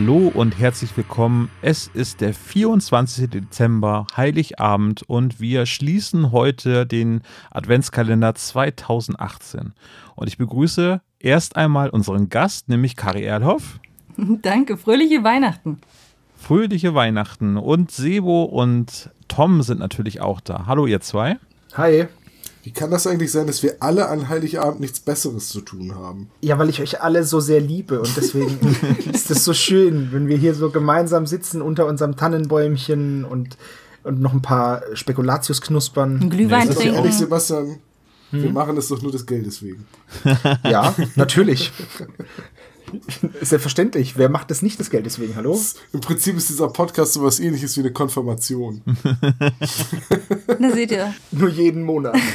Hallo und herzlich willkommen. Es ist der 24. Dezember, Heiligabend und wir schließen heute den Adventskalender 2018. Und ich begrüße erst einmal unseren Gast, nämlich Kari Erlhoff. Danke, fröhliche Weihnachten. Fröhliche Weihnachten und Sebo und Tom sind natürlich auch da. Hallo ihr zwei. Hi. Wie kann das eigentlich sein, dass wir alle an Heiligabend nichts Besseres zu tun haben? Ja, weil ich euch alle so sehr liebe und deswegen ist es so schön, wenn wir hier so gemeinsam sitzen unter unserem Tannenbäumchen und, und noch ein paar Spekulatius knuspern. Ein Glühwein Das ist ja trinken. ehrlich, Sebastian. Wir machen das doch nur des Geldes wegen. Ja, natürlich. Selbstverständlich. Wer macht das nicht das Geld deswegen? Hallo? Im Prinzip ist dieser Podcast sowas ähnliches wie eine Konfirmation. Da seht ihr. Nur jeden Monat.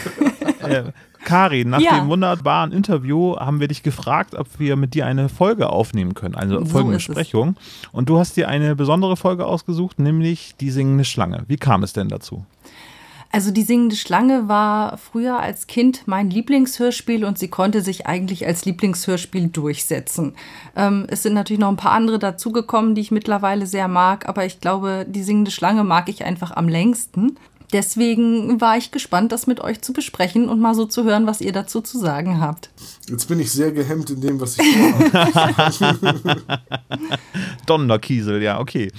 Äh, Kari, nach Ja. dem wunderbaren Interview haben wir dich gefragt, ob wir mit dir eine Folge aufnehmen können, also So Folgenbesprechung. Und du hast dir eine besondere Folge ausgesucht, nämlich die singende Schlange. Wie kam es denn dazu? Also die singende Schlange war früher als Kind mein Lieblingshörspiel und sie konnte sich eigentlich als Lieblingshörspiel durchsetzen. Ähm, es sind natürlich noch ein paar andere dazugekommen, die ich mittlerweile sehr mag, aber ich glaube, die singende Schlange mag ich einfach am längsten. Deswegen war ich gespannt, das mit euch zu besprechen und mal so zu hören, was ihr dazu zu sagen habt. Jetzt bin ich sehr gehemmt in dem, was ich vorhabe. Donnerkiesel, ja, okay.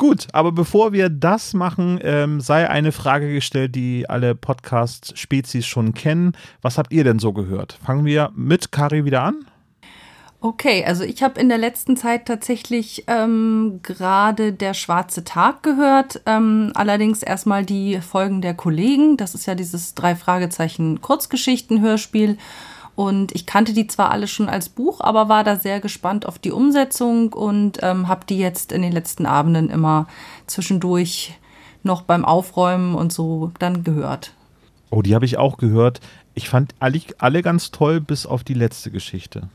Gut, aber bevor wir das machen, ähm, sei eine Frage gestellt, die alle Podcast-Spezies schon kennen. Was habt ihr denn so gehört? Fangen wir mit Kari wieder an. Okay, also ich habe in der letzten Zeit tatsächlich ähm, gerade der schwarze Tag gehört. Ähm, allerdings erstmal die Folgen der Kollegen. Das ist ja dieses drei Fragezeichen Kurzgeschichten-Hörspiel. Und ich kannte die zwar alle schon als Buch, aber war da sehr gespannt auf die Umsetzung und ähm, habe die jetzt in den letzten Abenden immer zwischendurch noch beim Aufräumen und so dann gehört. Oh, die habe ich auch gehört. Ich fand alle, alle ganz toll, bis auf die letzte Geschichte.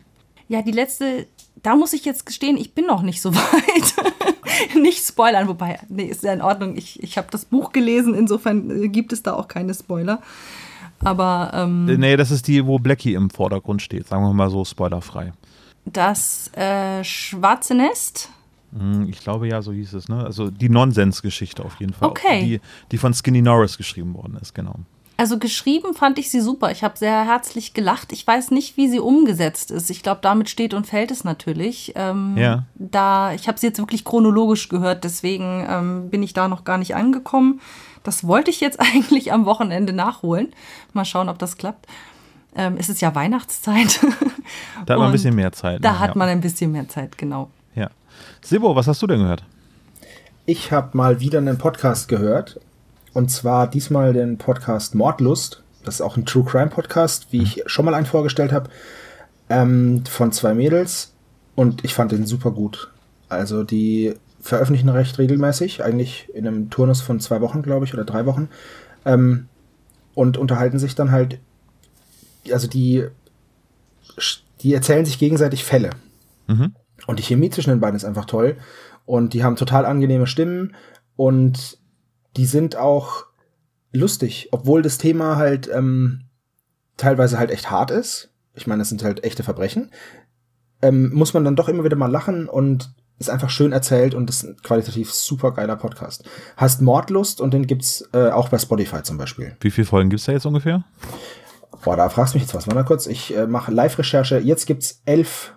Ja, die letzte, da muss ich jetzt gestehen, ich bin noch nicht so weit. nicht spoilern, wobei, nee, ist ja in Ordnung. Ich, ich habe das Buch gelesen, insofern äh, gibt es da auch keine Spoiler. Aber ähm, Äh, Nee, das ist die, wo Blackie im Vordergrund steht. Sagen wir mal so spoilerfrei. das äh, Schwarze Nest, Hm, Ich glaube ja, so hieß es, ne? Also die Nonsensgeschichte auf jeden Fall. Okay. Die, die von Skinny Norris geschrieben worden ist, genau. also geschrieben fand ich sie super. Ich habe sehr herzlich gelacht. Ich weiß nicht, wie sie umgesetzt ist. Ich glaube, damit steht und fällt es natürlich. Ähm, Ja. Da, ich habe sie jetzt wirklich chronologisch gehört, deswegen ähm, bin ich da noch gar nicht angekommen. Das wollte ich jetzt eigentlich am Wochenende nachholen. Mal schauen, ob das klappt. Ähm, es ist ja Weihnachtszeit. Da hat man ein bisschen mehr Zeit. Da ne? hat ja. man ein bisschen mehr Zeit, genau. Ja. Sibo, was hast du denn gehört? Ich habe mal wieder einen Podcast gehört. Und zwar diesmal den Podcast Mordlust. Das ist auch ein True Crime Podcast, wie ich schon mal einen vorgestellt habe. Ähm, von zwei Mädels. Und ich fand den super gut. Also die veröffentlichen recht regelmäßig, eigentlich in einem Turnus von zwei Wochen, glaube ich, oder drei Wochen. Ähm, und unterhalten sich dann halt, also die, die erzählen sich gegenseitig Fälle. Und die Chemie zwischen den beiden ist einfach toll. Und die haben total angenehme Stimmen und die sind auch lustig, obwohl das Thema halt ähm, teilweise halt echt hart ist. Ich meine, das sind halt echte Verbrechen. Ähm, muss man dann doch immer wieder mal lachen und ist einfach schön erzählt und ist ein qualitativ super geiler Podcast. Heißt Mordlust und den gibt's äh, auch bei Spotify zum Beispiel. Wie viele Folgen gibt es da jetzt ungefähr? Boah, da fragst du mich jetzt was. Warte mal kurz. Ich äh, mache Live-Recherche. Jetzt gibt's elf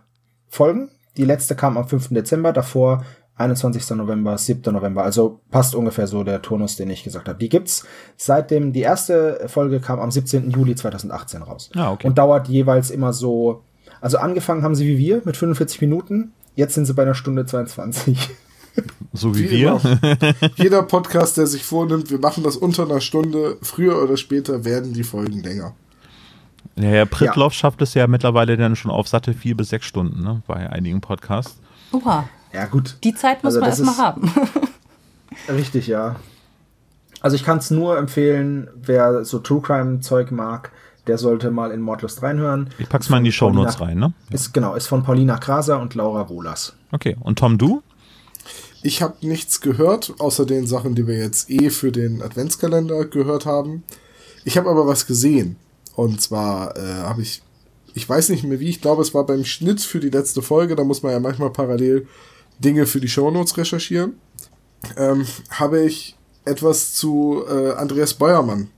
Folgen. Die letzte kam am 5. Dezember, davor 21. November, 7. November. Also passt ungefähr so der Turnus, den ich gesagt habe. Die gibt's seitdem die erste Folge kam am 17. Juli 2018 raus. Ah, okay. Und dauert jeweils immer so. Also angefangen haben sie wie wir mit 45 Minuten. Jetzt sind sie bei einer Stunde 22. So wie Wie wir. immer. Jeder Podcast, der sich vornimmt, wir machen das unter einer Stunde, früher oder später werden die Folgen länger. Ja, Herr Prittloff schafft es ja mittlerweile dann schon auf satte vier bis sechs Stunden, ne? Bei einigen Podcasts. Oha, Ja, gut. die Zeit muss Also man das erstmal ist- haben. Richtig, ja. Also ich kann es nur empfehlen, wer so True Crime Zeug mag, der sollte mal in Mordlust reinhören. Ich pack's mal in die Shownotes Paulina- rein, ne? Ist genau, ist von Paulina Kraser und Laura Wohlers. Okay. Und Tom, du? Ich habe nichts gehört, außer den Sachen, die wir jetzt eh für den Adventskalender gehört haben. Ich habe aber was gesehen. Und zwar äh, habe ich, ich weiß nicht mehr wie, ich glaube, es war beim Schnitt für die letzte Folge, da muss man ja manchmal parallel Dinge für die Shownotes recherchieren, ähm, habe ich etwas zu äh, Andreas Beuermann,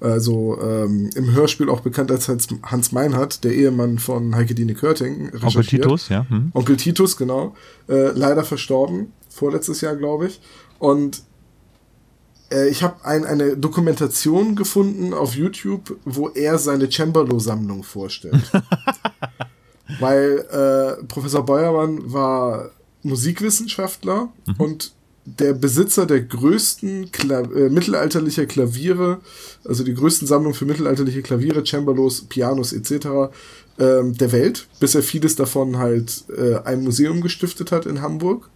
also ähm, im Hörspiel auch bekannt als Hans Meinhardt, der Ehemann von Heike Dine Körting, Onkel Titus, ja. Hm. Onkel Titus, genau. Äh, leider verstorben, vorletztes Jahr, glaube ich. Und äh, ich habe ein, eine Dokumentation gefunden auf YouTube, wo er seine Cembalo-Sammlung vorstellt. Weil äh, Professor Beuermann war Musikwissenschaftler mhm. und der Besitzer der größten Kla äh, mittelalterlicher Klaviere, also die größten Sammlungen für mittelalterliche Klaviere, Cembalos, Pianos etc. Ähm, der Welt, bis er vieles davon halt äh, ein Museum gestiftet hat in Hamburg.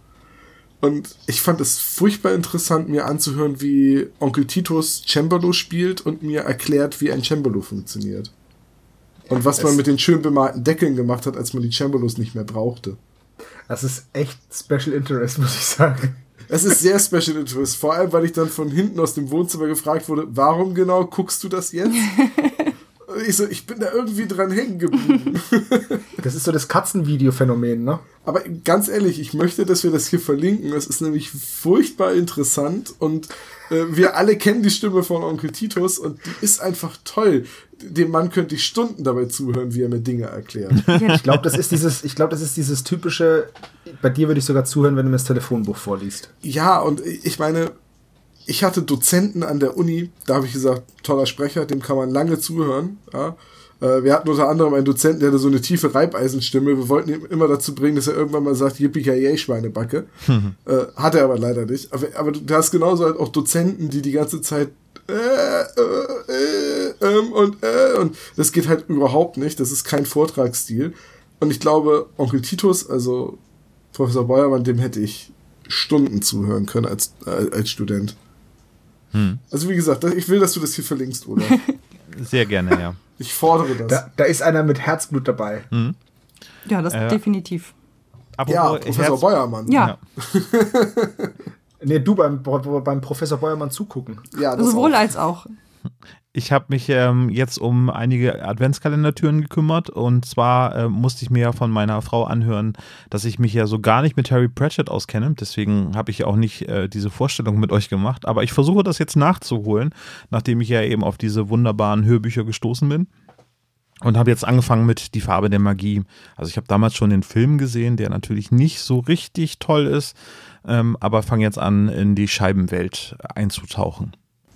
Und ich fand es furchtbar interessant, mir anzuhören, wie Onkel Titus Cembalo spielt und mir erklärt, wie ein Cembalo funktioniert. Und was man mit den schön bemalten Deckeln gemacht hat, als man die Cembalos nicht mehr brauchte. Das ist echt Special Interest, muss ich sagen. Es ist sehr Special Interest, vor allem, weil ich dann von hinten aus dem Wohnzimmer gefragt wurde, warum genau guckst du das jetzt? ich so, ich bin da irgendwie dran hängen geblieben. Das ist so das Katzenvideo-Phänomen, ne? Aber ganz ehrlich, ich möchte, dass wir das hier verlinken. Es ist nämlich furchtbar interessant und äh, wir alle kennen die Stimme von Onkel Titus und die ist einfach toll. Dem Mann könnte ich Stunden dabei zuhören, wie er mir Dinge erklärt. Ich glaube, das ist dieses, ich glaube, das ist dieses typische, bei dir würde ich sogar zuhören, wenn du mir das Telefonbuch vorliest. Ja, und ich meine, ich hatte Dozenten an der Uni, da habe ich gesagt, toller Sprecher, dem kann man lange zuhören. Ja. Äh, wir hatten unter anderem einen Dozenten, der hatte so eine tiefe Reibeisenstimme. Wir wollten ihn immer dazu bringen, dass er irgendwann mal sagt, yippie Schweinebacke. Mhm. Äh, hat er aber leider nicht. Aber, aber du hast genauso halt auch Dozenten, die die ganze Zeit äh, äh, äh, ähm, und äh, und das geht halt überhaupt nicht. Das ist kein Vortragsstil. Und ich glaube, Onkel Titus, also Professor Beuermann, dem hätte ich Stunden zuhören können als, äh, als Student. Hm. Also wie gesagt, ich will, dass du das hier verlinkst, oder? Sehr gerne, ja. Ich fordere das. Da, da ist einer mit Herzblut dabei. Hm. Ja, das äh, definitiv. Aber ja, Professor Herz Beuermann. Ja. ja. nee, du beim, beim Professor Beuermann zugucken. Ja, Sowohl auch. als auch. Ich habe mich ähm, jetzt um einige Adventskalendertüren gekümmert und zwar äh, musste ich mir ja von meiner Frau anhören, dass ich mich ja so gar nicht mit Harry Pratchett auskenne. Deswegen habe ich auch nicht äh, diese Vorstellung mit euch gemacht. Aber ich versuche das jetzt nachzuholen, nachdem ich ja eben auf diese wunderbaren Hörbücher gestoßen bin. Und habe jetzt angefangen mit Die Farbe der Magie. Also ich habe damals schon den Film gesehen, der natürlich nicht so richtig toll ist, ähm, aber fange jetzt an, in die Scheibenwelt einzutauchen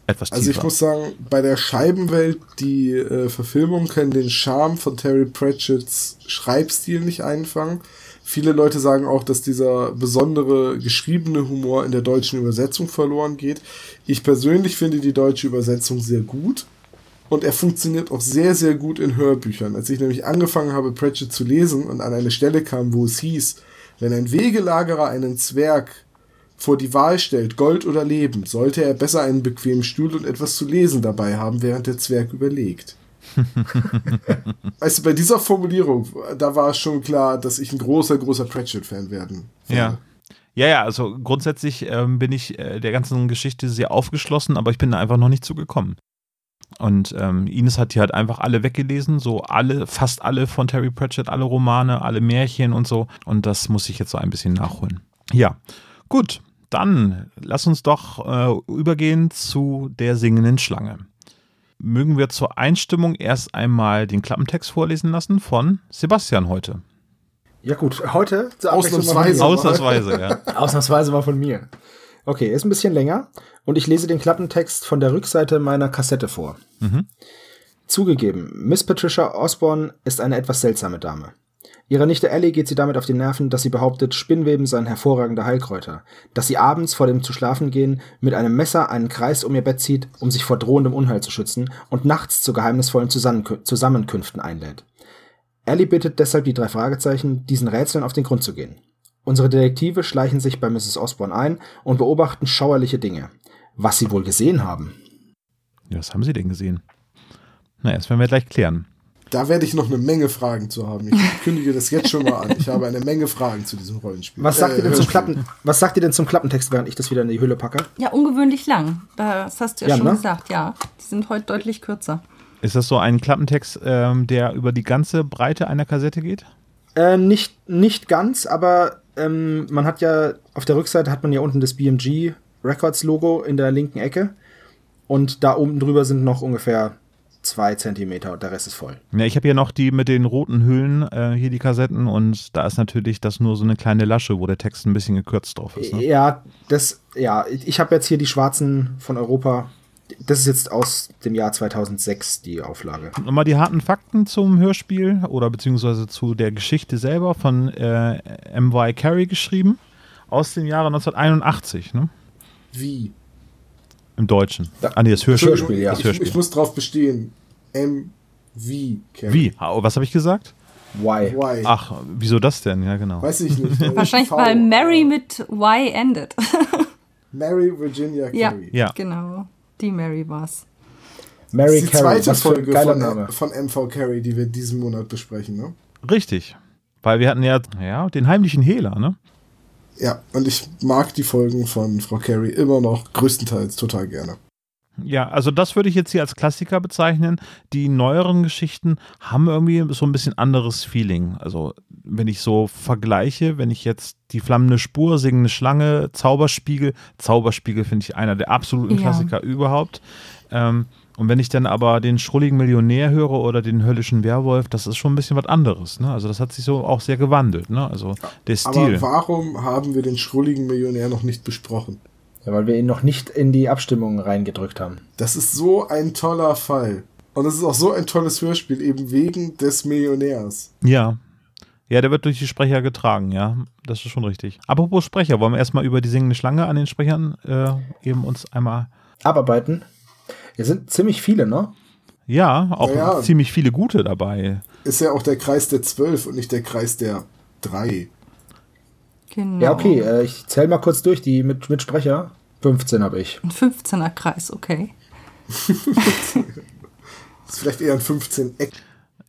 etwas tiefer. Also ich muss sagen, bei der Scheibenwelt, die äh, Verfilmung können den Charme von Terry Pratchett's Schreibstil nicht einfangen. Viele Leute sagen auch, dass dieser besondere geschriebene Humor in der deutschen Übersetzung verloren geht. Ich persönlich finde die deutsche Übersetzung sehr gut. Und er funktioniert auch sehr, sehr gut in Hörbüchern. Als ich nämlich angefangen habe, Pratchett zu lesen und an eine Stelle kam, wo es hieß, wenn ein Wegelagerer einen Zwerg vor die Wahl stellt, Gold oder Leben, sollte er besser einen bequemen Stuhl und etwas zu lesen dabei haben, während der Zwerg überlegt. du, bei dieser Formulierung, da war es schon klar, dass ich ein großer, großer Pratchett-Fan werden werde. Ja. Ja, ja, also grundsätzlich ähm, bin ich äh, der ganzen Geschichte sehr aufgeschlossen, aber ich bin da einfach noch nicht zugekommen. Und ähm, Ines hat die halt einfach alle weggelesen, so alle, fast alle von Terry Pratchett, alle Romane, alle Märchen und so. Und das muss ich jetzt so ein bisschen nachholen. Ja, gut dann lass uns doch äh, übergehen zu der singenden Schlange. Mögen wir zur Einstimmung erst einmal den Klappentext vorlesen lassen von Sebastian heute. Ja gut, heute ausnahmsweise. Ausnahmsweise, ja. Ausnahmsweise war von mir. Okay, ist ein bisschen länger und ich lese den Klappentext von der Rückseite meiner Kassette vor. Mhm. Zugegeben, Miss Patricia Osborne ist eine etwas seltsame Dame. Ihrer Nichte Ellie geht sie damit auf die Nerven, dass sie behauptet, Spinnweben seien hervorragende Heilkräuter, dass sie abends vor dem zu schlafen gehen mit einem Messer einen Kreis um ihr Bett zieht, um sich vor drohendem Unheil zu schützen und nachts zu geheimnisvollen Zusammenkünften einlädt. Ellie bittet deshalb die drei Fragezeichen, diesen Rätseln auf den Grund zu gehen. Unsere Detektive schleichen sich bei Mrs. Osborne ein und beobachten schauerliche Dinge. Was sie wohl gesehen haben. Was haben sie denn gesehen? Na, das werden wir gleich klären. Da werde ich noch eine Menge Fragen zu haben. Ich kündige das jetzt schon mal an. Ich habe eine Menge Fragen zu diesem Rollenspiel. Was sagt, äh, ihr, denn zum Klappen, was sagt ihr denn zum Klappentext, während ich das wieder in die Hülle packe? Ja, ungewöhnlich lang. Das hast du ja, ja schon ne? gesagt, ja. Die sind heute deutlich kürzer. Ist das so ein Klappentext, ähm, der über die ganze Breite einer Kassette geht? Äh, nicht, nicht ganz, aber ähm, man hat ja auf der Rückseite hat man ja unten das BMG Records Logo in der linken Ecke und da oben drüber sind noch ungefähr zwei Zentimeter und der Rest ist voll. Ja, ich habe hier noch die mit den roten Hüllen, äh, hier die Kassetten und da ist natürlich das nur so eine kleine Lasche, wo der Text ein bisschen gekürzt drauf ist. Ne? Ja, das, ja, ich habe jetzt hier die schwarzen von Europa. Das ist jetzt aus dem Jahr 2006 die Auflage. Nochmal die harten Fakten zum Hörspiel oder beziehungsweise zu der Geschichte selber von äh, M.Y. Carey geschrieben aus dem Jahre 1981. Ne? Wie? Im Deutschen. Da- ah, nee, das Hörspiel. Hörspiel, ja. Das Ich, Hörspiel. ich muss drauf bestehen. M. Wie? Carrie. Wie? Ah, Was habe ich gesagt? Why? Why? Ach, wieso das denn? Ja, genau. Weiß ich nicht. Wahrscheinlich, V, weil Mary mit Y endet. Mary Virginia ja, Carey. Ja. genau. Die Mary war's. Mary Das ist die Carey, zweite Folge von, Name. von MV Carey, die wir diesen Monat besprechen, ne? Richtig. Weil wir hatten ja, ja den heimlichen Hehler, ne? Ja, und ich mag die Folgen von Frau Carey immer noch größtenteils total gerne. Ja, also das würde ich jetzt hier als Klassiker bezeichnen. Die neueren Geschichten haben irgendwie so ein bisschen anderes Feeling. Also wenn ich so vergleiche, wenn ich jetzt die flammende Spur, singende Schlange, Zauberspiegel, Zauberspiegel finde ich einer der absoluten Ja. Klassiker überhaupt. Ähm, und wenn ich dann aber den schrulligen Millionär höre oder den höllischen Werwolf, das ist schon ein bisschen was anderes. Ne? Also das hat sich so auch sehr gewandelt. Ne? Also der Stil. Aber warum haben wir den schrulligen Millionär noch nicht besprochen? Ja, weil wir ihn noch nicht in die Abstimmung reingedrückt haben. Das ist so ein toller Fall. Und es ist auch so ein tolles Hörspiel, eben wegen des Millionärs. Ja. Ja, der wird durch die Sprecher getragen, ja. Das ist schon richtig. Apropos Sprecher, wollen wir erstmal über die singende Schlange an den Sprechern äh, eben uns einmal. Abarbeiten. Es sind ziemlich viele, ne? Ja, auch Ja, ziemlich viele gute dabei. Ist ja auch der Kreis der Zwölf und nicht der Kreis der Drei. Genau. Ja, okay, äh, ich zähle mal kurz durch, die mit, mit Sprecher. 15 habe ich. Ein 15er Kreis, okay. ist vielleicht eher ein 15 Eck.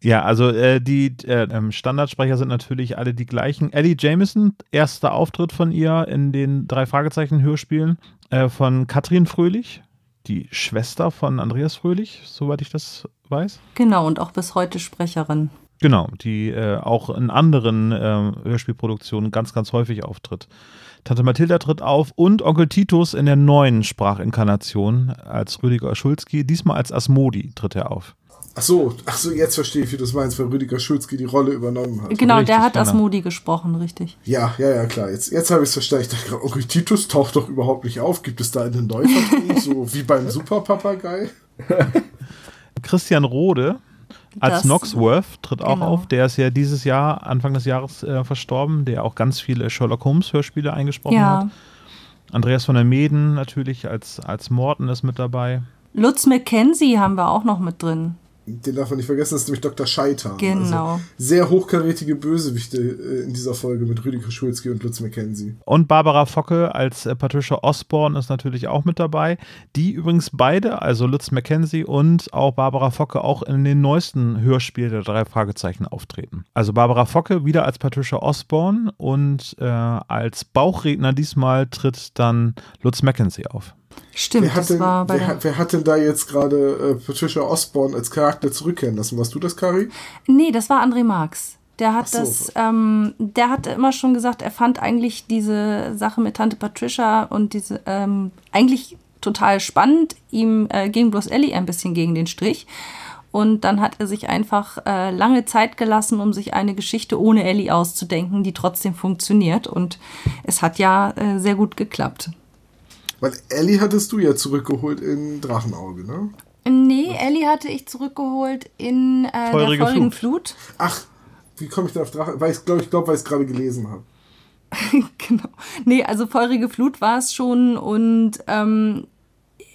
Ja, also äh, die äh, ähm, Standardsprecher sind natürlich alle die gleichen. Ellie Jameson, erster Auftritt von ihr in den drei Fragezeichen-Hörspielen äh, von Katrin Fröhlich, die Schwester von Andreas Fröhlich, soweit ich das weiß. Genau, und auch bis heute Sprecherin. Genau, die äh, auch in anderen äh, Hörspielproduktionen ganz, ganz häufig auftritt. Tante Mathilda tritt auf und Onkel Titus in der neuen Sprachinkarnation als Rüdiger Schulzki. Diesmal als Asmodi tritt er auf. Ach so, ach so, jetzt verstehe ich, wie du es meinst, weil Rüdiger Schulzki die Rolle übernommen hat. Genau, richtig, der hat genau. Asmodi gesprochen, richtig. Ja, ja, ja, klar. Jetzt, jetzt habe ich es verstanden. Ich dachte gerade, Onkel Titus taucht doch überhaupt nicht auf. Gibt es da eine Neuvertonung, so wie beim Superpapagei? Christian Rode als Das- Knoxworth tritt auch genau. auf. Der ist ja dieses Jahr, Anfang des Jahres äh, verstorben, der auch ganz viele Sherlock Holmes Hörspiele eingesprochen Ja. hat. Andreas von der Meeden natürlich als, als Morton ist mit dabei. Lutz McKenzie haben wir auch noch mit drin. Den darf man nicht vergessen, das ist nämlich Dr. Scheiter. Genau. Also sehr hochkarätige Bösewichte äh, in dieser Folge mit Rüdiger Schulzki und Lutz McKenzie. Und Barbara Focke als äh, Patricia Osborne ist natürlich auch mit dabei. Die übrigens beide, also Lutz McKenzie und auch Barbara Focke, auch in den neuesten Hörspiel der drei Fragezeichen auftreten. Also Barbara Focke wieder als Patricia Osborne und äh, als Bauchredner diesmal tritt dann Lutz McKenzie auf. Stimmt, Wer hat, das denn, war bei wer, der wer hat denn da jetzt gerade äh, Patricia Osborne als Charakter zurückkehren lassen? Warst du das, Kari? Nee, das war André Marx. Der hat so. das, ähm, der hat immer schon gesagt, er fand eigentlich diese Sache mit Tante Patricia und diese ähm, eigentlich total spannend. Ihm äh, ging bloß Ellie ein bisschen gegen den Strich. Und dann hat er sich einfach äh, lange Zeit gelassen, um sich eine Geschichte ohne Ellie auszudenken, die trotzdem funktioniert. Und es hat ja äh, sehr gut geklappt. Weil Ellie hattest du ja zurückgeholt in Drachenauge, ne? Nee, Ellie hatte ich zurückgeholt in äh, Feurige der feurigen Flut. Flut. Ach, wie komme ich denn auf Drachen? Weil ich glaube, ich, glaub, weil ich es gerade gelesen habe. Genau. Nee, also feurige Flut war es schon und ähm,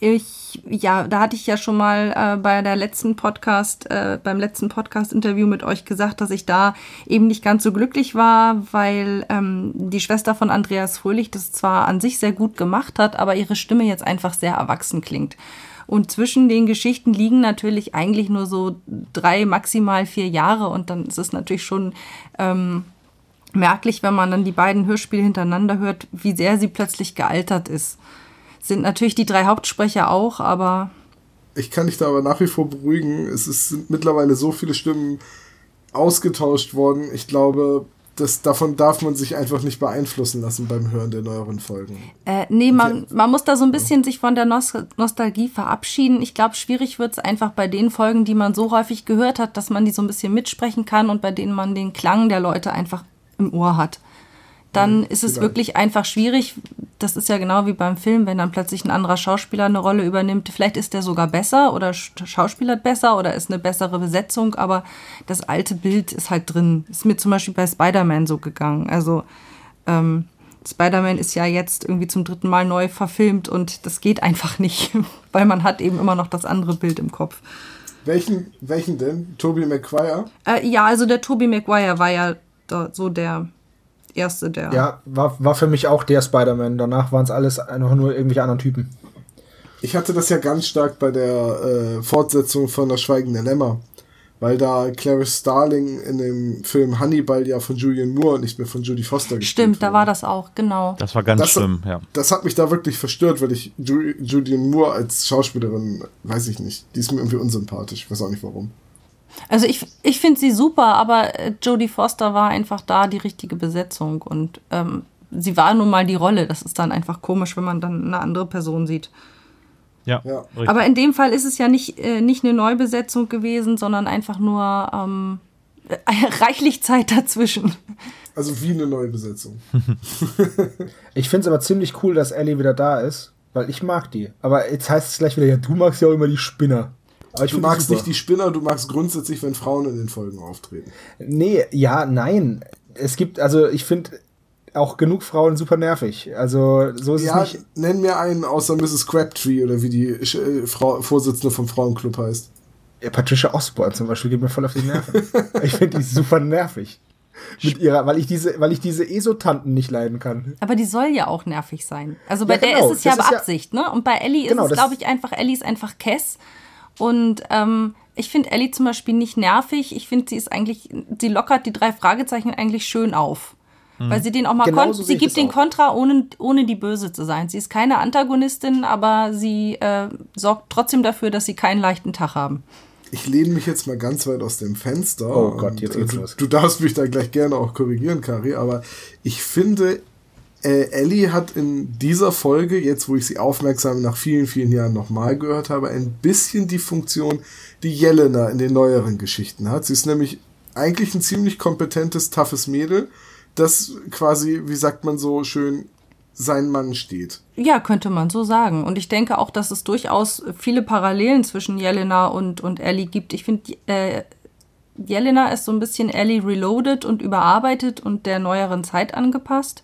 ich, ja, da hatte ich ja schon mal äh, bei der letzten Podcast, äh, beim letzten Podcast-Interview mit euch gesagt, dass ich da eben nicht ganz so glücklich war, weil ähm, die Schwester von Andreas Fröhlich das zwar an sich sehr gut gemacht hat, aber ihre Stimme jetzt einfach sehr erwachsen klingt. Und zwischen den Geschichten liegen natürlich eigentlich nur so drei, maximal vier Jahre und dann ist es natürlich schon ähm, merklich, wenn man dann die beiden Hörspiele hintereinander hört, wie sehr sie plötzlich gealtert ist. Sind natürlich die drei Hauptsprecher auch, aber Ich kann dich da aber nach wie vor beruhigen. Es ist, sind mittlerweile so viele Stimmen ausgetauscht worden. Ich glaube, das, davon darf man sich einfach nicht beeinflussen lassen beim Hören der neueren Folgen. Äh, nee, man, man muss da so ein bisschen sich von der Nos Nostalgie verabschieden. Ich glaube, schwierig wird es einfach bei den Folgen, die man so häufig gehört hat, dass man die so ein bisschen mitsprechen kann und bei denen man den Klang der Leute einfach im Ohr hat dann ist es wirklich einfach schwierig. Das ist ja genau wie beim Film, wenn dann plötzlich ein anderer Schauspieler eine Rolle übernimmt. Vielleicht ist der sogar besser oder schauspielert besser oder ist eine bessere Besetzung, aber das alte Bild ist halt drin. Ist mir zum Beispiel bei Spider-Man so gegangen. Also ähm, Spider-Man ist ja jetzt irgendwie zum dritten Mal neu verfilmt und das geht einfach nicht, weil man hat eben immer noch das andere Bild im Kopf. Welchen, welchen denn? Tobey Maguire? Äh, ja, also der Tobey Maguire war ja so der erste der. Ja, war, war für mich auch der Spider-Man. Danach waren es alles einfach nur irgendwelche anderen Typen. Ich hatte das ja ganz stark bei der äh, Fortsetzung von Das Schweigende Lämmer. Weil da Clarice Starling in dem Film Hannibal ja von Julian Moore und nicht mehr von Judy Foster gespielt Stimmt, da war das auch, genau. Das war ganz das, schlimm, ja. Das hat mich da wirklich verstört, weil ich Ju Julian Moore als Schauspielerin, weiß ich nicht, die ist mir irgendwie unsympathisch. Ich weiß auch nicht warum. Also ich, ich finde sie super, aber äh, Jodie Foster war einfach da die richtige Besetzung und ähm, sie war nun mal die Rolle. Das ist dann einfach komisch, wenn man dann eine andere Person sieht. Ja. ja aber in dem Fall ist es ja nicht, äh, nicht eine Neubesetzung gewesen, sondern einfach nur ähm, äh, reichlich Zeit dazwischen. Also wie eine Neubesetzung. ich finde es aber ziemlich cool, dass Ellie wieder da ist, weil ich mag die. Aber jetzt heißt es gleich wieder, ja, du magst ja auch immer die Spinner. Aber du magst nicht die Spinner, du magst grundsätzlich, wenn Frauen in den Folgen auftreten. Nee, ja, nein. Es gibt, also ich finde auch genug Frauen super nervig. Also so ist ja, es nicht. Nenn mir einen außer Mrs. Crabtree oder wie die äh, Frau, Vorsitzende vom Frauenclub heißt. Ja, Patricia Osborne zum Beispiel geht mir voll auf die Nerven. ich finde die super nervig. Mit ihrer, weil ich diese, weil ich diese Esotanten nicht leiden kann. Aber die soll ja auch nervig sein. Also bei ja, genau. der ist es ja Beabsicht, ja, ne? Und bei Ellie genau, ist es, glaube ich, einfach, Ellie ist einfach Kess und ähm, ich finde Ellie zum Beispiel nicht nervig. Ich finde, sie ist eigentlich, sie lockert die drei Fragezeichen eigentlich schön auf. Mhm. Weil sie den auch mal genau so sie gibt den auch. Kontra, ohne, ohne die Böse zu sein. Sie ist keine Antagonistin, aber sie äh, sorgt trotzdem dafür, dass sie keinen leichten Tag haben. Ich lehne mich jetzt mal ganz weit aus dem Fenster. Oh Gott, jetzt geht's du, los. Du darfst mich da gleich gerne auch korrigieren, Kari, aber ich finde, äh, Ellie hat in dieser Folge, jetzt wo ich sie aufmerksam nach vielen, vielen Jahren nochmal gehört habe, ein bisschen die Funktion, die Jelena in den neueren Geschichten hat. Sie ist nämlich eigentlich ein ziemlich kompetentes, toughes Mädel, das quasi, wie sagt man so schön, sein Mann steht. Ja, könnte man so sagen. Und ich denke auch, dass es durchaus viele Parallelen zwischen Jelena und, und Ellie gibt. Ich finde, äh, Jelena ist so ein bisschen Ellie reloaded und überarbeitet und der neueren Zeit angepasst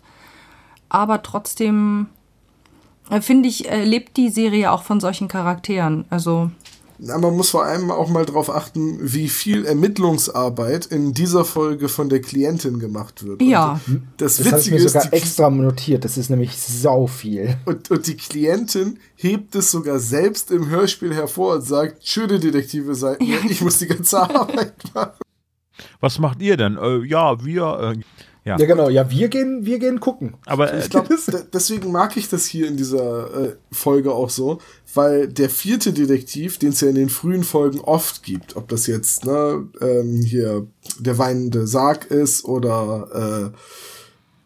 aber trotzdem äh, finde ich, äh, lebt die Serie auch von solchen Charakteren. Also. Na, man muss vor allem auch mal darauf achten, wie viel Ermittlungsarbeit in dieser Folge von der Klientin gemacht wird. Ja. Und das, das Witzige ich mir sogar ist, extra notiert. Das ist nämlich sau viel. Und, und die Klientin hebt es sogar selbst im Hörspiel hervor und sagt: Schöne Detektive seid ihr, ich muss die ganze Arbeit machen. Was macht ihr denn? Äh, ja, wir. Äh ja. ja, genau. Ja, wir gehen, wir gehen gucken. Aber äh, ich glaube, deswegen mag ich das hier in dieser äh, Folge auch so, weil der vierte Detektiv, den es ja in den frühen Folgen oft gibt, ob das jetzt ne, ähm, hier der weinende Sarg ist oder äh,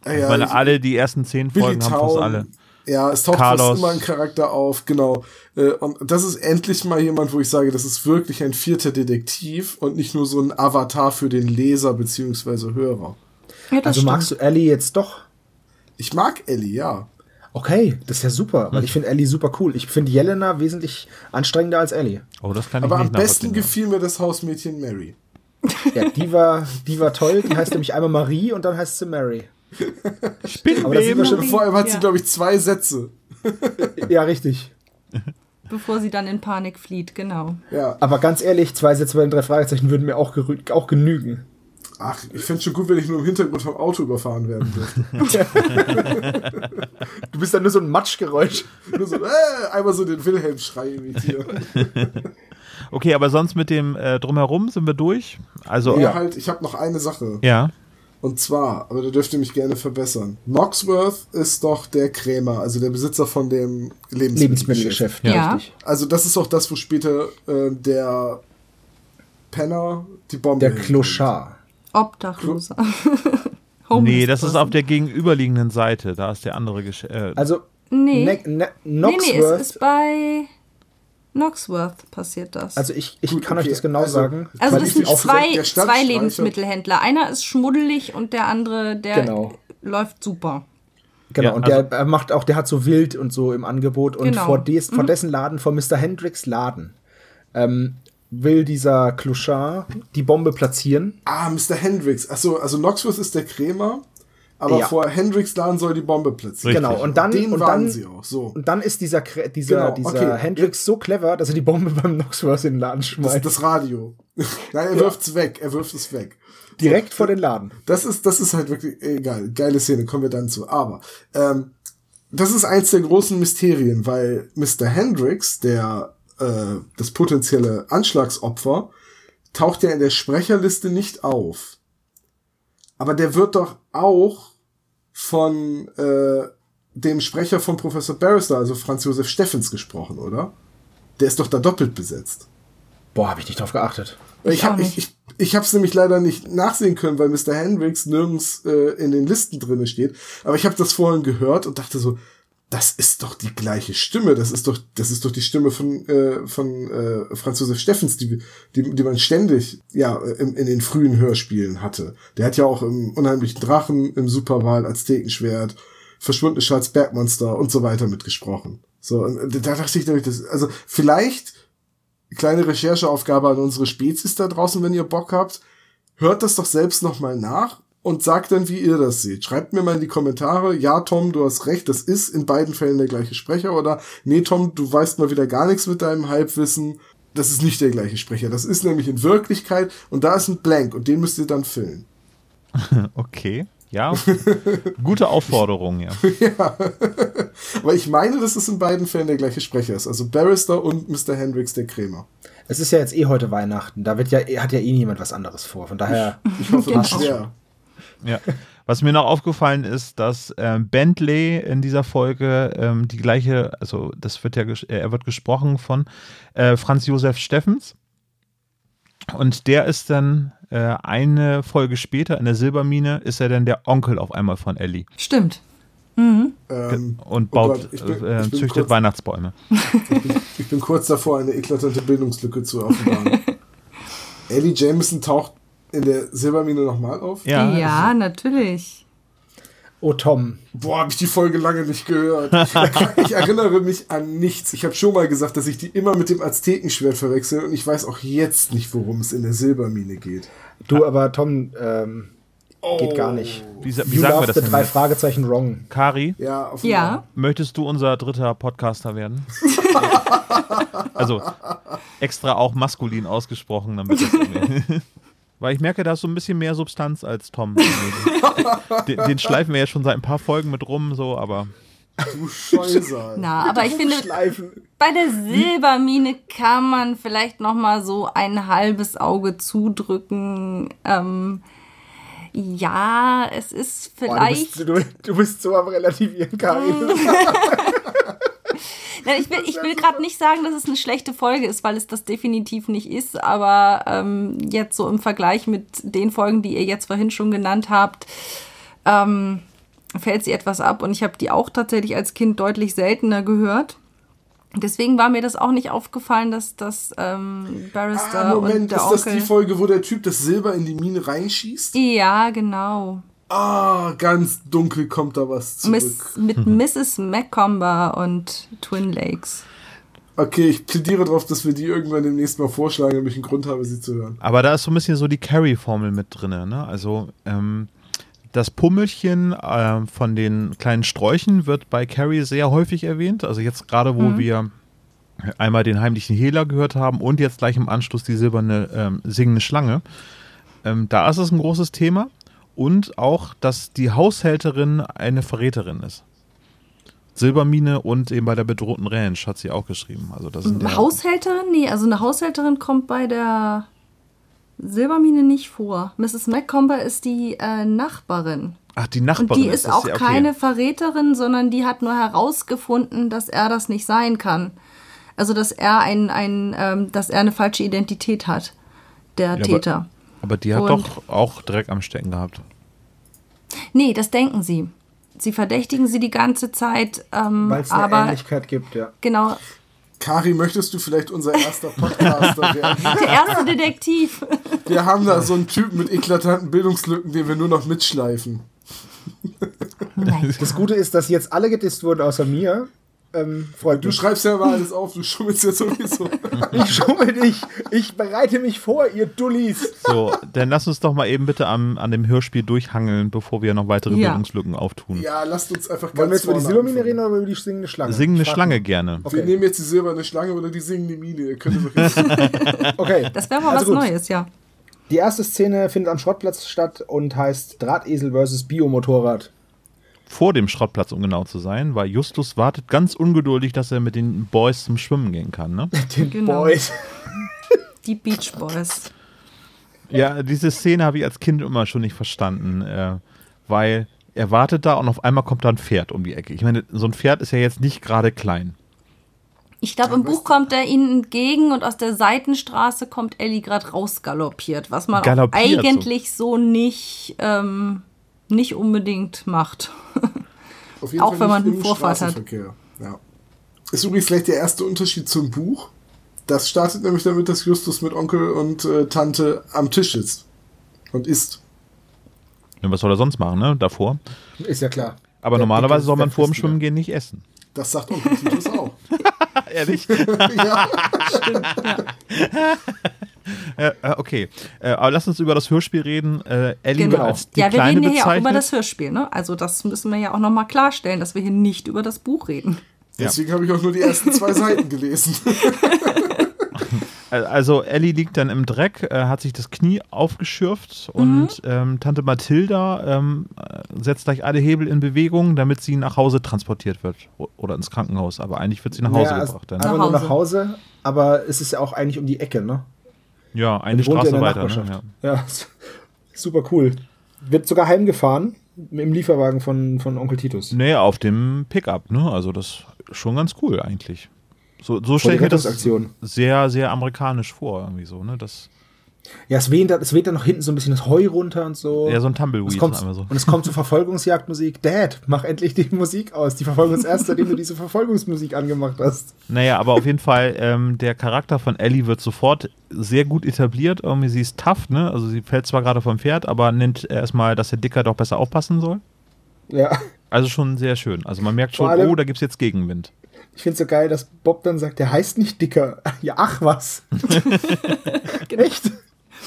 ich meine, alle die ersten zehn Folgen Billy haben fast alle. Ja, es taucht Carlos. fast immer ein Charakter auf, genau. Äh, und das ist endlich mal jemand, wo ich sage, das ist wirklich ein vierter Detektiv und nicht nur so ein Avatar für den Leser beziehungsweise Hörer. Ja, also stimmt. magst du Ellie jetzt doch? Ich mag Ellie, ja. Okay, das ist ja super, weil hm. ich finde Ellie super cool. Ich finde Jelena wesentlich anstrengender als Ellie. Oh, das kann Aber ich nicht am besten gefiel mir das Hausmädchen Mary. Ja, die war, die war toll. Die heißt nämlich einmal Marie und dann heißt sie Mary. Spinnweben. Vor allem hat sie, glaube ich, zwei Sätze. Ja, richtig. Bevor sie dann in Panik flieht, genau. Ja. Aber ganz ehrlich, zwei Sätze bei den drei Fragezeichen würden mir auch, auch genügen. Ach, ich fände es schon gut, wenn ich nur im Hintergrund vom Auto überfahren werden würde. du bist dann nur so ein Matschgeräusch. nur so, äh, einmal so den Wilhelm-Schrei imitieren. okay, aber sonst mit dem äh, Drumherum sind wir durch? Also, ja, halt, ich habe noch eine Sache. Ja. Und zwar, aber da dürft ihr mich gerne verbessern. Knoxworth ist doch der Krämer, also der Besitzer von dem Lebensmittelgeschäft. Lebensmittelgeschäft, ja. Richtig. Also das ist auch das, wo später äh, der Penner die Bombe. Der Clochard. Obdachloser. Nee, das ist auf der gegenüberliegenden Seite. Da ist der andere Gesch äh, Also, Nee. Ne ne Nee, nee, Knoxworth, es ist bei Knoxworth passiert das. also ich, ich Gut, kann euch okay, das genau also- sagen. Also das sind zwei, zwei Lebensmittelhändler. Einer ist schmuddelig und der andere, der Genau. läuft super. Genau, Ja, und also- der macht auch, der hat so wild und so im Angebot. Und Genau. vor, des, vor dessen Laden, vor Mr. Hendricks Laden, ähm, will dieser Clochard die Bombe platzieren. Ah, Mr. Hendricks. Achso, also Knoxworth ist der Krämer, aber Ja. vor Hendricks Laden soll die Bombe platzieren. Richtig. Genau, und dann, Den und dann, sie auch, so. und dann ist dieser, dieser, Genau, dieser okay. Hendricks so clever, dass er die Bombe beim Knoxworth in den Laden Das, schmeißt. das Radio. Nein, er wirft's weg, er wirft es weg. direkt vor den Laden. Das ist, das ist halt wirklich egal. Geile Szene, kommen wir dann zu. Aber ähm, das ist eins der großen Mysterien, weil Mr. Hendricks, der äh, das potenzielle Anschlagsopfer, taucht ja in der Sprecherliste nicht auf. Aber der wird doch auch von äh, dem Sprecher von Professor Barrister, also Franz Josef Steffens, gesprochen, oder? Der ist doch da doppelt besetzt. Boah, habe ich nicht drauf geachtet. Ich, hab, ich, ich, ich habe es nämlich leider nicht nachsehen können, weil Mr. Hendricks nirgends äh, in den Listen drinne steht. Aber ich habe das vorhin gehört und dachte so, das ist doch die gleiche Stimme. Das ist doch, das ist doch die Stimme von äh, von äh, Franz Josef Steffens, die, die, die man ständig ja in, in den frühen Hörspielen hatte. Der hat ja auch im unheimlichen Drachen, im Superwahl, Aztekenschwert, verschwundene Schalzbergmonster und so weiter mitgesprochen. So, und da dachte ich nämlich, das, also vielleicht kleine Rechercheaufgabe an unsere Spezies da draußen, wenn ihr Bock habt. Hört das doch selbst nochmal nach und sagt dann, wie ihr das seht. Schreibt mir mal in die Kommentare, ja, Tom, du hast recht, das ist in beiden Fällen der gleiche Sprecher oder nee, Tom, du weißt mal wieder gar nichts mit deinem Halbwissen. Das ist nicht der gleiche Sprecher. Das ist nämlich in Wirklichkeit und da ist ein Blank und den müsst ihr dann füllen. okay. Ja. Gute Aufforderung, ja. Aber ich meine, dass es in beiden Fällen der gleiche Sprecher ist. Also Barrister und Mr. Hendricks, der Krämer. Es ist ja jetzt eh heute Weihnachten. Da wird ja, hat ja eh niemand was anderes vor. Von daher. Ich hoffe, Genau. das ist schwer. Ja. Was mir noch aufgefallen ist, dass ähm, Bentley in dieser Folge ähm, die gleiche, also das wird ja, ges- äh, er wird gesprochen von äh, Franz Josef Steffens. Und der ist dann äh, eine Folge später in der Silbermine, ist er dann der Onkel auf einmal von Ellie Stimmt. Ähm, und oh baut, Gott, ich bin- äh, ich bin züchtet kurz- Weihnachtsbäume. Ich bin kurz davor, eine eklatante Bildungslücke zu offenbaren. Ellie Jameson taucht in der Silbermine nochmal auf? Ja, Ja, natürlich. Oh, Tom. Boah, habe ich die Folge lange nicht gehört. ich erinnere mich an nichts. Ich habe schon mal gesagt, dass ich die immer mit dem Aztekenschwert verwechsel und ich weiß auch jetzt nicht, worum es in der Silbermine geht. Du, aber Tom, ähm, geht gar nicht. Wie, wie You sagen wir das denn? drei? Fragezeichen wrong. Kari, Ja, Ja. möchtest du unser dritter Podcaster werden? also extra auch maskulin ausgesprochen, damit das Weil ich merke, da ist so ein bisschen mehr Substanz als Tom. den, den schleifen wir ja schon seit ein paar Folgen mit rum, so, aber Du Scheusal. Na, aber ich finde, Schleifen. bei der Silbermine kann man vielleicht noch mal so ein halbes Auge zudrücken. Ähm, ja, es ist Boah, vielleicht. du, bist, du, du bist so am Relativieren, Karin. Nein, ich will, ich will gerade nicht sagen, dass es eine schlechte Folge ist, weil es das definitiv nicht ist. Aber ähm, jetzt so im Vergleich mit den Folgen, die ihr jetzt vorhin schon genannt habt, ähm, fällt sie etwas ab. Und ich habe die auch tatsächlich als Kind deutlich seltener gehört. Deswegen war mir das auch nicht aufgefallen, dass das ähm, Barrister Ah, und Moment, der ist das Onkel. die Folge, wo der Typ das Silber in die Mine reinschießt? ja, genau. Ah, ganz dunkel kommt da was zurück. Miss, mit Mrs. Macomber und Twin Lakes. Okay, ich plädiere darauf, dass wir die irgendwann demnächst mal vorschlagen, damit ich einen Grund habe, sie zu hören. Aber da ist so ein bisschen so die Carry-Formel mit drin. Ne? Also ähm, das Pummelchen äh, von den kleinen Sträuchen wird bei Carrie sehr häufig erwähnt. Also jetzt gerade, wo wir einmal den heimlichen Hehler gehört haben und jetzt gleich im Anschluss die silberne ähm, singende Schlange. Ähm, da ist es ein großes Thema. Und auch, dass die Haushälterin eine Verräterin ist. Silbermine und eben bei der bedrohten Ranch hat sie auch geschrieben. Also das sind ja- Haushälterin? Nee, also eine Haushälterin kommt bei der Silbermine nicht vor. Mrs. Macomber ist die äh, Nachbarin. Ach, die Und Nachbarin die ist das, auch ja, okay. keine Verräterin, sondern die hat nur herausgefunden, dass er das nicht sein kann. Also dass er ein, ein ähm, dass er eine falsche Identität hat, der aber- Täter. Aber die hat Und- doch auch Dreck am Stecken gehabt. Nee, das denken sie. Sie verdächtigen sie die ganze Zeit, ähm, Weil es eine aber Ähnlichkeit gibt, ja. genau, Kari, möchtest du vielleicht unser erster Podcaster werden? der erste Detektiv. Wir haben da so einen Typ mit eklatanten Bildungslücken, den wir nur noch mitschleifen. Nein. Das Gute ist, dass jetzt alle gedisst wurden außer mir. Ähm, freut Du schreibst ja mal alles auf, du schummelst ja sowieso. Ich schummel nicht. Ich bereite mich vor, ihr Dullis. So, dann lass uns doch mal eben bitte am, an dem Hörspiel durchhangeln, bevor wir noch weitere Ja. Bildungslücken auftun. Ja, lasst uns einfach ganz Wollen wir jetzt über die Silbermine reden oder über die singende Schlange? Singende Schlange mal. gerne. Wir Okay. nehmen jetzt die silberne Schlange oder die singende Mine. Ihr könnt okay. Das wäre mal Also was gut. Neues, ja. Die erste Szene findet am Schrottplatz statt und heißt Drahtesel versus Biomotorrad. Vor dem Schrottplatz, um genau zu sein, weil Justus wartet ganz ungeduldig, dass er mit den Boys zum Schwimmen gehen kann. Ne? Den Genau. Boys. Die Beach Boys. Ja, diese Szene habe ich als Kind immer schon nicht verstanden, äh, weil er wartet da und auf einmal kommt da ein Pferd um die Ecke. Ich meine, so ein Pferd ist ja jetzt nicht gerade klein. Ich glaube, im Buch kommt er ihnen entgegen und aus der Seitenstraße kommt Ellie gerade rausgaloppiert, was man auch Galoppiert so. eigentlich so nicht, ähm, nicht unbedingt macht. Auf jeden Auch Fall wenn man einen Vorfahrt hat. Ja. Ist übrigens vielleicht der erste Unterschied zum Buch. Das startet nämlich damit, dass Justus mit Onkel und äh, Tante am Tisch sitzt und isst. Ja, was soll er sonst machen, ne? Davor. Ist ja klar. Aber Der normalerweise soll man vor dem. Schwimmen gehen nicht essen. Das sagt Onkel Titus auch. Ehrlich? ja. äh, äh, okay. Äh, aber lass uns über das Hörspiel reden. Äh, Ellie wird Genau. als die Ja, wir Kleine reden ja hier auch bezeichnet. über das Hörspiel, ne? Also das müssen wir ja auch nochmal klarstellen, dass wir hier nicht über das Buch reden. Deswegen habe ich auch nur die ersten zwei Seiten gelesen. Also Ellie liegt dann im Dreck, äh, hat sich das Knie aufgeschürft und ähm, Tante Mathilda ähm, äh, setzt gleich alle Hebel in Bewegung, damit sie nach Hause transportiert wird oder ins Krankenhaus. Aber eigentlich wird sie nach Hause Ja, also gebracht. Dann. einfach Nach nur Hause. nach Hause, aber es ist ja auch eigentlich um die Ecke, ne? Ja, eine Straße in der weiter. Ne? Ja. Ja, super cool. Wird sogar heimgefahren im Lieferwagen von, von Onkel Titus. Nee, auf dem Pickup, ne? Also das ist schon ganz cool eigentlich. So, so stelle ich mir das sehr, sehr amerikanisch vor, irgendwie so, ne? Das, Ja, es weht, da- es weht dann noch hinten so ein bisschen das Heu runter und so. ja, so ein und, es Tumbleweed kommt, so. und es kommt zur Verfolgungsjagdmusik. Dad, mach endlich die Musik aus. Die verfolgen uns erst, seitdem du diese Verfolgungsmusik angemacht hast. Naja, aber auf jeden Fall, ähm, der Charakter von Ellie wird sofort sehr gut etabliert. Irgendwie, sie ist tough, ne? Also sie fällt zwar gerade vom Pferd, aber nennt erstmal, dass der Dicker doch besser aufpassen soll. Ja. Also schon sehr schön. Also man merkt schon, allem- oh, da gibt es jetzt Gegenwind. Ich finde so geil, dass Bob dann sagt, der heißt nicht Dicker. Ja, ach was. Echt?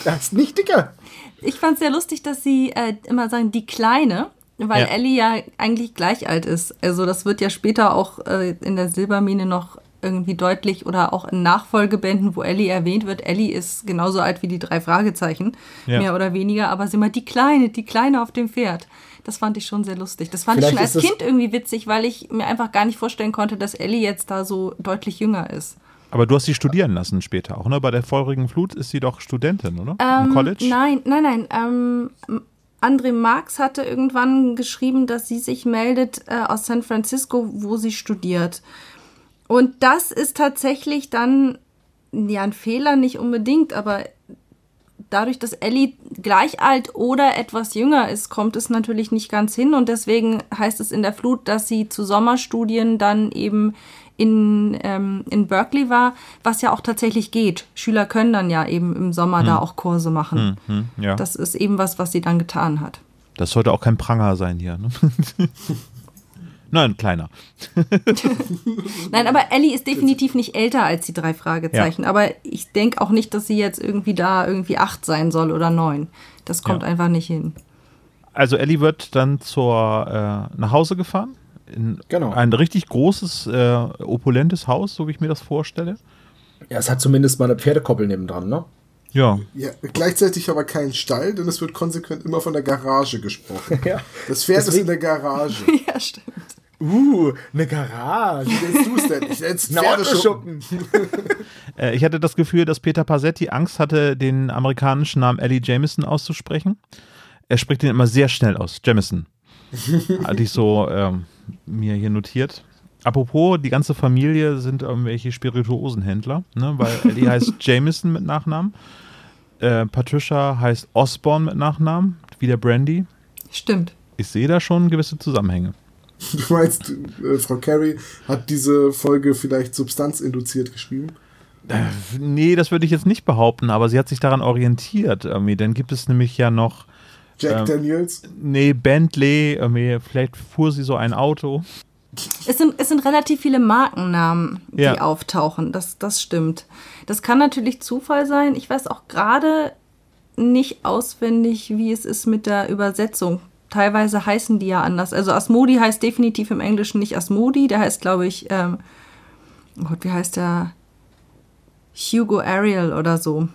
Der heißt nicht Dicker. Ich fand es sehr lustig, dass sie äh, immer sagen, die Kleine, weil Ja. Ellie ja eigentlich gleich alt ist. Also das wird ja später auch äh, in der Silbermine noch irgendwie deutlich oder auch in Nachfolgebänden, wo Ellie erwähnt wird. Ellie ist genauso alt wie die drei Fragezeichen, Ja. mehr oder weniger, aber sie immer die Kleine, die Kleine auf dem Pferd. Das fand ich schon sehr lustig. Das fand ich Vielleicht schon als ist das- Kind irgendwie witzig, weil ich mir einfach gar nicht vorstellen konnte, dass Ellie jetzt da so deutlich jünger ist. Aber du hast sie studieren lassen später auch, ne? Bei der feurigen Flut ist sie doch Studentin, oder? Im Ähm, College? Nein, nein, nein. Ähm, André Marx hatte irgendwann geschrieben, dass sie sich meldet äh, aus San Francisco, wo sie studiert. Und das ist tatsächlich dann ja ein Fehler, nicht unbedingt, aber dadurch, dass Ellie gleich alt oder etwas jünger ist, kommt es natürlich nicht ganz hin. Und deswegen heißt es in der Flut, dass sie zu Sommerstudien dann eben in, ähm, in Berkeley war, was ja auch tatsächlich geht. Schüler können dann ja eben im Sommer da auch Kurse machen. Hm, ja. Das, Das ist eben was, was sie dann getan hat. sollte auch kein Pranger sein hier, ne? Nein, kleiner. Nein, aber Ellie ist definitiv nicht älter als die drei Fragezeichen. Aber ich denke auch nicht, dass sie jetzt irgendwie da irgendwie acht sein soll oder neun. Das kommt Ja. einfach nicht hin. Also Ellie wird dann zur, äh, nach Hause gefahren. In Genau. ein richtig großes, äh, opulentes Haus, so wie ich mir das vorstelle. Ja, es hat zumindest mal eine Pferdekoppel nebendran, ne? Ja. Ja, gleichzeitig aber kein Stall, denn es wird konsequent immer von der Garage gesprochen. Ja. Das Pferd ist Deswegen- in der Garage. ja, stimmt. Uh, eine Garage. Wie nennst du es denn? Ich nenn's Pferdeschuppen. Äh, ich hatte das Gefühl, dass Peter Passetti Angst hatte, den amerikanischen Namen Ellie Jameson auszusprechen. Er spricht den immer sehr schnell aus. Jamison. Hatte ich so ähm, mir hier notiert. Apropos, die ganze Familie sind irgendwelche Spirituosenhändler, ne? weil Ellie heißt Jameson mit Nachnamen. Äh, Patricia heißt Osborne mit Nachnamen, wie der Brandy. Stimmt. Ich sehe da schon gewisse Zusammenhänge. Du meinst, äh, Frau Carey hat diese Folge vielleicht substanzinduziert geschrieben? Äh, nee, das würde ich jetzt nicht behaupten, aber sie hat sich daran orientiert. Irgendwie. Dann gibt es nämlich ja noch. Jack ähm, Daniels? Nee, Bentley. Irgendwie. Vielleicht fuhr sie so ein Auto. Es sind, es sind relativ viele Markennamen, die ja. auftauchen. Das, das stimmt. Das kann natürlich Zufall sein. Ich weiß auch gerade nicht auswendig, wie es ist mit der Übersetzung. Teilweise heißen die ja anders. Also Asmodi heißt definitiv im Englischen nicht Asmodi. Der heißt, glaube ich, ähm, oh Gott, wie heißt der? Hugo Ariel oder so.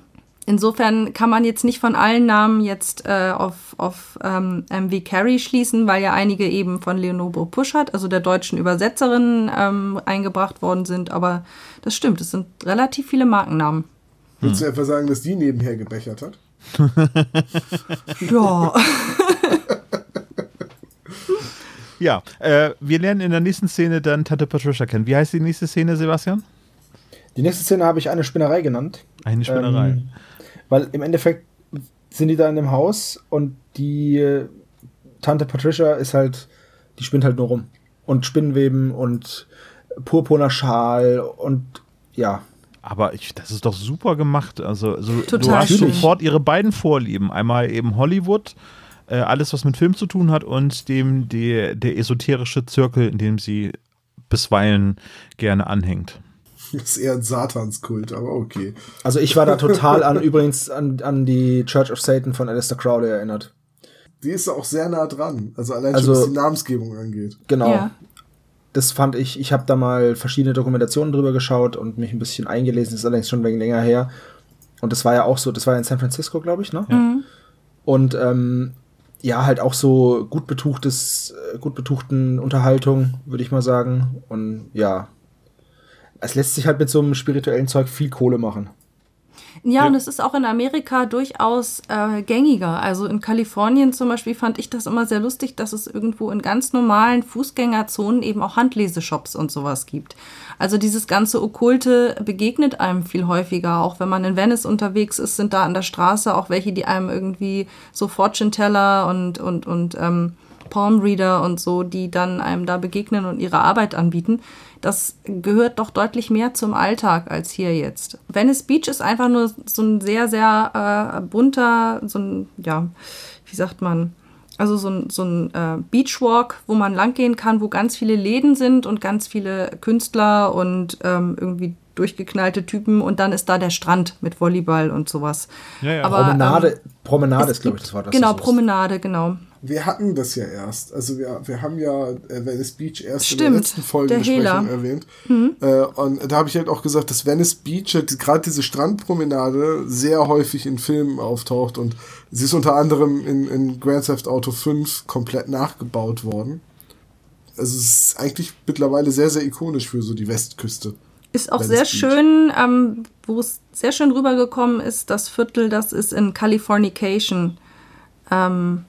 Insofern kann man jetzt nicht von allen Namen jetzt äh, auf, auf ähm, MV Carey schließen, weil ja einige eben von Leonore Puschert, also der deutschen Übersetzerin, ähm, eingebracht worden sind. Aber das stimmt, es sind relativ viele Markennamen. Willst du etwa sagen, dass die nebenher gebechert hat? ja. ja, äh, wir lernen in der nächsten Szene dann Tante Patricia kennen. Wie heißt die nächste Szene, Sebastian? Die nächste Szene habe ich eine Spinnerei genannt. Eine Spinnerei. Ähm, weil im Endeffekt sind die da in dem Haus und die äh, Tante Patricia ist halt, die spinnt halt nur rum. Und Spinnweben und purpurner Schal und ja. Aber ich, das ist doch super gemacht. Also, also du hast sofort ihre beiden Vorlieben. Einmal eben Hollywood, äh, alles was mit Film zu tun hat und dem die, der esoterische Zirkel, in dem sie bisweilen gerne anhängt. Das ist eher ein Satanskult, aber okay. Also ich war da total an übrigens an, an die Church of Satan von Alistair Crowley erinnert. Die ist auch sehr nah dran, also allein also, schon was die Namensgebung angeht. Genau. Ja. Das fand ich, ich habe da mal verschiedene Dokumentationen drüber geschaut und mich ein bisschen eingelesen, das ist allerdings schon wegen länger her. Und das war ja auch so, das war ja in San Francisco, glaube ich, ne? Mhm. Und ähm, ja, halt auch so gut betuchtes, äh, gut betuchten Unterhaltung, würde ich mal sagen. Und ja, es lässt sich halt mit so einem spirituellen Zeug viel Kohle machen. Ja, ja. und es ist auch in Amerika durchaus äh, gängiger. Also in Kalifornien zum Beispiel fand ich das immer sehr lustig, dass es irgendwo in ganz normalen Fußgängerzonen eben auch Handleseshops und sowas gibt. Also dieses ganze Okkulte begegnet einem viel häufiger. Auch wenn man in Venice unterwegs ist, sind da an der Straße auch welche, die einem irgendwie so Fortune Teller und, und, und ähm, Palm Reader und so, die dann einem da begegnen und ihre Arbeit anbieten das gehört doch deutlich mehr zum Alltag als hier jetzt. Venice Beach ist einfach nur so ein sehr, sehr äh, bunter, so ein, ja, wie sagt man, also so ein, so ein äh, Beachwalk, wo man langgehen kann, wo ganz viele Läden sind und ganz viele Künstler und ähm, irgendwie durchgeknallte Typen und dann ist da der Strand mit Volleyball und sowas. Ja, ja. Aber, Promenade, ähm, Promenade ist, glaube ich, das Wort. Genau, Promenade, genau wir hatten das ja erst. Also wir, wir haben ja äh, Venice Beach erst Stimmt, in der letzten Folgenbesprechung erwähnt. Mhm. Äh, und da habe ich halt auch gesagt, dass Venice Beach, halt, gerade diese Strandpromenade, sehr häufig in Filmen auftaucht und sie ist unter anderem in, in Grand Theft Auto 5 komplett nachgebaut worden. Also es ist eigentlich mittlerweile sehr, sehr ikonisch für so die Westküste. Ist auch sehr Beach. schön, ähm, wo es sehr schön rübergekommen ist, das Viertel, das ist in Californication. Ähm,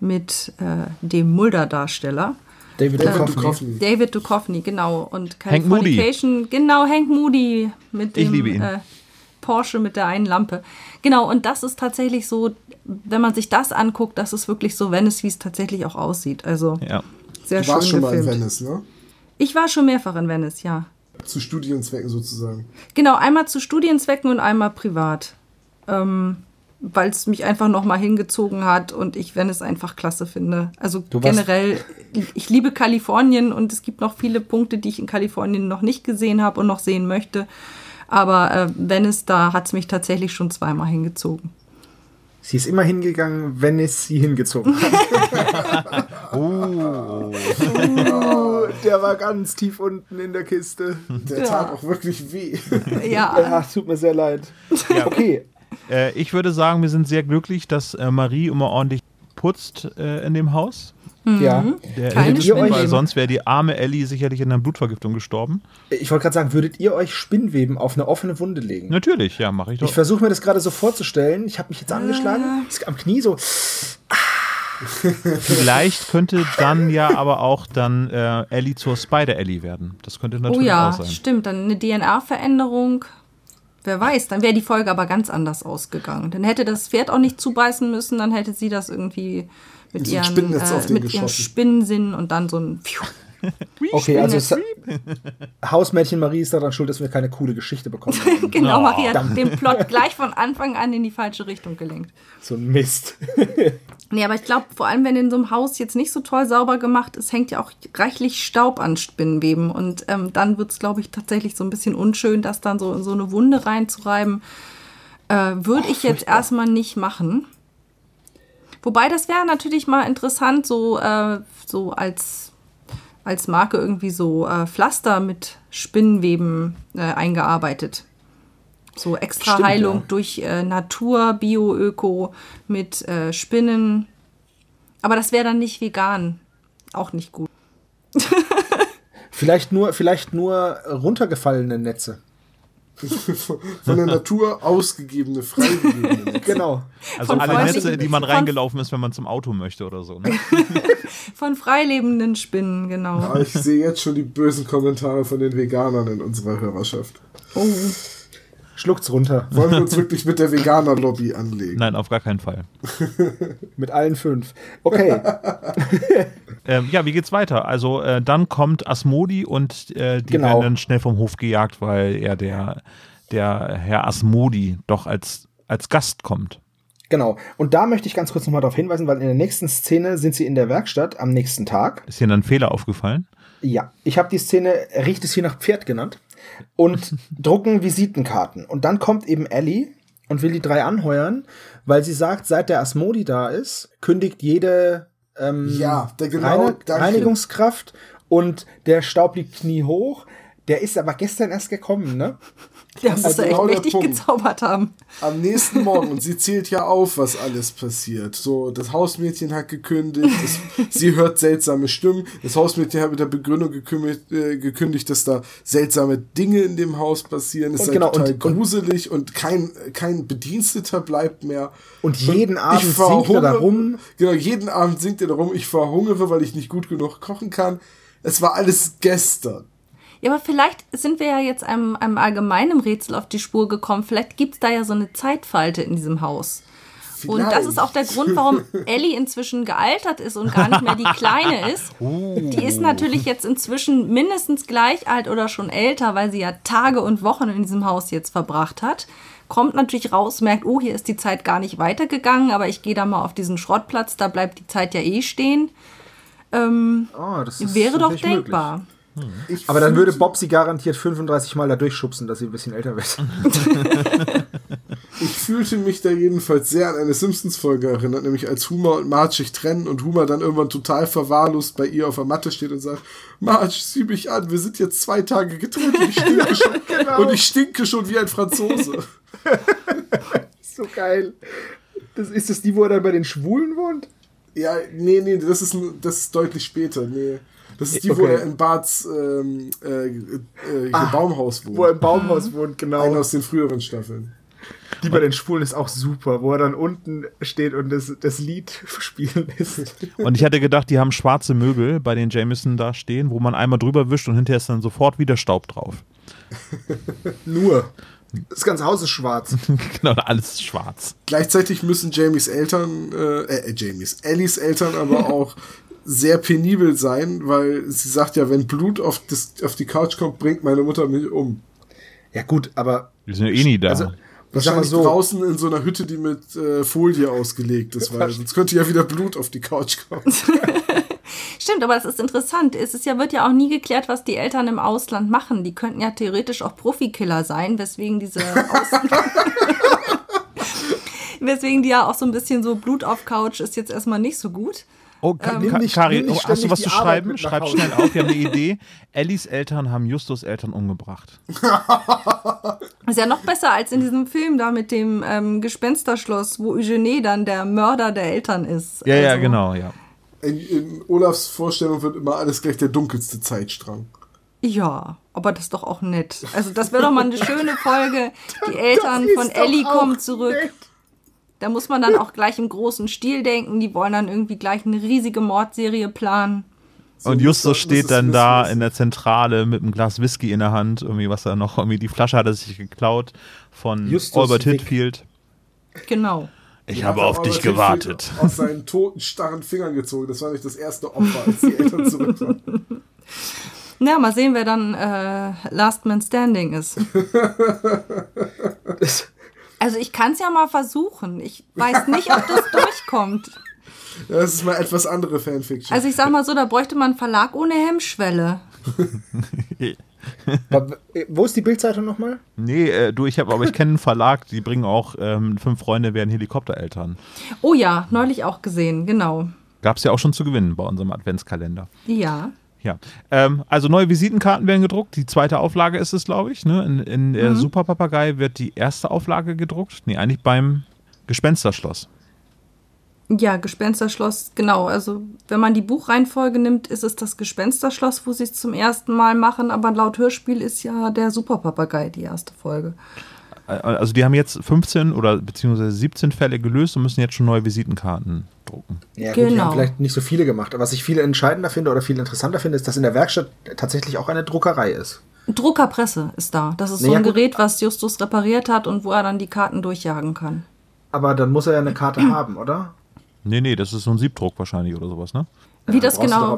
mit äh, dem Mulder-Darsteller. David äh, Duchovny. David Duchovny, genau. Und Californication, genau, Hank Moody mit dem äh, Porsche mit der einen Lampe. Genau, und das ist tatsächlich so, wenn man sich das anguckt, das ist wirklich so Venice, wie es tatsächlich auch aussieht. Also ja. sehr du schön. warst schon gefilmt. mal in Venice, ne? Ich war schon mehrfach in Venice, ja. Zu Studienzwecken sozusagen. Genau, einmal zu Studienzwecken und einmal privat. Ähm, weil es mich einfach noch mal hingezogen hat und ich, wenn es einfach klasse finde. Also generell, ich liebe Kalifornien und es gibt noch viele Punkte, die ich in Kalifornien noch nicht gesehen habe und noch sehen möchte. Aber äh, wenn es da, hat es mich tatsächlich schon zweimal hingezogen. Sie ist immer hingegangen, wenn es sie hingezogen hat. oh. oh. Der war ganz tief unten in der Kiste. Der ja. tat auch wirklich weh. Ja. ja. Tut mir sehr leid. Ja. Okay, äh, ich würde sagen, wir sind sehr glücklich, dass äh, Marie immer ordentlich putzt äh, in dem Haus. Mhm. Ja. Der Keine Spinnweben. Weil sonst wäre die arme Ellie sicherlich in einer Blutvergiftung gestorben. Ich wollte gerade sagen, würdet ihr euch Spinnweben auf eine offene Wunde legen? Natürlich, ja, mache ich doch. Ich versuche mir das gerade so vorzustellen. Ich habe mich jetzt angeschlagen, ah. am Knie so. Vielleicht könnte dann ja aber auch dann äh, Ellie zur Spider-Ellie werden. Das könnte natürlich oh ja, auch sein. Stimmt, dann eine DNA-Veränderung. Wer weiß, dann wäre die Folge aber ganz anders ausgegangen. Dann hätte das Pferd auch nicht zubeißen müssen, dann hätte sie das irgendwie mit, So ihren, äh, mit ihren. Spinnensinn und dann so ein. Pfiuh. Okay, also Hausmädchen Marie ist daran schuld, dass wir keine coole Geschichte bekommen haben. Genau, Oh. Maria hat den Plot gleich von Anfang an in die falsche Richtung gelenkt. so ein Mist. Nee, aber ich glaube, vor allem, wenn in so einem Haus jetzt nicht so toll sauber gemacht ist, hängt ja auch reichlich Staub an Spinnenweben. Und ähm, dann wird es, glaube ich, tatsächlich so ein bisschen unschön, das dann so in so eine Wunde reinzureiben. Äh, Würde ich jetzt erstmal nicht machen. Wobei, das wäre natürlich mal interessant, so, äh, so als, als Marke irgendwie so äh, Pflaster mit Spinnenweben äh, eingearbeitet. So extra Stimmt, Heilung ja. durch äh, Natur, Bio, Öko mit äh, Spinnen. Aber das wäre dann nicht vegan. Auch nicht gut. Vielleicht nur, vielleicht nur runtergefallene Netze. Von der Natur ausgegebene, freigegebene Netze. Genau. Also Von alle Netze, die man reingelaufen ist, wenn man zum Auto möchte oder so. Ne? Von freilebenden Spinnen, genau. Aber ich sehe jetzt schon die bösen Kommentare von den Veganern in unserer Hörerschaft. Oh. Schluckt's runter. Wollen wir uns wirklich mit der Veganer-Lobby anlegen? Nein, auf gar keinen Fall. Mit allen fünf. Okay. Ähm, ja, wie geht's weiter? Also äh, dann kommt Asmodi und äh, die Genau. werden dann schnell vom Hof gejagt, weil er der, der Herr Asmodi doch als, als Gast kommt. Genau. Und da möchte ich ganz kurz nochmal darauf hinweisen, weil in der nächsten Szene sind sie in der Werkstatt am nächsten Tag. Ist hier dann ein Fehler aufgefallen? Ja, ich habe die Szene Riecht es hier nach Pferd genannt und drucken Visitenkarten. Und dann kommt eben Ellie und will die drei anheuern, weil sie sagt, seit der Asmodi da ist, kündigt jede ähm, Ja, der genau, Reine. Reinigungskraft und der Staub liegt knie hoch. Der ist aber gestern erst gekommen, ne? Der muss echt genau der mächtig Punkt. gezaubert haben. Am nächsten Morgen, und sie zählt ja auf, was alles passiert. So, das Hausmädchen hat gekündigt, es, sie hört seltsame Stimmen. Das Hausmädchen hat mit der Begründung gekündigt, äh, gekündigt dass da seltsame Dinge in dem Haus passieren. Es Und sei genau, total und- und- gruselig und kein, kein Bediensteter bleibt mehr. Und jeden Abend ich singt er da rum. Genau, jeden Abend singt er darum, ich verhungere, weil ich nicht gut genug kochen kann. Es war alles gestern. Ja, aber vielleicht sind wir ja jetzt einem, einem allgemeinen Rätsel auf die Spur gekommen. Vielleicht gibt es da ja so eine Zeitfalte in diesem Haus. Und das Vielleicht. ist auch der Grund, warum Ellie inzwischen gealtert ist und gar nicht mehr die Kleine ist. Die ist natürlich jetzt inzwischen mindestens gleich alt oder schon älter, weil sie ja Tage und Wochen in diesem Haus jetzt verbracht hat. Kommt natürlich raus, merkt, oh, hier ist die Zeit gar nicht weitergegangen, aber ich gehe da mal auf diesen Schrottplatz, da bleibt die Zeit ja eh stehen. Ähm, Oh, das ist wäre doch natürlich möglich. Ich Aber dann würde Bob sie garantiert 35 Mal da durchschubsen, dass sie ein bisschen älter wird. Ich fühlte mich da jedenfalls sehr an eine Simpsons-Folge erinnert, nämlich als Homer und Marge sich trennen und Homer dann irgendwann total verwahrlost bei ihr auf der Matte steht und sagt, Marge, sieh mich an, wir sind jetzt zwei Tage getrennt und ich stinke schon, Genau. und ich stinke schon wie ein Franzose. so geil. Das, ist das die, wo er dann bei den Schwulen wohnt? Ja, nee, nee, das ist, das ist deutlich später, nee. Das ist die, wo Okay. er in Barts ähm, äh, äh, Ah, Baumhaus wohnt. Wo er im Baumhaus wohnt, genau. Eine aus den früheren Staffeln. Die bei den Schwulen ist auch super, wo er dann unten steht und das, das Lied spielen lässt. Und ich hatte gedacht, die haben schwarze Möbel bei den Jameson da stehen, wo man einmal drüber wischt und hinterher ist dann sofort wieder Staub drauf. Nur. Das ganze Haus ist schwarz. genau, alles ist schwarz. Gleichzeitig müssen Jamies Eltern, äh, äh, Jamies, Ellies Eltern aber auch sehr penibel sein, weil sie sagt ja, wenn Blut auf, das, auf die Couch kommt, bringt meine Mutter mich um. Ja, gut, aber Wir sind ja eh nie da. Also, ich sag mal Wahrscheinlich so, draußen in so einer Hütte, die mit äh, Folie ausgelegt ist, weil sonst könnte ja wieder Blut auf die Couch kommen. Stimmt, aber es ist interessant. Es ist ja, wird ja auch nie geklärt, was die Eltern im Ausland machen. Die könnten ja theoretisch auch Profikiller sein, weswegen diese Weswegen die ja auch so ein bisschen so Blut auf Couch ist jetzt erstmal nicht so gut. Oh, Ka nimm Ka nicht- Kari, nimm nicht oh, hast du was zu schreiben? Schreib schnell auf, wir haben eine Idee. Ellis Eltern haben Justus Eltern umgebracht. Ist ja noch besser als in diesem Film da mit dem ähm, Gespensterschloss, wo Eugenie dann der Mörder der Eltern ist. Ja, ja, Also, genau, ja. In, in Olafs Vorstellung wird immer alles gleich der dunkelste Zeitstrang. Ja, aber das ist doch auch nett. Also das wäre doch mal eine schöne Folge. Die Eltern von Ellie kommen zurück. nett. Da muss man dann auch gleich im großen Stil denken. Die wollen dann irgendwie gleich eine riesige Mordserie planen. So und Justus das- das steht dann das da in der Zentrale mit einem Glas Whisky in der Hand, irgendwie was er noch, irgendwie die Flasche hat er sich geklaut von Justus Albert. Hitfield. Genau. Ich habe auf dich gewartet. Aus seinen toten, starren Fingern gezogen. Das war nicht das erste Opfer, als die Eltern zurück waren. Na, mal sehen, wer dann äh, Last Man Standing ist. Also ich kann es ja mal versuchen. Ich weiß nicht, ob das durchkommt. Das ist mal etwas andere Fanfiction. Also ich sag mal so, da bräuchte man einen Verlag ohne Hemmschwelle. Wo ist die Bildzeitung nochmal? Nee, äh, du, ich habe, aber ich kenne einen Verlag, die bringen auch ähm, fünf Freunde werden Helikoptereltern. Oh ja, neulich auch gesehen, genau. Gab es ja auch schon zu gewinnen bei unserem Adventskalender. Ja. Ja, ähm, also neue Visitenkarten werden gedruckt. Die zweite Auflage ist es, glaube ich. Ne? In, in der Super Papagei wird die erste Auflage gedruckt. Nee, eigentlich beim Gespensterschloss. Ja, Gespensterschloss, genau. Also, wenn man die Buchreihenfolge nimmt, ist es das Gespensterschloss, wo sie es zum ersten Mal machen. Aber laut Hörspiel ist ja der Superpapagei die erste Folge. Äh, Also die haben jetzt 15 oder beziehungsweise 17 Fälle gelöst und müssen jetzt schon neue Visitenkarten drucken. Ja, gut, die Genau. haben vielleicht nicht so viele gemacht. Aber was ich viel entscheidender finde oder viel interessanter finde, ist, dass in der Werkstatt tatsächlich auch eine Druckerei ist. Druckerpresse ist da. Das ist so Naja, ein gut. Gerät, was Justus repariert hat und wo er dann die Karten durchjagen kann. Aber dann muss er ja eine Karte haben, oder? Nee, nee, das ist so ein Siebdruck wahrscheinlich oder sowas, ne? Wie Ja, das genau.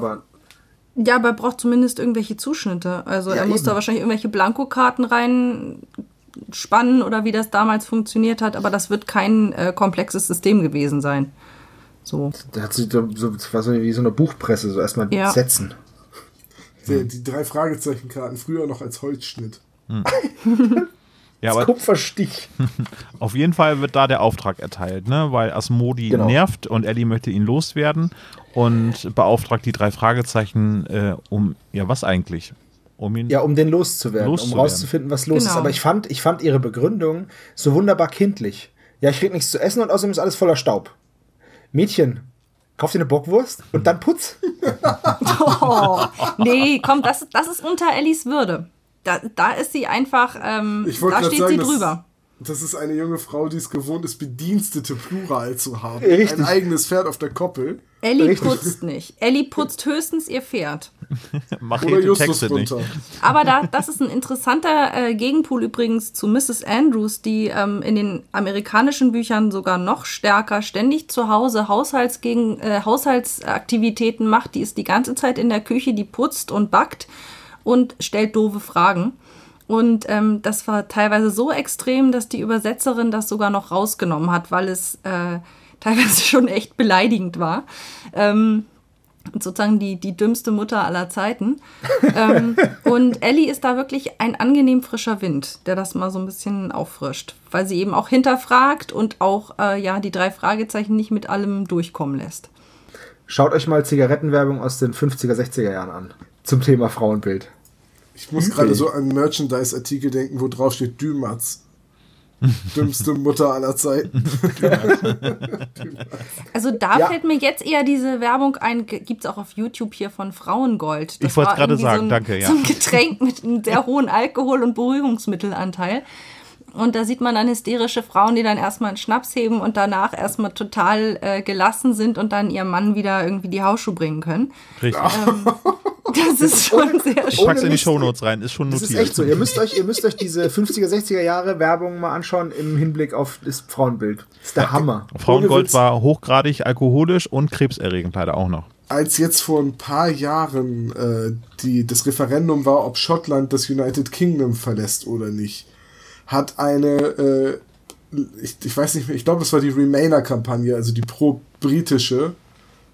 Ja, aber er braucht zumindest irgendwelche Zuschnitte. Also Ja, er muss eben. da wahrscheinlich irgendwelche Blankokarten reinspannen oder wie das damals funktioniert hat, aber das wird kein äh, komplexes System gewesen sein. So. der hat sich so, so, das war so wie so eine Buchpresse, so erstmal Ja. setzen. Die, die drei Fragezeichenkarten früher noch als Holzschnitt. Ja, aber Kupferstich. auf jeden Fall wird da der Auftrag erteilt, ne? Weil Asmodi Genau. nervt und Ellie möchte ihn loswerden und beauftragt die drei Fragezeichen äh, um, ja, was eigentlich? Um ihn. Ja, um den loszuwerden, Loszuwerden. um rauszufinden, was los ist. Genau. Aber ich fand, ich fand ihre Begründung so wunderbar kindlich. Ja, ich krieg nichts zu essen und außerdem ist alles voller Staub. Mädchen, kauf dir eine Bockwurst und dann putz. Oh, nee, komm, das, das ist unter Ellis Würde. Da, da ist sie einfach, ähm, da steht sagen, sie das, drüber. Das ist eine junge Frau, die es gewohnt ist, Bedienstete plural zu haben. Richtig. Ein eigenes Pferd auf der Koppel. Ellie Richtig. putzt nicht. Ellie putzt höchstens ihr Pferd. Mach Oder die Justus Texte nicht. runter. Aber da, das ist ein interessanter äh, Gegenpol übrigens zu Mrs. Andrews, die ähm, in den amerikanischen Büchern sogar noch stärker ständig zu Hause Haushaltsgegen, äh, Haushaltsaktivitäten macht. Die ist die ganze Zeit in der Küche, die putzt und backt und stellt doofe Fragen. Und ähm, das war teilweise so extrem, dass die Übersetzerin das sogar noch rausgenommen hat, weil es äh, teilweise schon echt beleidigend war. Ähm, sozusagen die, die dümmste Mutter aller Zeiten. ähm, und Ellie ist da wirklich ein angenehm frischer Wind, der das mal so ein bisschen auffrischt, weil sie eben auch hinterfragt und auch äh, ja die drei Fragezeichen nicht mit allem durchkommen lässt. Schaut euch mal Zigarettenwerbung aus den 50er, 60er Jahren an. Zum Thema Frauenbild. Ich muss gerade so an Merchandise-Artikel denken, wo drauf steht Dümatz. Dümmste Mutter aller Zeiten. Also da Ja. fällt mir jetzt eher diese Werbung ein, gibt es auch auf YouTube hier von Frauengold. Ich wollte gerade sagen, so ein, danke, ja. So ein Getränk mit einem sehr hohen Alkohol- und Beruhigungsmittelanteil. Und da sieht man dann hysterische Frauen, die dann erstmal einen Schnaps heben und danach erstmal total äh, gelassen sind und dann ihrem Mann wieder irgendwie die Hausschuhe bringen können. Richtig. Das ist schon sehr Ich schön. pack's in die. Shownotes rein, ist schon Das notiert. ist echt so. Ihr müsst euch, ihr müsst euch diese 50er, 60er Jahre Werbung mal anschauen im Hinblick auf das Frauenbild. Das ist der Hammer. Ohne Frauengold war hochgradig alkoholisch und krebserregend leider auch noch. Als jetzt vor ein paar Jahren äh, die, das Referendum war, ob Schottland das United Kingdom verlässt oder nicht, hat eine, äh, ich, ich weiß nicht mehr, ich glaube, das war die Remainer-Kampagne, also die pro-britische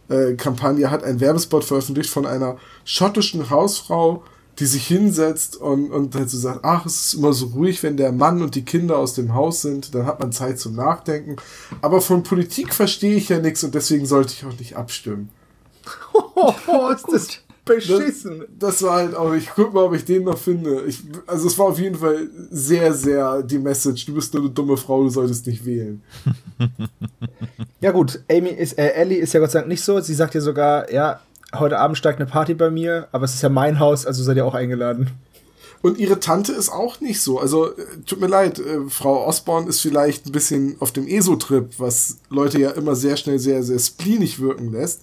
äh, Kampagne, hat ein Werbespot veröffentlicht von einer schottischen Hausfrau, die sich hinsetzt und, und halt so sagt, ach, es ist immer so ruhig, wenn der Mann und die Kinder aus dem Haus sind, dann hat man Zeit zum Nachdenken. Aber von Politik verstehe ich ja nichts und deswegen sollte ich auch nicht abstimmen. Oh, ist das beschissen. Das war halt auch, ich guck mal, ob ich den noch finde. Ich, also es war auf jeden Fall sehr, sehr die Message, du bist nur eine dumme Frau, du solltest nicht wählen. Ja gut, Amy ist, äh, Ellie ist ja Gott sei Dank nicht so. Sie sagt ja sogar, ja, heute Abend steigt eine Party bei mir, aber es ist ja mein Haus, also seid ihr auch eingeladen. Und ihre Tante ist auch nicht so. Also, äh, tut mir leid, äh, Frau Osborne ist vielleicht ein bisschen auf dem ESO-Trip, was Leute ja immer sehr schnell sehr, sehr spleenig wirken lässt.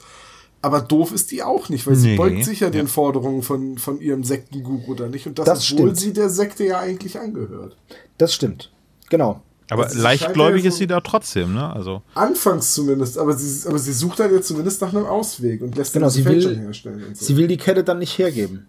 Aber doof ist die auch nicht, weil sie Nee. beugt sich ja den Ja. Forderungen von, von ihrem Sektenguru oder nicht. Und das, Das obwohl stimmt. sie der Sekte ja eigentlich angehört. Das stimmt. Genau. Aber Also sie leichtgläubig ja ist sie da trotzdem, ne? Also, Anfangs zumindest, aber sie, aber sie sucht dann jetzt zumindest nach einem Ausweg und lässt Genau, dann sie will- Fälschung herstellen. Und so. Sie will die Kette dann nicht hergeben.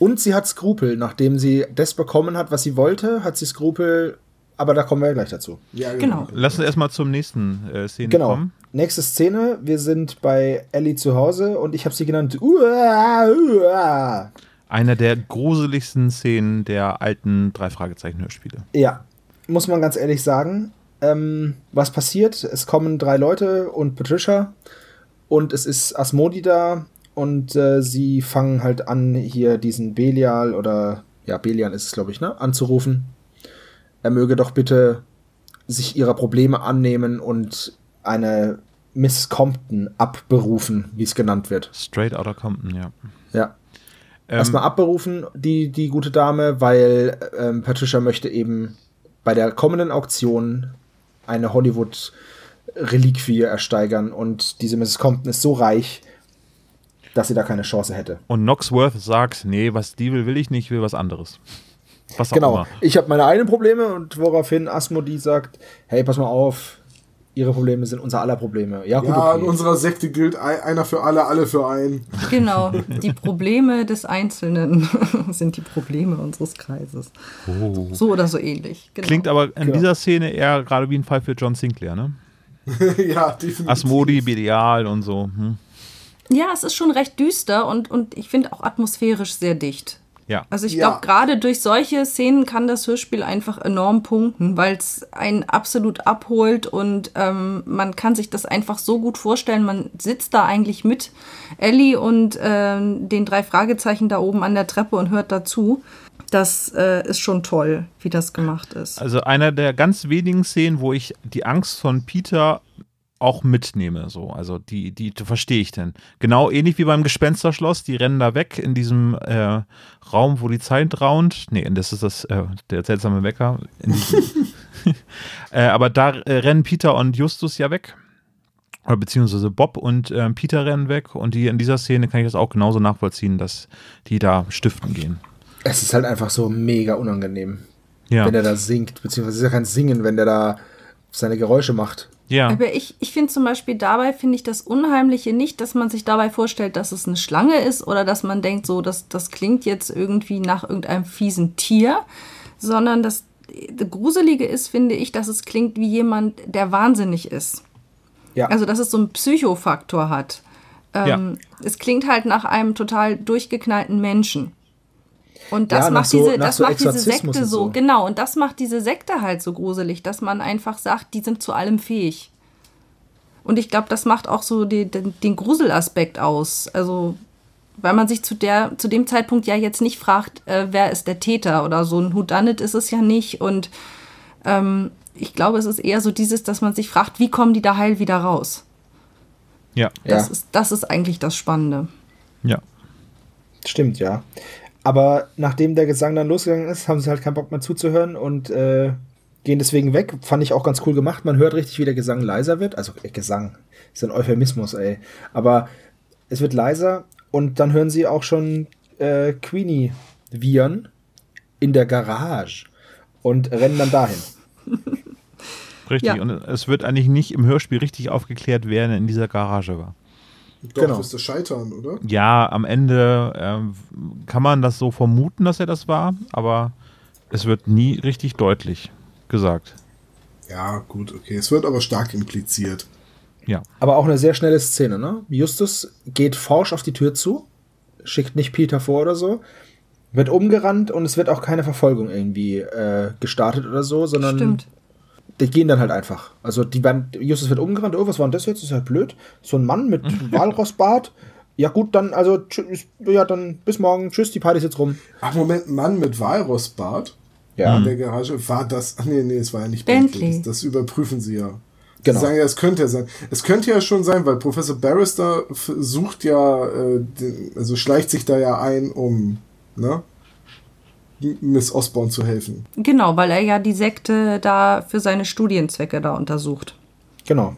Und sie hat Skrupel. Nachdem sie das bekommen hat, was sie wollte, hat sie Skrupel. Aber da kommen wir ja gleich dazu. ja, Genau. lass uns erstmal zum nächsten äh, Szene Genau. kommen. Nächste Szene. Wir sind bei Ellie zu Hause und ich habe sie genannt. Uah, uah. Einer der gruseligsten Szenen der alten Drei-Fragezeichen-Hörspiele. Ja, muss man ganz ehrlich sagen. Ähm, was passiert? Es kommen drei Leute und Patricia und es ist Asmodi da und äh, sie fangen halt an, hier diesen Belial oder ja, Belial ist es, glaube ich, ne, anzurufen. Er möge doch bitte sich ihrer Probleme annehmen und eine Miss Compton abberufen, wie es genannt wird. Straight Outta Compton, ja. Ja. Ähm, Erstmal abberufen, die, die gute Dame, weil ähm, Patricia möchte eben bei der kommenden Auktion eine Hollywood-Reliquie ersteigern und diese Mrs. Compton ist so reich, dass sie da keine Chance hätte. Und Knoxworth sagt, nee, was die will, will ich nicht, ich will was anderes. Was auch Genau. immer. Ich habe meine eigenen Probleme und woraufhin Asmodi sagt, hey, pass mal auf, ihre Probleme sind unser aller Probleme. Ja, gut, Ja, in okay. unserer Sekte gilt ei- einer für alle, alle für einen. Genau, die Probleme des Einzelnen sind die Probleme unseres Kreises. So oder so ähnlich. Genau. Klingt aber in Genau. dieser Szene eher gerade wie ein Fall für John Sinclair, ne? ja, definitiv. Asmodi, Belial und so. Hm? Ja, es ist schon recht düster und, und ich finde auch atmosphärisch sehr dicht. Ja. Also ich Ja. glaube, gerade durch solche Szenen kann das Hörspiel einfach enorm punkten, weil es einen absolut abholt und ähm, man kann sich das einfach so gut vorstellen. Man sitzt da eigentlich mit Ellie und ähm, den drei Fragezeichen da oben an der Treppe und hört dazu. Das äh, ist schon toll, wie das gemacht ist. Also einer der ganz wenigen Szenen, wo ich die Angst von Peter auch mitnehme. So. Also die, die verstehe ich denn. Genau ähnlich wie beim Gespensterschloss, die rennen da weg in diesem äh, Raum, wo die Zeit raunt. Nee, das ist das, äh, der seltsame Wecker. Äh, aber da äh, rennen Peter und Justus ja weg. Oder beziehungsweise Bob und ähm, Peter rennen weg. Und die, in dieser Szene kann ich das auch genauso nachvollziehen, dass die da stiften gehen. Es ist halt einfach so mega unangenehm, Ja. wenn er da singt, beziehungsweise es ist ja kein Singen, wenn der da seine Geräusche macht. Ja. Aber ich, ich finde zum Beispiel dabei, finde ich das Unheimliche nicht, dass man sich dabei vorstellt, dass es eine Schlange ist oder dass man denkt, so, das, das klingt jetzt irgendwie nach irgendeinem fiesen Tier, sondern das Gruselige ist, finde ich, dass es klingt wie jemand, der wahnsinnig ist. Ja. Also, dass es so einen Psychofaktor hat. Ähm, Es klingt halt nach einem total durchgeknallten Menschen. Und das Ja, macht so- diese, das so macht diese Sekte so, so. genau, und das macht diese Sekte halt so gruselig, dass man einfach sagt, die sind zu allem fähig. Und ich glaube, das macht auch so die, den, den Gruselaspekt aus. Also, weil man sich zu, der, zu dem Zeitpunkt ja jetzt nicht fragt, äh, wer ist der Täter oder so. Ein Whodunit ist es ja nicht. Und ähm, ich glaube, es ist eher so dieses, dass man sich fragt, wie kommen die da heil wieder raus? ja. Das, Ja. ist, das ist eigentlich das Spannende. Ja. Stimmt, ja. Aber nachdem der Gesang dann losgegangen ist, haben sie halt keinen Bock mehr zuzuhören und äh, gehen deswegen weg. Fand ich auch ganz cool gemacht. Man hört richtig, wie der Gesang leiser wird. Also äh, Gesang ist ein Euphemismus, ey. Aber es wird leiser und dann hören sie auch schon äh, Queenie wiehern in der Garage und rennen dann dahin. Richtig. Ja. Und es wird eigentlich nicht im Hörspiel richtig aufgeklärt, wer in dieser Garage war. Doch, Genau. wirst du scheitern, oder? Ja, am Ende ähm, kann man das so vermuten, dass er das war, aber es wird nie richtig deutlich gesagt. Ja, gut, okay. Es wird aber stark impliziert. Ja. Aber auch eine sehr schnelle Szene, ne? Justus geht forsch auf die Tür zu, schickt nicht Peter vor oder so, wird umgerannt und es wird auch keine Verfolgung irgendwie äh, gestartet oder so, sondern Stimmt. Die gehen dann halt einfach. Also die werden, Justus wird umgerannt, oh, was war denn das jetzt? Das ist halt blöd. So ein Mann mit Walrossbart. Ja gut, dann, also, tschüss, ja, dann bis morgen. Tschüss, die Party ist jetzt rum. Ach, Moment, Mann mit Walrossbart Ja, in der Garage. War das. Ach nee, nee, es war ja nicht Bentley. Das, das überprüfen sie ja. Genau. Sie sagen ja, es könnte ja sein. Es könnte ja schon sein, weil Professor Barrister sucht ja, äh, also schleicht sich da ja ein, um, ne? Miss Osborne zu helfen. Genau, weil er ja die Sekte da für seine Studienzwecke da untersucht. genau.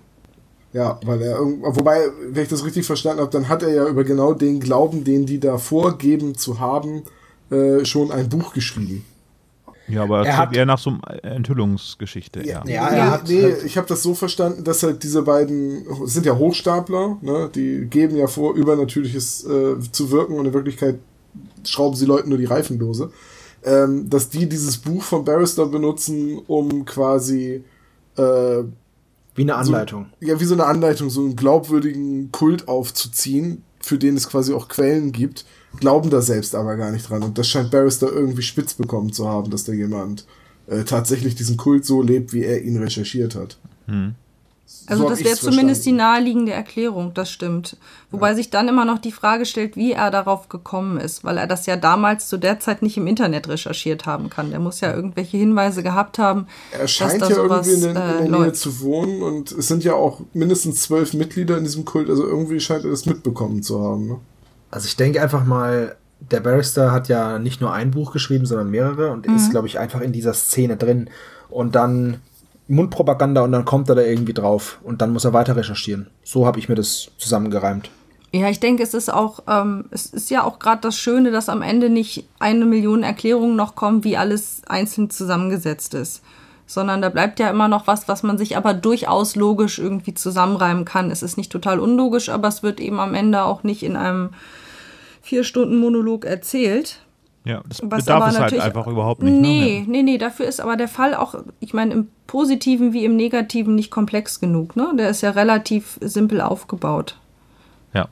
Ja, weil er irgend- wobei, wenn ich das richtig verstanden habe, dann hat er ja über genau den Glauben, den die da vorgeben zu haben, äh, schon ein Buch geschrieben. Ja, aber Er hat- eher nach so einer Enthüllungsgeschichte. Ja. Ja, nee, er hat nee, ich habe das so verstanden, dass halt diese beiden es sind ja Hochstapler, ne? die geben ja vor, übernatürliches äh, zu wirken und in Wirklichkeit schrauben sie Leuten nur die Reifendose. Ähm, dass die dieses Buch von Barrister benutzen, um quasi äh, Wie eine Anleitung. ja, wie so eine Anleitung, so einen glaubwürdigen Kult aufzuziehen, für den es quasi auch Quellen gibt, glauben da selbst aber gar nicht dran. Und das scheint Barrister irgendwie spitz bekommen zu haben, dass da jemand äh, tatsächlich diesen Kult so lebt, wie er ihn recherchiert hat. Also das wäre zumindest die verstanden. naheliegende Erklärung, das stimmt. Wobei sich dann immer noch die Frage stellt, wie er darauf gekommen ist, weil er das ja damals zu der Zeit nicht im Internet recherchiert haben kann. Der muss ja irgendwelche Hinweise gehabt haben. Er scheint dass ja sowas, irgendwie in, der- in äh, der Nähe läuft. zu wohnen und es sind ja auch mindestens zwölf Mitglieder in diesem Kult, also irgendwie scheint er das mitbekommen zu haben. Ne? Also ich denke einfach mal, der Barrister hat ja nicht nur ein Buch geschrieben, sondern mehrere und ist, glaube ich, einfach in dieser Szene drin. Und dann Mundpropaganda und dann kommt er da irgendwie drauf und dann muss er weiter recherchieren. So habe ich mir das zusammengereimt. Ja, ich denke, es ist auch, ähm, es ist ja auch gerade das Schöne, dass am Ende nicht eine Million Erklärungen noch kommen, wie alles einzeln zusammengesetzt ist. Sondern da bleibt ja immer noch was, was man sich aber durchaus logisch irgendwie zusammenreimen kann. Es ist nicht total unlogisch, aber es wird eben am Ende auch nicht in einem vier Stunden Monolog erzählt. Ja, das Was bedarf aber es halt einfach überhaupt nicht. Nee, Ne? nee, nee, dafür ist aber der Fall auch, ich meine, im Positiven wie im Negativen nicht komplex genug. Ne? Der ist ja relativ simpel aufgebaut. Ja.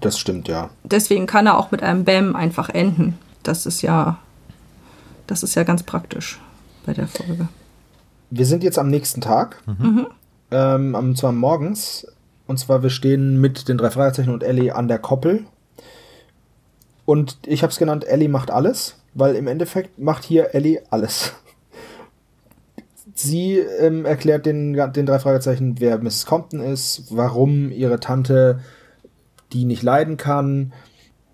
Das stimmt, ja. deswegen kann er auch mit einem Bam einfach enden. Das ist ja, das ist ja ganz praktisch bei der Folge. Wir sind jetzt am nächsten Tag. Ähm, am, zwar morgens. Und zwar, wir stehen mit den drei Fragezeichen und Ellie an der Koppel. Und ich habe es genannt, Ellie macht alles, weil im Endeffekt macht hier Ellie alles. Sie ähm, erklärt den, den drei Fragezeichen, wer Mrs. Compton ist, warum ihre Tante die nicht leiden kann.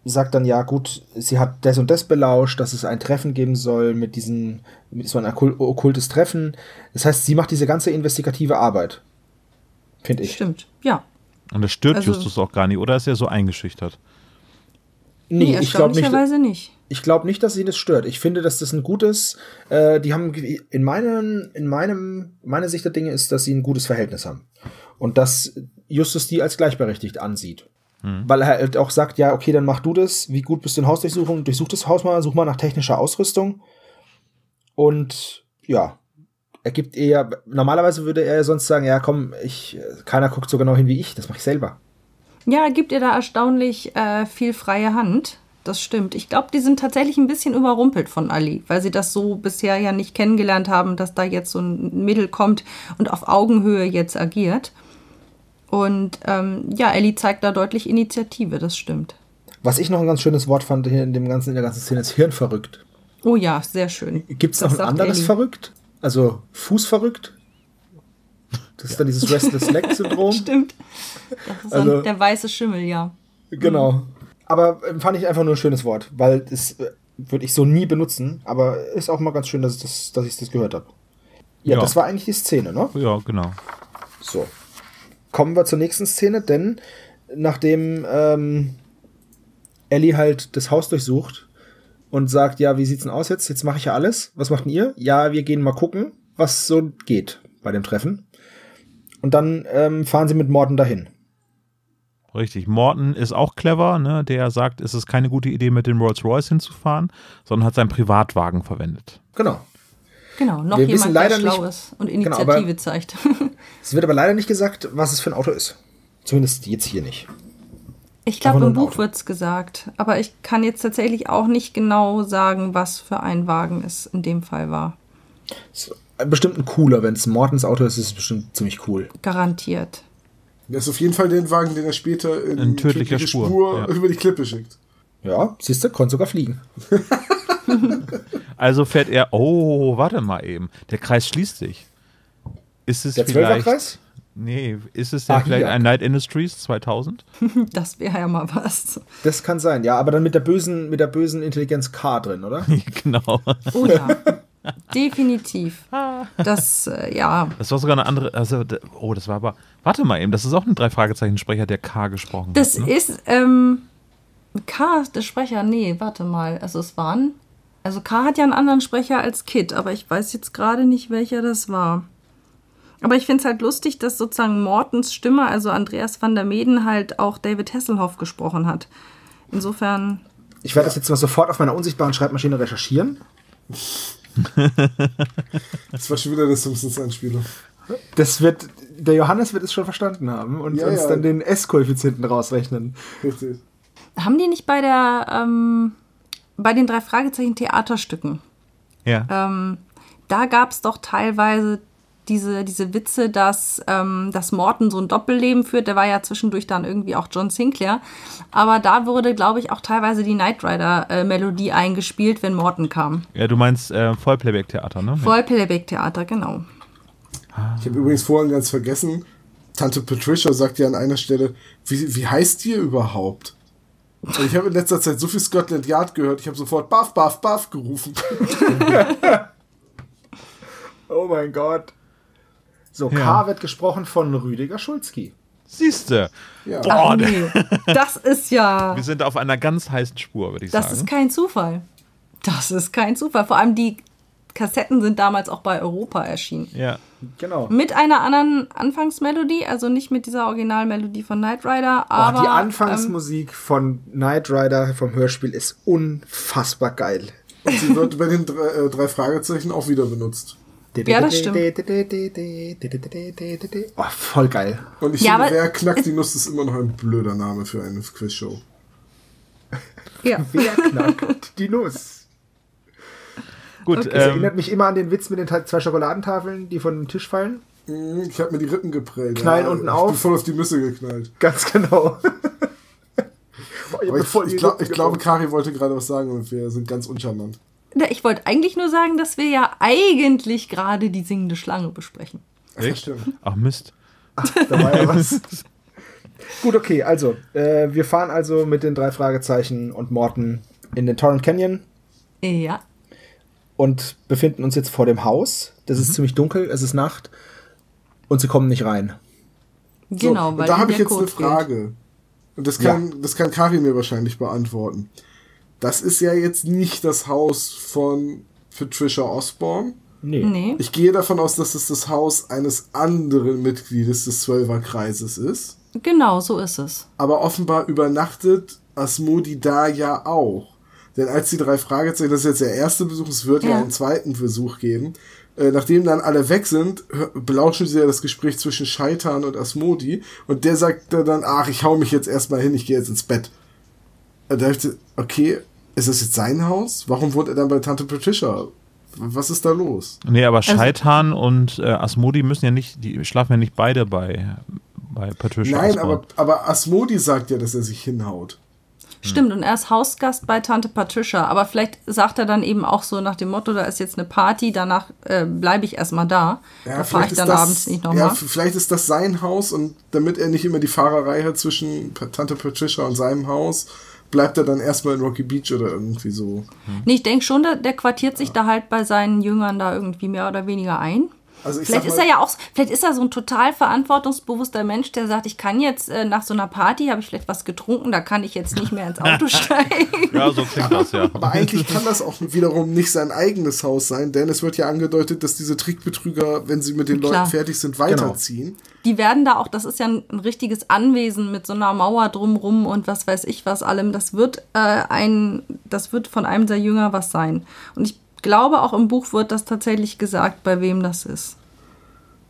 Sagt dann, ja gut, sie hat das und das belauscht, dass es ein Treffen geben soll mit diesen, mit so ein okkult- okkultes Treffen. Das heißt, sie macht diese ganze investigative Arbeit. Finde ich. Stimmt, ja. Und das stört Also- Justus auch gar nicht, oder ist er so eingeschüchtert? Nee, ich glaube nicht, ich glaube nicht, dass sie das stört. Ich finde, dass das ein gutes, äh, die haben in meinem, in meinem, meine Sicht der Dinge ist, dass sie ein gutes Verhältnis haben. Und dass Justus die als gleichberechtigt ansieht. Weil er halt auch sagt, ja, okay, dann mach du das. Wie gut bist du in Hausdurchsuchung? Durchsuch das Haus mal, such mal nach technischer Ausrüstung. Und ja, er gibt eher, normalerweise würde er sonst sagen, ja, komm, ich, keiner guckt so genau hin wie ich, das mache ich selber. Ja, gibt ihr da erstaunlich äh, viel freie Hand. Das stimmt. Ich glaube, die sind tatsächlich ein bisschen überrumpelt von Ali, weil sie das so bisher ja nicht kennengelernt haben, dass da jetzt so ein Mädel kommt und auf Augenhöhe jetzt agiert. Und ähm, ja, Ellie zeigt da deutlich Initiative, das stimmt. Was ich noch ein ganz schönes Wort fand hier in dem ganzen, in der ganzen Szene ist Hirnverrückt. Oh ja, sehr schön. Gibt es noch ein anderes Ellie. verrückt? Also Fußverrückt? Das ist dann dieses Restless Leg Syndrom. Stimmt. Das ist Also- der weiße Schimmel, ja. Genau. Aber ähm, fand ich einfach nur ein schönes Wort, weil das äh, würde ich so nie benutzen. Aber ist auch mal ganz schön, dass, ich das, dass ich das gehört habe. Ja, Ja. das war eigentlich die Szene, ne? Ja, genau. So. Kommen wir zur nächsten Szene, denn nachdem ähm, Ellie halt das Haus durchsucht und sagt, ja, wie sieht's denn aus jetzt? Jetzt mache ich ja alles. Was macht denn ihr? Ja, wir gehen mal gucken, was so geht bei dem Treffen. Und dann ähm, fahren sie mit Morden dahin. Richtig. Morton ist auch clever, ne? Der sagt, es ist keine gute Idee, mit dem Rolls-Royce hinzufahren, sondern hat seinen Privatwagen verwendet. Genau. Genau, noch Wir jemand, der leider schlau nicht- ist und Genau, Initiative aber- zeigt. Es wird aber leider nicht gesagt, was es für ein Auto ist. Zumindest jetzt hier nicht. Ich glaube, im Buch Auto. wird's gesagt. Aber ich kann jetzt tatsächlich auch nicht genau sagen, was für ein Wagen es in dem Fall war. Bestimmt ein cooler, wenn es Mortens Auto ist, ist es bestimmt ziemlich cool. Garantiert. Das ist auf jeden Fall den Wagen, den er später in, In tödlicher tödliche Spur, ja. über die Klippe schickt. Ja, siehst du, konnte sogar fliegen. Also fährt er, oh, warte mal eben, der Kreis schließt sich. Ist es Der vielleicht, Zwölferkreis? nee, ist es denn Ah, vielleicht hier. ein Night Industries 2000? Das wäre ja mal was. Das kann sein, ja, aber dann mit der bösen, mit der bösen Intelligenz K drin, oder? genau. Oh ja. Definitiv. Das, äh, ja. Das war sogar eine andere, also, oh, das war aber, warte mal eben, das ist auch ein Drei-Fragezeichen-Sprecher, der K gesprochen Das hat. Ne? ist, ähm, K, der Sprecher, nee, warte mal. Also es waren, Also K hat ja einen anderen Sprecher als Kit, aber ich weiß jetzt gerade nicht, welcher das war. Aber ich finde es halt lustig, dass sozusagen Mortens Stimme, also Andreas van der Meden, halt auch David Hasselhoff gesprochen hat. Insofern. Ich werde das jetzt mal sofort auf meiner unsichtbaren Schreibmaschine recherchieren. das war schon wieder eine Simpsons-Anspielung. Das wird, der Johannes wird es schon verstanden haben und ja, uns ja. dann den S-Koeffizienten rausrechnen. Richtig. Haben die nicht bei der, ähm, bei den drei Fragezeichen Theaterstücken? Ja. Ähm, da gab es doch teilweise diese, diese Witze, dass, ähm, dass Morton so ein Doppelleben führt. Der war ja zwischendurch dann irgendwie auch John Sinclair. Aber da wurde, glaube ich, auch teilweise die Knight Rider-Melodie äh, eingespielt, wenn Morton kam. Ja, du meinst äh, Vollplayback-Theater, ne? Vollplayback-Theater, genau. Ich habe übrigens vorhin ganz vergessen, Tante Patricia sagt ja an einer Stelle, wie, wie heißt ihr überhaupt? Und ich habe in letzter Zeit so viel Scotland Yard gehört, ich habe sofort Buff, Buff, Buff gerufen. oh mein Gott. So, ja. K wird gesprochen von Rüdiger Schulzki. Siehste. Ja. Boah, nee. Das ist ja. Wir sind auf einer ganz heißen Spur, würde ich das sagen. Das ist kein Zufall. Das ist kein Zufall. Vor allem die Kassetten sind damals auch bei Europa erschienen. Ja. Genau. Mit einer anderen Anfangsmelodie, also nicht mit dieser Originalmelodie von Knight Rider, aber. Oh, die Anfangsmusik ähm, von Knight Rider vom Hörspiel ist unfassbar geil. Und sie wird bei den drei, äh, drei Fragezeichen auch wieder benutzt. Ja, das stimmt. Oh, voll geil. Und ich ja, finde, wer knackt die Nuss ist immer noch ein blöder Name für eine Quizshow. Ja. Wer knackt die Nuss? Gut, okay. Das erinnert mich immer an den Witz mit den zwei Schokoladentafeln, die von dem Tisch fallen. Ich habe mir die Rippen geprellt. Knallen ja, unten auf. Ich bin voll auf die Nüsse geknallt. Ganz genau. Aber ich, ich, ich glaube, Kari wollte gerade was sagen und wir sind ganz uncharmant. Ich wollte eigentlich nur sagen, dass wir ja eigentlich gerade die singende Schlange besprechen. Echt? Ach Mist. Ach, da war ja was. Gut, okay, also, äh, wir fahren also mit den drei Fragezeichen und Morten in den Torrent Canyon. Ja. Und befinden uns jetzt vor dem Haus. Das mhm. ist ziemlich dunkel, es ist Nacht. Und sie kommen nicht rein. Genau, so, weil da habe ich jetzt Code eine Frage. Geht. Und das kann, ja. das kann Kari mir wahrscheinlich beantworten das ist ja jetzt nicht das Haus von Patricia Osborne. Nee. nee. Ich gehe davon aus, dass es das Haus eines anderen Mitgliedes des Zwölferkreises ist. Genau, so ist es. Aber offenbar übernachtet Asmodi da ja auch. Denn als die drei Fragezeichen, das ist jetzt der erste Besuch, es wird ja, ja einen zweiten Besuch geben. Äh, nachdem dann alle weg sind, belauschen sie ja das Gespräch zwischen Scheitan und Asmodi. Und der sagt dann, ach, ich hau mich jetzt erstmal hin, ich gehe jetzt ins Bett. Da dachte ich, okay, ist das jetzt sein Haus? Warum wohnt er dann bei Tante Patricia? Was ist da los? Nee, aber Scheitan also, und äh, Asmodi müssen ja nicht, die schlafen ja nicht beide bei, bei Patricia. Nein, aber, aber Asmodi sagt ja, dass er sich hinhaut. Stimmt, und er ist Hausgast bei Tante Patricia. Aber vielleicht sagt er dann eben auch so nach dem Motto, da ist jetzt eine Party, danach äh, bleibe ich erstmal da. Ja, da fahre ich dann das, abends nicht nochmal. Ja, vielleicht ist das sein Haus und damit er nicht immer die Fahrerei hat zwischen Tante Patricia und seinem Haus, bleibt er dann erstmal in Rocky Beach oder irgendwie so. Hm. Nee, ich denke schon, der, der quartiert sich ja. da halt bei seinen Jüngern da irgendwie mehr oder weniger ein. Also vielleicht ist er ja auch, vielleicht ist er so ein total verantwortungsbewusster Mensch, der sagt, ich kann jetzt äh, nach so einer Party, habe ich vielleicht was getrunken, da kann ich jetzt nicht mehr ins Auto steigen. ja, so klingt das, ja. Aber eigentlich kann das auch wiederum nicht sein eigenes Haus sein, denn es wird ja angedeutet, dass diese Trickbetrüger, wenn sie mit den Klar. Leuten fertig sind, weiterziehen. Genau. Die werden da auch, das ist ja ein, ein, richtiges Anwesen mit so einer Mauer drumrum und was weiß ich was allem. Das wird äh, ein, das wird von einem der Jünger was sein. Und ich glaube, auch im Buch wird das tatsächlich gesagt, bei wem das ist.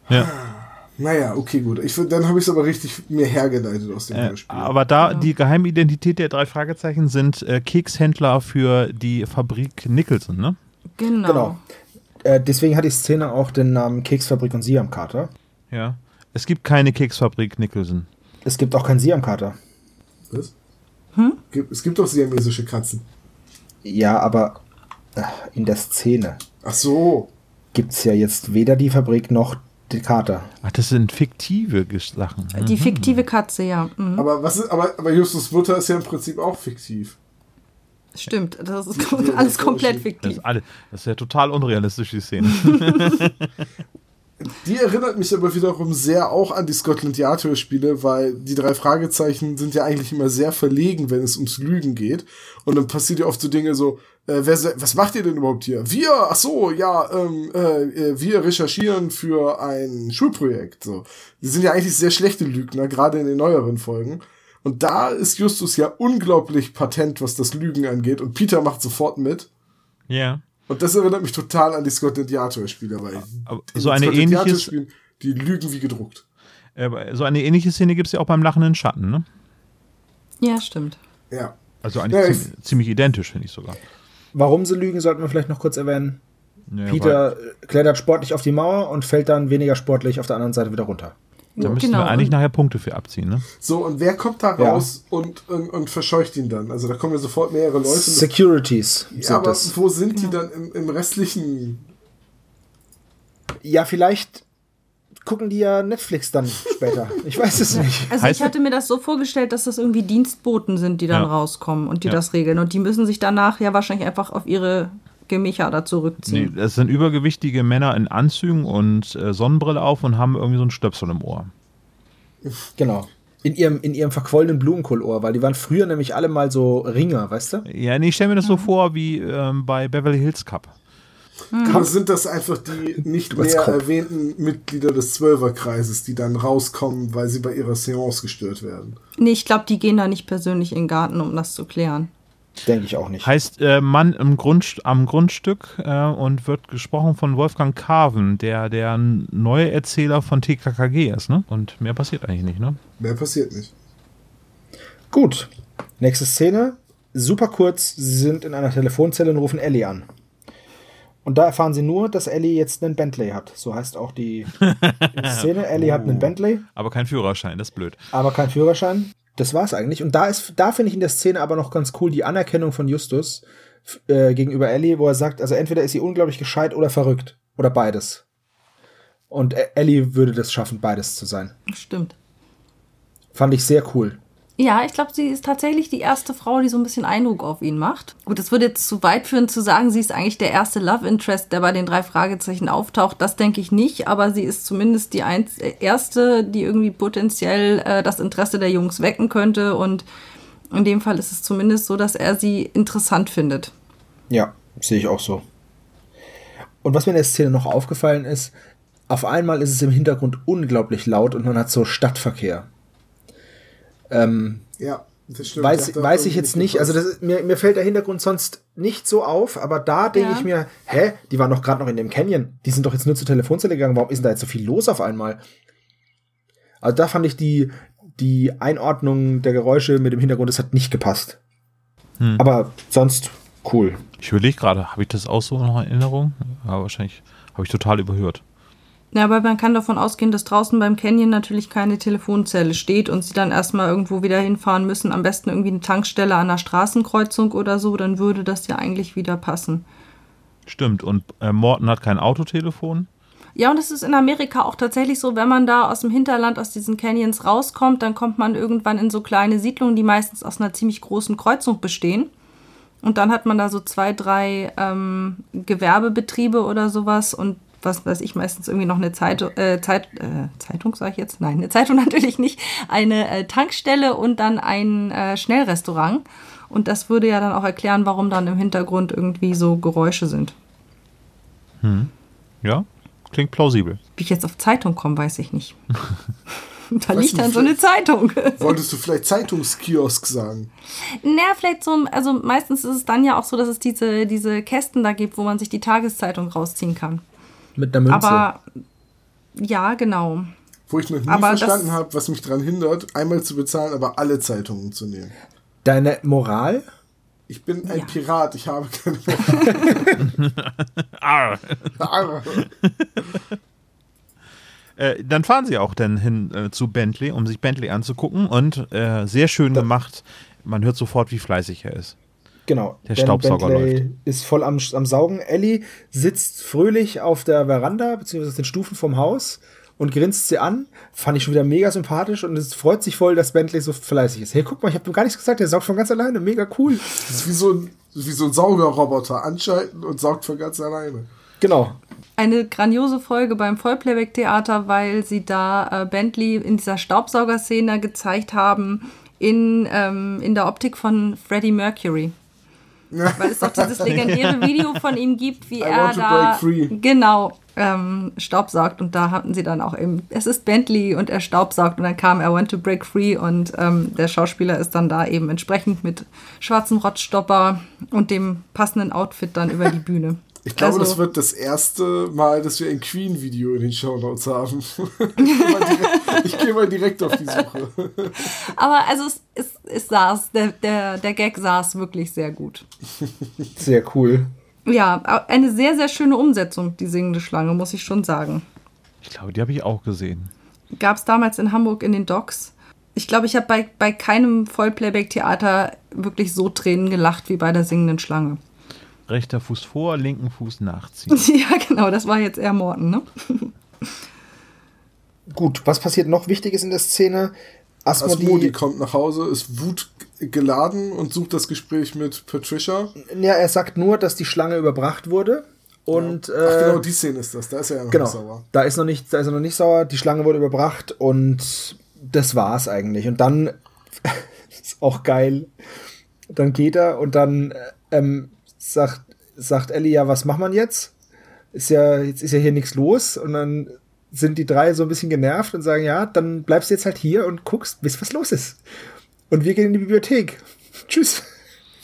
Ja. Naja, okay, gut. Ich, dann habe ich es aber richtig mir hergeleitet aus dem äh, Spiel. Aber da genau. die Geheimidentität der drei Fragezeichen sind äh, Kekshändler für die Fabrik Nicholson, ne? Genau. genau. Äh, deswegen hat die Szene auch den Namen Keksfabrik und Siamkater. Ja. Es gibt keine Keksfabrik Nicholson. Es gibt auch kein Siamkater. Was? Hm? Es gibt doch siamesische Katzen. Ja, aber äh, in der Szene. Ach so. Gibt es ja jetzt weder die Fabrik noch die Kater. Ach, das sind fiktive Sachen. Die mhm. fiktive Katze, ja. Mhm. Aber, was ist, aber, aber Justus Mutter ist ja im Prinzip auch fiktiv. Stimmt, das ist alles komplett fiktiv. Das ist, alles, das ist ja total unrealistisch, die Szene. Die erinnert mich aber wiederum sehr auch an die Scotland Yard Hörspiele, weil die drei Fragezeichen sind ja eigentlich immer sehr verlegen, wenn es ums Lügen geht. Und dann passiert ja oft so Dinge so, äh, wer, was macht ihr denn überhaupt hier? Wir, ach so, ja, ähm, äh, äh, wir recherchieren für ein Schulprojekt. So, die sind ja eigentlich sehr schlechte Lügner, gerade in den neueren Folgen. Und da ist Justus ja unglaublich patent, was das Lügen angeht. Und Peter macht sofort mit. Ja. Yeah. Und das erinnert mich total an die Scotland Yard Hörspiele, weil so eine ähnliche die lügen wie gedruckt. so eine ähnliche Szene gibt es ja auch beim lachenden Schatten, ne? Ja, stimmt. Ja. Also eigentlich ja, ziemlich, ziemlich identisch, finde ich sogar. Warum sie lügen, sollten wir vielleicht noch kurz erwähnen. Ja, Peter klettert sportlich auf die Mauer und fällt dann weniger sportlich auf der anderen Seite wieder runter. Da müssten genau. wir eigentlich nachher Punkte für abziehen, ne? So, und wer kommt da raus ja. und, und, und, verscheucht ihn dann? Also da kommen ja sofort mehrere Leute. Securities. Ja, aber das. wo sind die dann im, im restlichen? Ja, vielleicht gucken die ja Netflix dann später. Ich weiß es nicht. Also ich hatte mir das so vorgestellt, dass das irgendwie Dienstboten sind, die dann ja. rauskommen und die ja. das regeln. Und die müssen sich danach ja wahrscheinlich einfach auf ihre Gemächer da zurückziehen. Nee, das sind übergewichtige Männer in Anzügen und äh, Sonnenbrille auf und haben irgendwie so ein Stöpsel im Ohr. Genau. In ihrem, in ihrem verquollenen Blumenkohlohr, weil die waren früher nämlich alle mal so Ringer, weißt du? Ja, nee, ich stelle mir das so vor wie ähm, bei Beverly Hills Cup. Hm. sind das einfach die nicht mehr erwähnten Mitglieder des Zwölferkreises, die dann rauskommen, weil sie bei ihrer Seance gestört werden? Nee, ich glaube, die gehen da nicht persönlich in den Garten, um das zu klären. Denke ich auch nicht. Heißt äh, Mann im Grund, am Grundstück äh, und wird gesprochen von Wolfgang Carven, der der neue Erzähler von TKKG ist, ne? Und mehr passiert eigentlich nicht, ne? Mehr passiert nicht. Gut. Nächste Szene. Super kurz. Sie sind in einer Telefonzelle und rufen Ellie an. Und da erfahren sie nur, dass Ellie jetzt einen Bentley hat. So heißt auch die Szene. Ellie oh. hat einen oh. Bentley. Aber kein Führerschein, das ist blöd. Aber kein Führerschein das war's eigentlich. Und da ist, da finde ich in der Szene aber noch ganz cool die Anerkennung von Justus äh, gegenüber Ellie, wo er sagt, also entweder ist sie unglaublich gescheit oder verrückt. Oder beides. Und Ellie würde das schaffen, beides zu sein. Stimmt. Fand ich sehr cool. Ja, ich glaube, sie ist tatsächlich die erste Frau, die so ein bisschen Eindruck auf ihn macht. Gut, es würde jetzt zu weit führen zu sagen, sie ist eigentlich der erste Love Interest, der bei den drei Fragezeichen auftaucht. Das denke ich nicht, aber sie ist zumindest die einz erste, die irgendwie potenziell äh, das Interesse der Jungs wecken könnte. Und in dem Fall ist es zumindest so, dass er sie interessant findet. Ja, sehe ich auch so. Und was mir in der Szene noch aufgefallen ist, auf einmal ist es im Hintergrund unglaublich laut und man hat so Stadtverkehr. Ähm, ja, das stimmt. Weiß, weiß ich jetzt nicht. Also das, mir, mir fällt der Hintergrund sonst nicht so auf, aber da denke ja. ich mir, hä, die waren doch gerade noch in dem Canyon. Die sind doch jetzt nur zur Telefonzelle gegangen. Warum ist denn da jetzt so viel los auf einmal? Also da fand ich die, die Einordnung der Geräusche mit dem Hintergrund, das hat nicht gepasst. Hm. Aber sonst cool. Ich überlege gerade, habe ich das auch so noch in Erinnerung? Ja, wahrscheinlich habe ich total überhört. Ja, aber man kann davon ausgehen, dass draußen beim Canyon natürlich keine Telefonzelle steht und sie dann erstmal irgendwo wieder hinfahren müssen. Am besten irgendwie eine Tankstelle an einer Straßenkreuzung oder so, dann würde das ja eigentlich wieder passen. Stimmt, und äh, Morton hat kein Autotelefon? Ja, und es ist in Amerika auch tatsächlich so, wenn man da aus dem Hinterland, aus diesen Canyons rauskommt, dann kommt man irgendwann in so kleine Siedlungen, die meistens aus einer ziemlich großen Kreuzung bestehen. Und dann hat man da so zwei, drei ähm, Gewerbebetriebe oder sowas und was weiß ich, meistens irgendwie noch eine Zeitung, äh, Zeit, äh, Zeitung sage ich jetzt? Nein, eine Zeitung natürlich nicht, eine äh, Tankstelle und dann ein äh, Schnellrestaurant. Und das würde ja dann auch erklären, warum dann im Hintergrund irgendwie so Geräusche sind. Hm. Ja, klingt plausibel. Wie ich jetzt auf Zeitung komme, weiß ich nicht. da liegt dann so eine Zeitung. Wolltest du vielleicht Zeitungskiosk sagen? Naja, vielleicht so, also meistens ist es dann ja auch so, dass es diese, diese Kästen da gibt, wo man sich die Tageszeitung rausziehen kann. Mit einer Münze. Aber ja, genau. Wo ich noch nie aber verstanden habe, was mich daran hindert, einmal zu bezahlen, aber alle Zeitungen zu nehmen. Deine Moral? Ich bin ein ja. Pirat, ich habe keine Moral. Arr. Arr. Äh, dann fahren sie auch dann hin äh, zu Bentley, um sich Bentley anzugucken und äh, sehr schön da gemacht. Man hört sofort, wie fleißig er ist. Genau. Der ben Staubsauger Bentley läuft. ist voll am, am Saugen. Ellie sitzt fröhlich auf der Veranda, beziehungsweise auf den Stufen vom Haus und grinst sie an. Fand ich schon wieder mega sympathisch und es freut sich voll, dass Bentley so fleißig ist. Hey, guck mal, ich habe gar nichts gesagt, der saugt von ganz alleine. Mega cool. Das ist wie so ein, wie so ein Saugerroboter. Anschalten und saugt von ganz alleine. Genau. Eine grandiose Folge beim Vollplayback-Theater, weil sie da äh, Bentley in dieser Staubsaugerszene gezeigt haben, in, ähm, in der Optik von Freddie Mercury. Weil es doch dieses legendäre Video von ihm gibt, wie I er da genau ähm, staubsaugt und da hatten sie dann auch eben, es ist Bentley und er staubsaugt und dann kam I want to break free und ähm, der Schauspieler ist dann da eben entsprechend mit schwarzem Rotzstopper und dem passenden Outfit dann über die Bühne. Ich glaube, Also- das wird das erste Mal, dass wir ein Queen-Video in den Shownotes haben. ich gehe mal, direkt- ich gehe mal direkt auf die Suche. Aber also es, es, es saß, der, der, der Gag saß wirklich sehr gut. Sehr cool. Ja, eine sehr, sehr schöne Umsetzung, die singende Schlange, muss ich schon sagen. Ich glaube, die habe ich auch gesehen. Gab es damals in Hamburg in den Docks. Ich glaube, ich habe bei, bei keinem Vollplayback-Theater wirklich so Tränen gelacht wie bei der singenden Schlange. Rechter Fuß vor, linken Fuß nachziehen. ja, genau, das war jetzt eher Morten, ne? Gut, was passiert noch Wichtiges in der Szene? Asmodi, Asmodi kommt nach Hause, ist wutgeladen und sucht das Gespräch mit Patricia. ja, er sagt nur, dass die Schlange überbracht wurde. Und Ach äh, genau, die Szene ist das. Da ist er ja noch genau, nicht sauer. da ist noch nicht, da ist er noch nicht sauer. Die Schlange wurde überbracht und das war's eigentlich. Und dann ist auch geil. Dann geht er und dann äh, ähm, sagt sagt Ellie ja, was macht man jetzt? Ist ja jetzt ist ja hier nichts los und dann sind die drei so ein bisschen genervt und sagen ja, dann bleibst du jetzt halt hier und guckst, bis was los ist. Und wir gehen in die Bibliothek. Tschüss.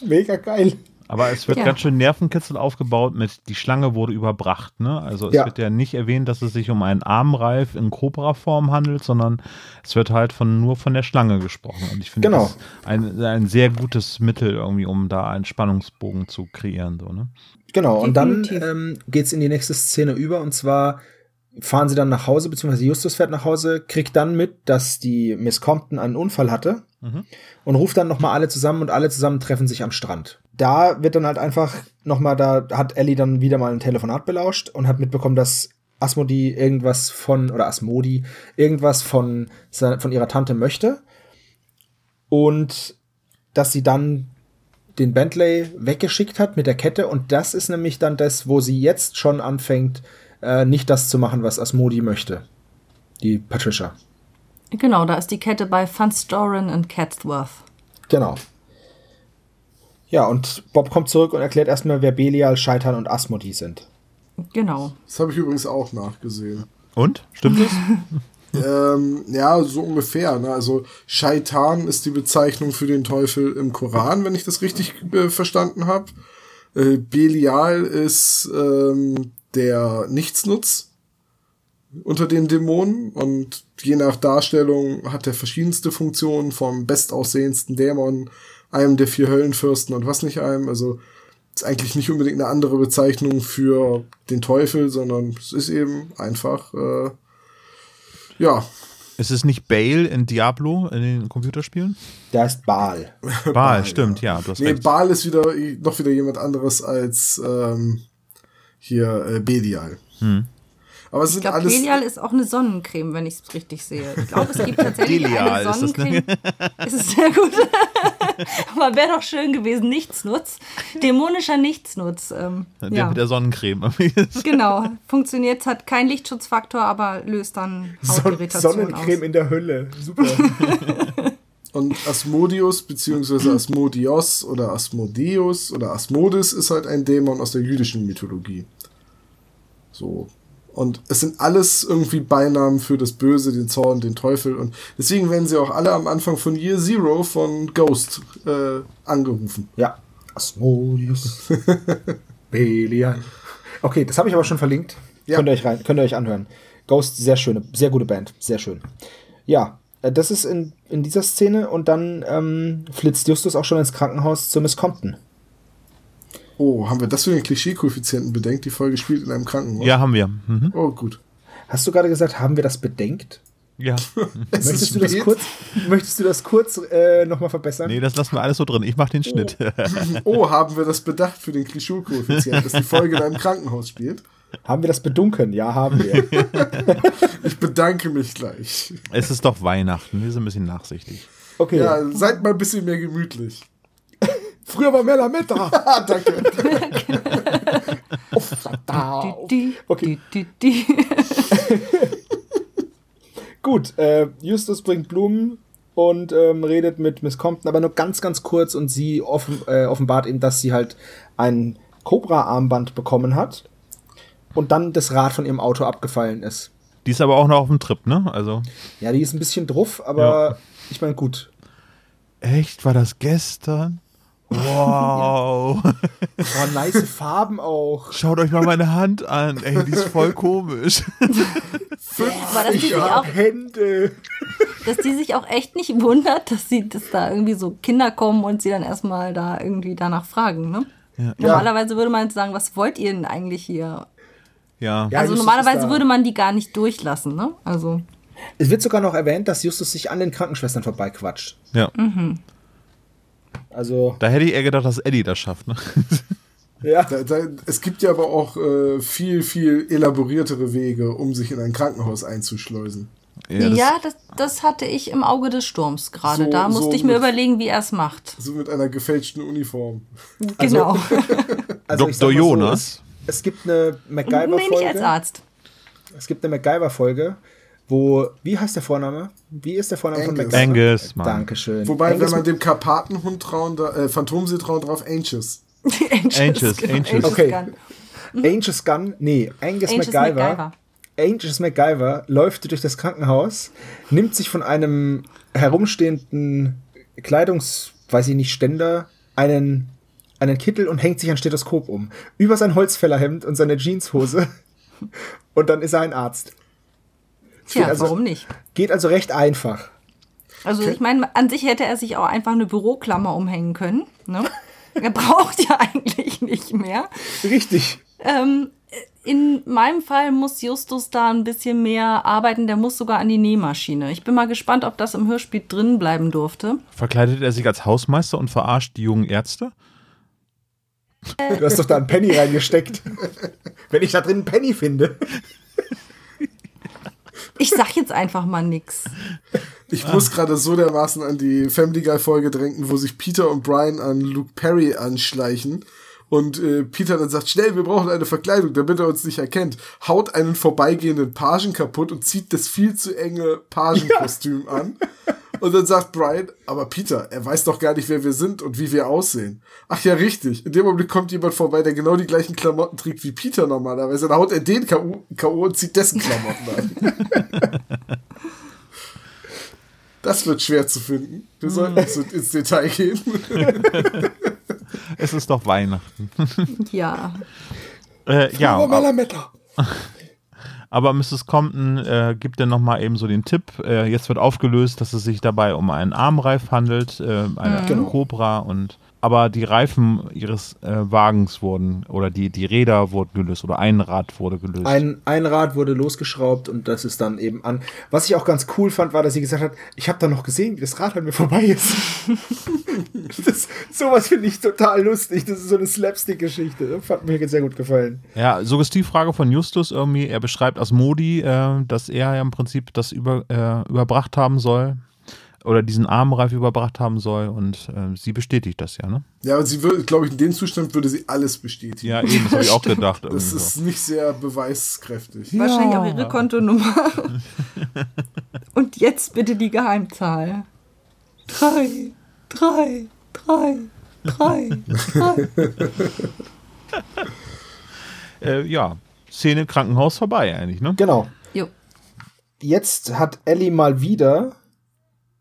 Mega geil. Aber es wird Ja. ganz schön Nervenkitzel aufgebaut mit, die Schlange wurde überbracht. Ne? Also es Ja. wird ja nicht erwähnt, dass es sich um einen Armreif in Cobra-Form handelt, sondern es wird halt von, nur von der Schlange gesprochen. Und ich finde Genau. das ein, ein sehr gutes Mittel irgendwie, um da einen Spannungsbogen zu kreieren. So, ne? Genau, und dann ähm, geht's in die nächste Szene über und zwar fahren sie dann nach Hause, beziehungsweise Justus fährt nach Hause, kriegt dann mit, dass die Miss Compton einen Unfall hatte und ruft dann nochmal alle zusammen und alle zusammen treffen sich am Strand. Da wird dann halt einfach nochmal, da hat Ellie dann wieder mal ein Telefonat belauscht und hat mitbekommen, dass Asmodi irgendwas von, oder Asmodi, irgendwas von, von ihrer Tante möchte und dass sie dann den Bentley weggeschickt hat mit der Kette und das ist nämlich dann das, wo sie jetzt schon anfängt, äh, nicht das zu machen, was Asmodi möchte. Die Patricia. Genau, da ist die Kette bei Van Storen und Catsworth. Genau. Ja, und Bob kommt zurück und erklärt erstmal, wer Belial, Scheitern und Asmodi sind. Genau. Das habe ich übrigens auch nachgesehen. Und? Stimmt es? Ähm, ja, so ungefähr. Ne? Also Shaitan ist die Bezeichnung für den Teufel im Koran, wenn ich das richtig äh, verstanden habe. Äh, Belial ist ähm, der Nichtsnutz unter den Dämonen und je nach Darstellung hat er verschiedenste Funktionen vom bestaussehendsten Dämon, einem der vier Höllenfürsten und was nicht einem. Also ist eigentlich nicht unbedingt eine andere Bezeichnung für den Teufel, sondern es ist eben einfach äh, ja, Ist es nicht Bale in Diablo in den Computerspielen? Der heißt Baal. Baal, stimmt, ja, du hast Nee, recht. Baal ist wieder noch wieder jemand anderes als ähm, hier äh, Belial. Aber es Ich sind glaube, alles. Belial ist auch eine Sonnencreme, wenn ich es richtig sehe. Ich glaube, es gibt tatsächlich Delial eine ist das? Sonnencreme. Es ist sehr gut. Aber wäre doch schön gewesen, Nichtsnutz. Dämonischer Nichtsnutz. Ähm, Der ja. mit der Sonnencreme. Genau. Funktioniert, hat keinen Lichtschutzfaktor, aber löst dann Son Hautirritation Sonnencreme aus. in der Hölle. Super. Und Asmodius beziehungsweise Asmodios oder Asmodeus oder Asmodis ist halt ein Dämon aus der jüdischen Mythologie. So. Und es sind alles irgendwie Beinamen für das Böse, den Zorn, den Teufel. Und deswegen werden sie auch alle am Anfang von Year Zero von Ghost äh, angerufen. ja. Asmodius. Belial. Okay, das habe ich aber schon verlinkt. Ja. Könnt ihr euch rein, könnt ihr euch anhören. Ghost, sehr schöne, sehr gute Band, sehr schön. Ja, äh, das ist in, in dieser Szene und dann ähm, flitzt Justus auch schon ins Krankenhaus zur Miss Compton. Oh, haben wir das für den Klischee-Koeffizienten bedenkt? Die Folge spielt in einem Krankenhaus. Ja, haben wir. Mhm. Oh, gut. Hast du gerade gesagt, haben wir das bedenkt? Ja. Es Möchtest du das kurz, möchtest du das kurz äh, nochmal verbessern? Nee, das lassen wir alles so drin. Ich mache den Schnitt. Oh, haben wir das bedacht für den Klischee-Koeffizienten, dass die Folge in einem Krankenhaus spielt? Haben wir das bedunken? Ja, haben wir. Ich bedanke mich gleich. es ist doch Weihnachten. Wir sind ein bisschen nachsichtig. Okay. Ja, seid mal ein bisschen mehr gemütlich. Früher war mehr Lametta. Ah, danke. oh, verdammt. Die, Okay. die, die, die. Gut, äh, Justus bringt Blumen und ähm, redet mit Miss Compton, aber nur ganz, ganz kurz und sie offen, äh, offenbart ihm, dass sie halt ein Cobra-Armband bekommen hat und dann das Rad von ihrem Auto abgefallen ist. Die ist aber auch noch auf dem Trip, ne? Also, Ja, die ist ein bisschen druff, aber ich meine, gut. echt? War das gestern? Wow. Oh, nice Farben auch. Schaut euch mal meine Hand an. Ey, die ist voll komisch. Aber dass die, sich auch, Hände. dass die sich auch echt nicht wundert, dass sie, dass da irgendwie so Kinder kommen und sie dann erstmal da irgendwie danach fragen, ne? Normalerweise würde man sagen, was wollt ihr denn eigentlich hier? Ja. Ja, also Justus normalerweise würde man die gar nicht durchlassen, ne? Also Es wird sogar noch erwähnt, dass Justus sich an den Krankenschwestern vorbeiquatscht. ja. Also, Da hätte ich eher gedacht, dass Eddie das schafft, ne? ja. Da, da, es gibt ja aber auch äh, viel, viel elaboriertere Wege, um sich in ein Krankenhaus einzuschleusen. ja, das- das, das, hatte ich im Auge des Sturms gerade. So- da musste so ich mir mit- überlegen, wie er es macht. So mit einer gefälschten Uniform. Genau. Also, ich Dr. mal so, Jonas. es, es gibt eine nee, nicht als MacGyver-Folge. Arzt. es gibt eine MacGyver-Folge, wo, wie heißt der Vorname? Wie ist der Vorname von Angus. MacGyver? Angus, Mann. Dankeschön. Wobei, Angus wenn man dem Karpatenhund trauen, äh, Phantomsee trauen drauf, Anxious. Anxious, Anxious. Okay. Gun. Angus Gunn, nee, Angus, Angus MacGyver. MacGyver. Angus MacGyver läuft durch das Krankenhaus, nimmt sich von einem herumstehenden Kleidungs, weiß ich nicht, Ständer einen, einen Kittel und hängt sich ein Stethoskop um. Über sein Holzfällerhemd und seine Jeanshose. Und dann ist er ein Arzt. Tja, also- warum nicht? Geht also recht einfach. Also ich meine, an sich hätte er sich auch einfach eine Büroklammer umhängen können. Ne? Er braucht ja eigentlich nicht mehr. Richtig. Ähm, in meinem Fall muss Justus da ein bisschen mehr arbeiten. Der muss sogar an die Nähmaschine. Ich bin mal gespannt, ob das im Hörspiel drin bleiben durfte. Verkleidet er sich als Hausmeister und verarscht die jungen Ärzte? Du hast doch da einen Penny reingesteckt. Wenn ich da drin einen Penny finde. Ich sag jetzt einfach mal nix. Ich muss gerade so dermaßen an die Family Guy Folge denken, wo sich Peter und Brian an Luke Perry anschleichen und äh, Peter dann sagt, schnell, wir brauchen eine Verkleidung, damit er uns nicht erkennt, haut einen vorbeigehenden Pagen kaputt und zieht das viel zu enge Pagenkostüm an. Und dann sagt Brian, aber Peter, er weiß doch gar nicht, wer wir sind und wie wir aussehen. Ach ja, richtig. In dem Augenblick kommt jemand vorbei, der genau die gleichen Klamotten trägt wie Peter normalerweise. Dann haut er den K.O. Und zieht dessen Klamotten an. Das wird schwer zu finden. Wir sollten nicht so ins Detail gehen. Es ist doch Weihnachten. Ja. Äh, ja, Malametta. aber Mrs. Compton äh, gibt dann nochmal eben so den Tipp. Äh, jetzt wird aufgelöst, dass es sich dabei um einen Armreif handelt, äh, eine Genau. Cobra und aber die Reifen ihres äh, Wagens wurden oder die, die Räder wurden gelöst oder ein Rad wurde gelöst. Ein, ein Rad wurde losgeschraubt und das ist dann eben an. Was ich auch ganz cool fand, war, dass sie gesagt hat, ich habe da noch gesehen, wie das Rad an mir vorbei ist. das, sowas finde ich total lustig. Das ist so eine Slapstick-Geschichte. Hat mir sehr gut gefallen. Ja, Suggestivfrage von Justus irgendwie. Er beschreibt Asmodi, äh, dass er ja im Prinzip das über, äh, überbracht haben soll oder diesen Armreif überbracht haben soll und äh, sie bestätigt das ja, ne? Ja, und sie würde, glaube ich, in dem Zustand würde sie alles bestätigen. Ja, eben, das habe ich auch gedacht. Das ist so. nicht sehr beweiskräftig. Wahrscheinlich auch ihre Kontonummer. Und jetzt bitte die Geheimzahl. Drei, drei, drei, drei, drei. Äh, ja, Szene Krankenhaus vorbei eigentlich, ne? Genau. Jo. Jetzt hat Ellie mal wieder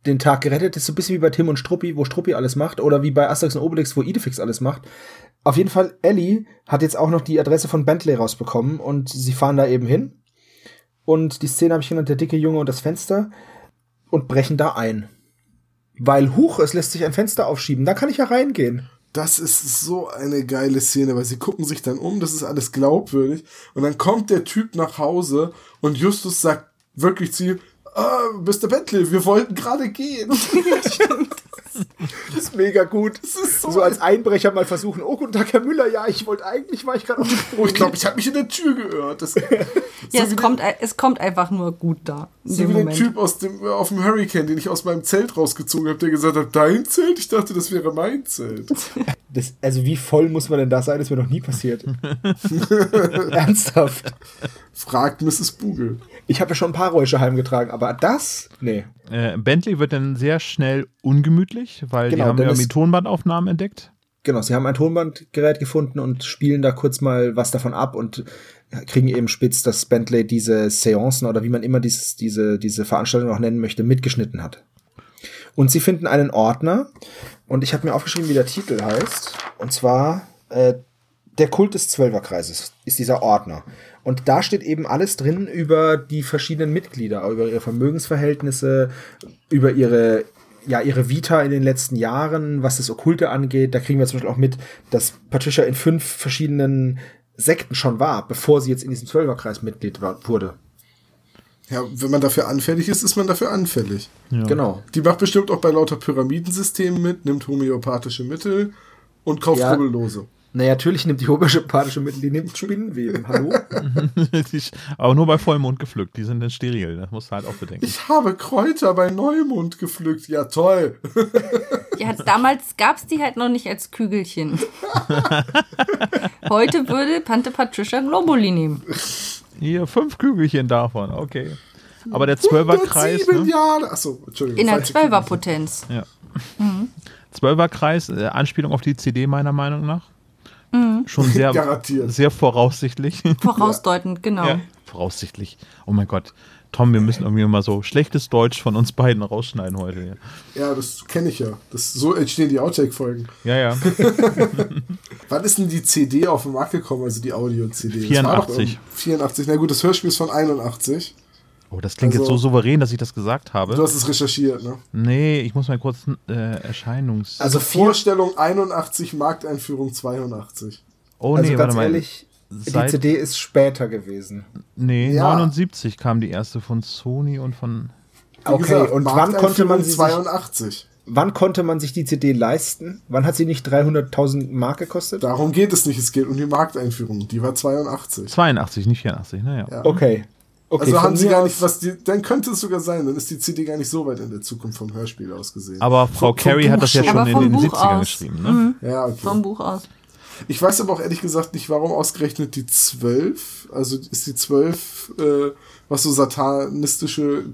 den Tag gerettet. Das ist so ein bisschen wie bei Tim und Struppi, wo Struppi alles macht. Oder wie bei Asterix und Obelix, wo Idefix alles macht. Auf jeden Fall, Ellie hat jetzt auch noch die Adresse von Bentley rausbekommen und sie fahren da eben hin. Und die Szene habe ich genannt, der dicke Junge und das Fenster und brechen da ein. Weil, huch, es lässt sich ein Fenster aufschieben, da kann ich ja reingehen. Das ist so eine geile Szene, weil sie gucken sich dann um, das ist alles glaubwürdig. Und dann kommt der Typ nach Hause und Justus sagt wirklich zu ihm, ah, Mr. Bentley, wir wollten gerade gehen. Das ist mega gut. Das ist so, so als Einbrecher mal versuchen, oh, guten Tag, Herr Müller, ja, ich wollte eigentlich, war ich gerade auf dem Oh, ich glaube, ich habe mich in der Tür geirrt. Das, Ja, es kommt, es kommt einfach nur gut da. So wie der Moment. Typ aus dem, auf dem Hurricane, den ich aus meinem Zelt rausgezogen habe, der gesagt hat, dein Zelt? Ich dachte, das wäre mein Zelt. Das, also wie voll muss man denn da sein? Das ist mir noch nie passiert. Ernsthaft. Fragt Mrs. Bugel. Ich habe ja schon ein paar Räusche heimgetragen, aber das? Nee. Äh, Bentley wird dann sehr schnell ungemütlich, weil Genau, die haben ja die Tonbandaufnahmen entdeckt. Genau, sie haben ein Tonbandgerät gefunden und spielen da kurz mal was davon ab und kriegen eben spitz, dass Bentley diese Seancen oder wie man immer dieses, diese, diese Veranstaltung auch nennen möchte, mitgeschnitten hat. Und sie finden einen Ordner und ich habe mir aufgeschrieben, wie der Titel heißt. Und zwar äh, der Kult des Zwölferkreises ist dieser Ordner. Und da steht eben alles drin über die verschiedenen Mitglieder, über ihre Vermögensverhältnisse, über ihre, ja, ihre Vita in den letzten Jahren, was das Okkulte angeht. Da kriegen wir zum Beispiel auch mit, dass Patricia in fünf verschiedenen Sekten schon war, bevor sie jetzt in diesem Zwölferkreis Mitglied war, wurde. Ja, wenn man dafür anfällig ist, ist man dafür anfällig. Genau. Die macht bestimmt auch bei lauter Pyramidensystemen mit, nimmt homöopathische Mittel und kauft Ja. Rubbellose. Naja, natürlich nimmt die homöopathische Mittel, die nimmt Spinnenweben. Hallo? Aber nur bei Vollmond gepflückt, die sind dann steril, das musst du halt auch bedenken. Ich habe Kräuter bei Neumond gepflückt. Ja, toll. Ja, damals gab es die halt noch nicht als Kügelchen. Heute würde Tante Patricia Globuli nehmen. Hier, fünf Kügelchen davon, okay. Aber der Zwölferkreis, 107 ne? Jahre. Achso, Entschuldigung. In der Zwölferpotenz. Ja. Zwölferkreis, äh, Anspielung auf die CD meiner Meinung nach. Schon sehr, Garantiert. sehr voraussichtlich. Vorausdeutend, genau. Ja, voraussichtlich. Oh mein Gott. Tom, wir müssen irgendwie mal so schlechtes Deutsch von uns beiden rausschneiden heute. hier. Ja, das kenne ich ja. Das, so entstehen die Outtake-Folgen. Ja, ja. Wann ist denn die CD auf den Markt gekommen, also die Audio-CD? Das war doch 84. irgend- 84. Na gut, das Hörspiel ist von 81. Oh, das klingt jetzt Also- so souverän, dass ich das gesagt Du habe. hast es recherchiert, ne? Nee, ich muss mal kurz äh, Erscheinungs... Also Vorstellung 81, Markteinführung 82. oh also nee, ganz warte mal. ehrlich, die CD ist später gewesen. Nee, Ja. 79 kam die erste von Sony und von... Wie Okay, gesagt, und wann konnte man sie sich, 82. wann konnte man sich die CD leisten? Wann hat sie nicht 300.000 Mark gekostet? Darum geht es nicht, es geht um die Markteinführung. Die war 82. 82, nicht 84, naja. Ja. Okay. Okay also haben sie gar nicht, was die, dann könnte es sogar sein, dann ist die CD gar nicht so weit in der Zukunft vom Hörspiel aus gesehen. Aber Frau Carey hat das ja schon in den Buch 70ern aus. geschrieben, ne? Ja, okay. Vom Buch aus. Ich weiß aber auch ehrlich gesagt nicht, warum ausgerechnet die 12, also ist die 12, äh, was so satanistische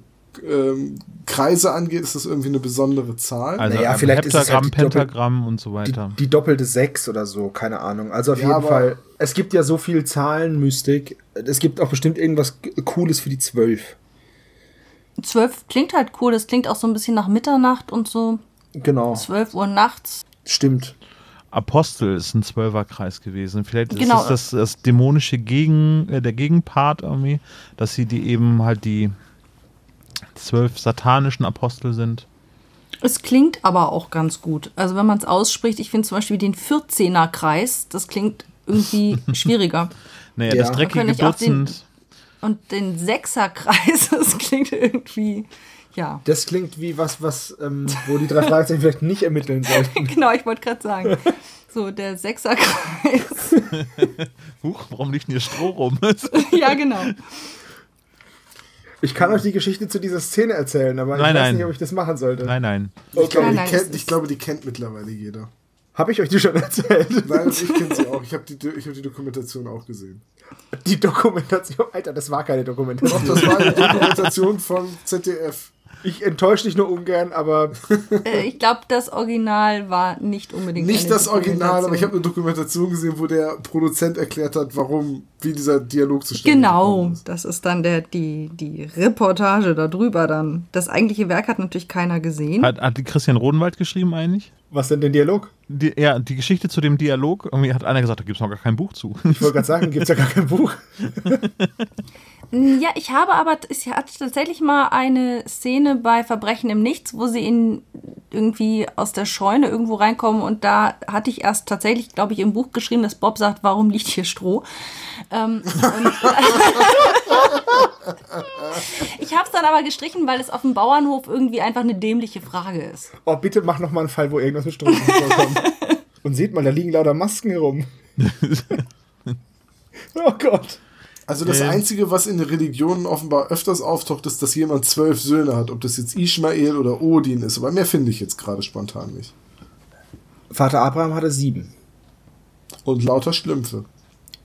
ähm, Kreise angeht, ist das irgendwie eine besondere Zahl? Also Naja, vielleicht ist es Heptagramm, halt die Doppel- Pentagramm und so die, weiter. die doppelte 6 oder so, keine Ahnung. Also auf Ja, jeden Fall, es gibt ja so viel Zahlenmystik. Es gibt auch bestimmt irgendwas Cooles für die 12. Zwölf klingt halt cool. Das klingt auch so ein bisschen nach Mitternacht und so. Genau, 12 Uhr nachts. stimmt. Apostel ist ein Zwölferkreis gewesen. Vielleicht Genau. ist es das, das dämonische Gegen, äh, der Gegenpart irgendwie, dass sie die eben halt die zwölf satanischen Apostel sind. Es klingt aber auch ganz gut. Also wenn man es ausspricht, ich finde zum Beispiel den 14er Kreis, das klingt irgendwie schwieriger. Naja, Ja. das Da dreckige ich auch den- Dutzend. Und den Sechserkreis, das klingt irgendwie, ja. Das klingt wie was, was, ähm, wo die drei Fragezeichen vielleicht nicht ermitteln sollten. Genau, ich wollte gerade sagen. So, der Sechserkreis. Huch, warum liegt denn hier Stroh rum? ja, genau. Ich kann euch die Geschichte zu dieser Szene erzählen, aber Nein, ich weiß nein. nicht, ob ich das machen sollte. nein, nein. Ich, glaube, Nein, die nein, kennt, ich glaube, die kennt mittlerweile jeder. Habe ich euch die schon erzählt? Nein, ich kenne sie auch. Ich habe die, ich hab die Dokumentation auch gesehen. Die Dokumentation. Alter, das war keine Doch, Dokumentation. das war eine Dokumentation von ZDF. Ich enttäusche dich nur ungern, aber Äh, ich glaube, das Original war nicht unbedingt. Nicht eine das Original, aber ich habe eine Dokumentation gesehen, wo der Produzent erklärt hat, warum, wie dieser Dialog zustande Genau, gekommen ist. das ist dann der, die, die Reportage darüber dann. Das eigentliche Werk hat natürlich keiner gesehen. Hat, hat die Christian Rodenwald geschrieben eigentlich? was denn den Dialog? Die, ja, die Geschichte zu dem Dialog, irgendwie hat einer gesagt, da gibt es noch gar kein Buch zu. Ich wollte gerade sagen, gibt's ja gar kein Buch. Ja, ich habe aber, ich hatte tatsächlich mal eine Szene bei Verbrechen im Nichts, wo sie in irgendwie aus der Scheune irgendwo reinkommen und da hatte ich erst tatsächlich, glaube ich, im Buch geschrieben, dass Bob sagt, warum liegt hier Stroh? Ähm, Ich habe es dann aber gestrichen, weil es auf dem Bauernhof irgendwie einfach eine dämliche Frage ist. Oh, bitte mach noch mal einen Fall, wo irgendwas mit Strumpfen vorkommt. Und seht mal, da liegen lauter Masken herum. oh Gott. Also das Ähm. Einzige, was in den Religionen offenbar öfters auftaucht, ist, dass jemand zwölf Söhne hat. Ob das jetzt Ishmael oder Odin ist. Aber mehr finde ich jetzt gerade spontan nicht. Vater Abraham hatte sieben. Und lauter Schlümpfe.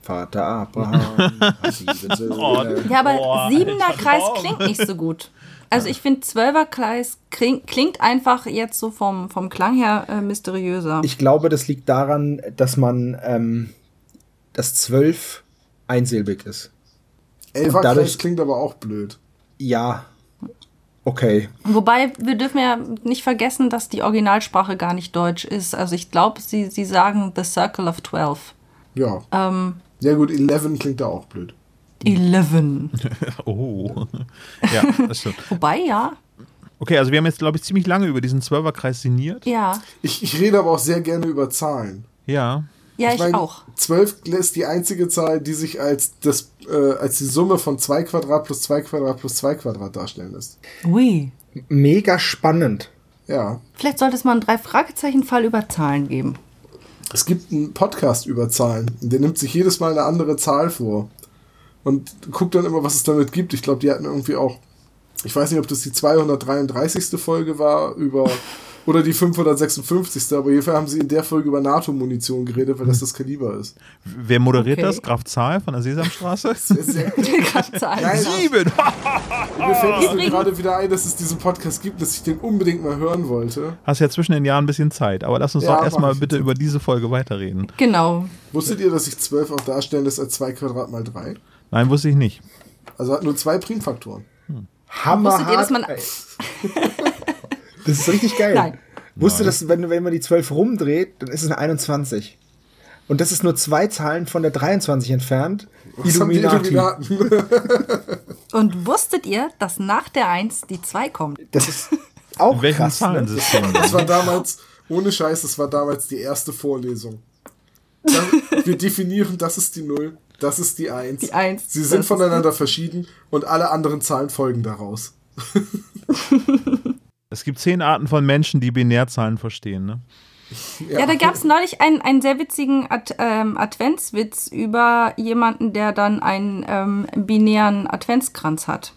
Vater Abraham hat sieben Söhne. Ja, aber Boah, siebener Kreis klingt nicht so gut. Also ich finde zwölfer Kreis klingt, klingt einfach jetzt so vom, vom Klang her äh, mysteriöser. Ich glaube, das liegt daran, dass man ähm, das zwölf einsilbig ist. Elfer dadurch- Kreis klingt aber auch blöd. Ja. Okay. Wobei wir dürfen ja nicht vergessen, dass die Originalsprache gar nicht deutsch ist. Also ich glaube, sie, sie sagen The Circle of Twelve. Ja. Ähm, Ja gut, 11 klingt da auch blöd. Eleven. Oh. Ja, das stimmt. Wobei, ja. Okay, also wir haben jetzt, glaube ich, ziemlich lange über diesen Zwölferkreis sinniert. Ja. Ich, ich rede aber auch sehr gerne über Zahlen. Ja. Ja, ich, mein, auch. 12 ist die einzige Zahl, die sich als, das, äh, als die Summe von 2 Quadrat plus 2 Quadrat plus 2 Quadrat darstellen lässt. Ui. Mega spannend. Ja. Vielleicht sollte es mal einen Drei-Fragezeichen-Fall über Zahlen geben. Es gibt einen Podcast über Zahlen. Der nimmt sich jedes Mal eine andere Zahl vor. Und guckt dann immer, was es damit gibt. Ich glaube, die hatten irgendwie auch. Ich weiß nicht, ob das die 233. Folge war über. Oder die 556. Aber jedenfalls haben sie in der Folge über NATO-Munition geredet, weil das das Kaliber ist. Wer moderiert Okay. das? Graf Zahl von der Sesamstraße? Ist sehr, Zahlen. Nein. Sieben! mir fällt gerade wieder ein, dass es diesen Podcast gibt, dass ich den unbedingt mal hören wollte. Hast ja zwischen den Jahren ein bisschen Zeit, aber lass uns Ja, doch erstmal bitte über diese Folge weiterreden. Genau. Wusstet ihr, dass sich 12 auch darstellen lässt als 2 Quadrat mal 3? Nein, wusste ich nicht. Also hat nur zwei Primfaktoren. Hammer. Wusstet ihr, dass man- Das ist richtig geil. Nein. Wusste, dass wenn, wenn man die 12 rumdreht, dann ist es eine 21. Und das ist nur zwei Zahlen von der 23 entfernt. Was haben die Illuminati. Und wusstet ihr, dass nach der 1 die 2 kommt? Das ist auch In welchem krass. Ne? Zahlensystem? Das war damals, ohne Scheiß, das war damals die erste Vorlesung. Dann, wir definieren, das ist die 0, das ist die 1. Die Eins, Sie das sind voneinander verschieden und alle anderen Zahlen folgen daraus. Es gibt zehn Arten von Menschen, die Binärzahlen verstehen, ne? Ja, da gab es neulich einen, einen sehr witzigen Ad, ähm, Adventswitz über jemanden, der dann einen ähm, binären Adventskranz hat.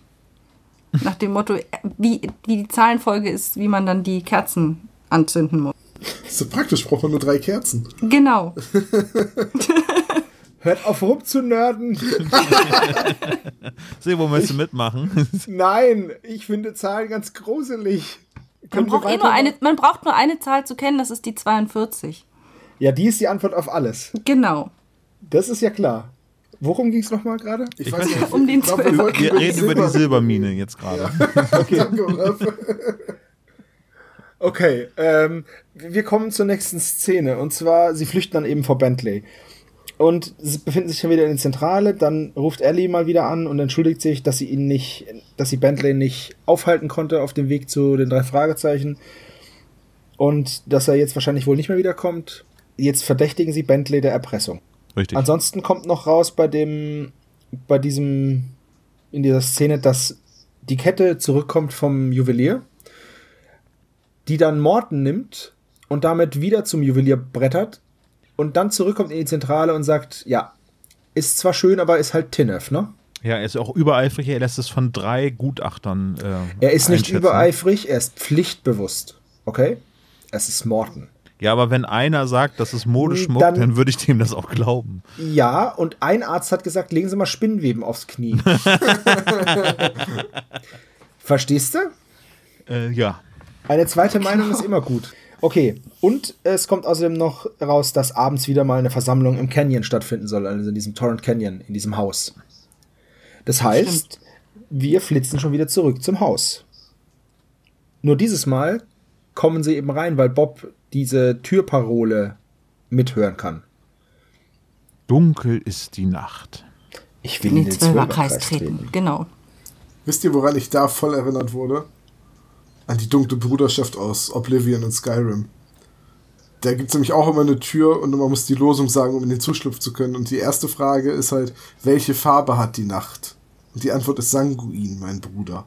Nach dem Motto, wie, wie die Zahlenfolge ist, wie man dann die Kerzen anzünden muss. Das ist so praktisch, braucht man nur drei Kerzen. Genau. Hört auf rumzunörden. Seh, wo möchtest du mitmachen? Nein, ich finde Zahlen ganz gruselig. Man braucht, eh nur eine, man braucht nur eine Zahl zu kennen, das ist die 42. Ja, die ist die Antwort auf alles. Genau. Das ist ja klar. Worum ging es nochmal gerade? Ich weiß weiß nicht, Um den ich glaub, wir Wir reden über die Silber- Silbermine jetzt gerade. Danke, Olaf. Okay, ähm, wir kommen zur nächsten Szene. Und zwar, sie flüchten dann eben vor Bentley. Und sie befinden sich dann wieder in der Zentrale. Dann ruft Ellie mal wieder an und entschuldigt sich, dass sie ihn nicht, dass sie Bentley nicht aufhalten konnte auf dem Weg zu den drei Fragezeichen. Und dass er jetzt wahrscheinlich wohl nicht mehr wiederkommt. Jetzt verdächtigen sie Bentley der Erpressung. Richtig. Ansonsten kommt noch raus bei dem, bei diesem, in dieser Szene, dass die Kette zurückkommt vom Juwelier, die dann Morton nimmt und damit wieder zum Juwelier brettert und dann zurückkommt in die Zentrale und sagt, ja, ist zwar schön, aber ist halt Tinnef, ne? Ja, er ist auch übereifrig, er lässt es von drei Gutachtern. Äh, Er ist nicht übereifrig, er ist pflichtbewusst, okay? Es ist Morton. Ja, aber wenn einer sagt, das ist Modeschmuck, Dann- dann, würde ich dem das auch glauben. Ja, und ein Arzt hat gesagt, legen Sie mal Spinnweben aufs Knie. Verstehst du? Äh, ja. Eine zweite Meinung ist immer gut. Okay, und es kommt außerdem noch raus, dass abends wieder mal eine Versammlung im Canyon stattfinden soll, also in diesem Torrent Canyon, in diesem Haus. Das heißt, wir flitzen schon wieder zurück zum Haus. Nur dieses Mal kommen sie eben rein, weil Bob diese Türparole mithören kann. Dunkel ist die Nacht. Ich will In in den den Zwölferkreis Zwölferkreis treten. treten. Genau. Wisst ihr, woran ich da voll erinnert wurde? An die dunkle Bruderschaft aus Oblivion und Skyrim. Da gibt es nämlich auch immer eine Tür und man muss die Losung sagen, um in den Zuschlupf zu können. Und die erste Frage ist halt, welche Farbe hat die Nacht? Und die Antwort ist Sanguin, mein Bruder.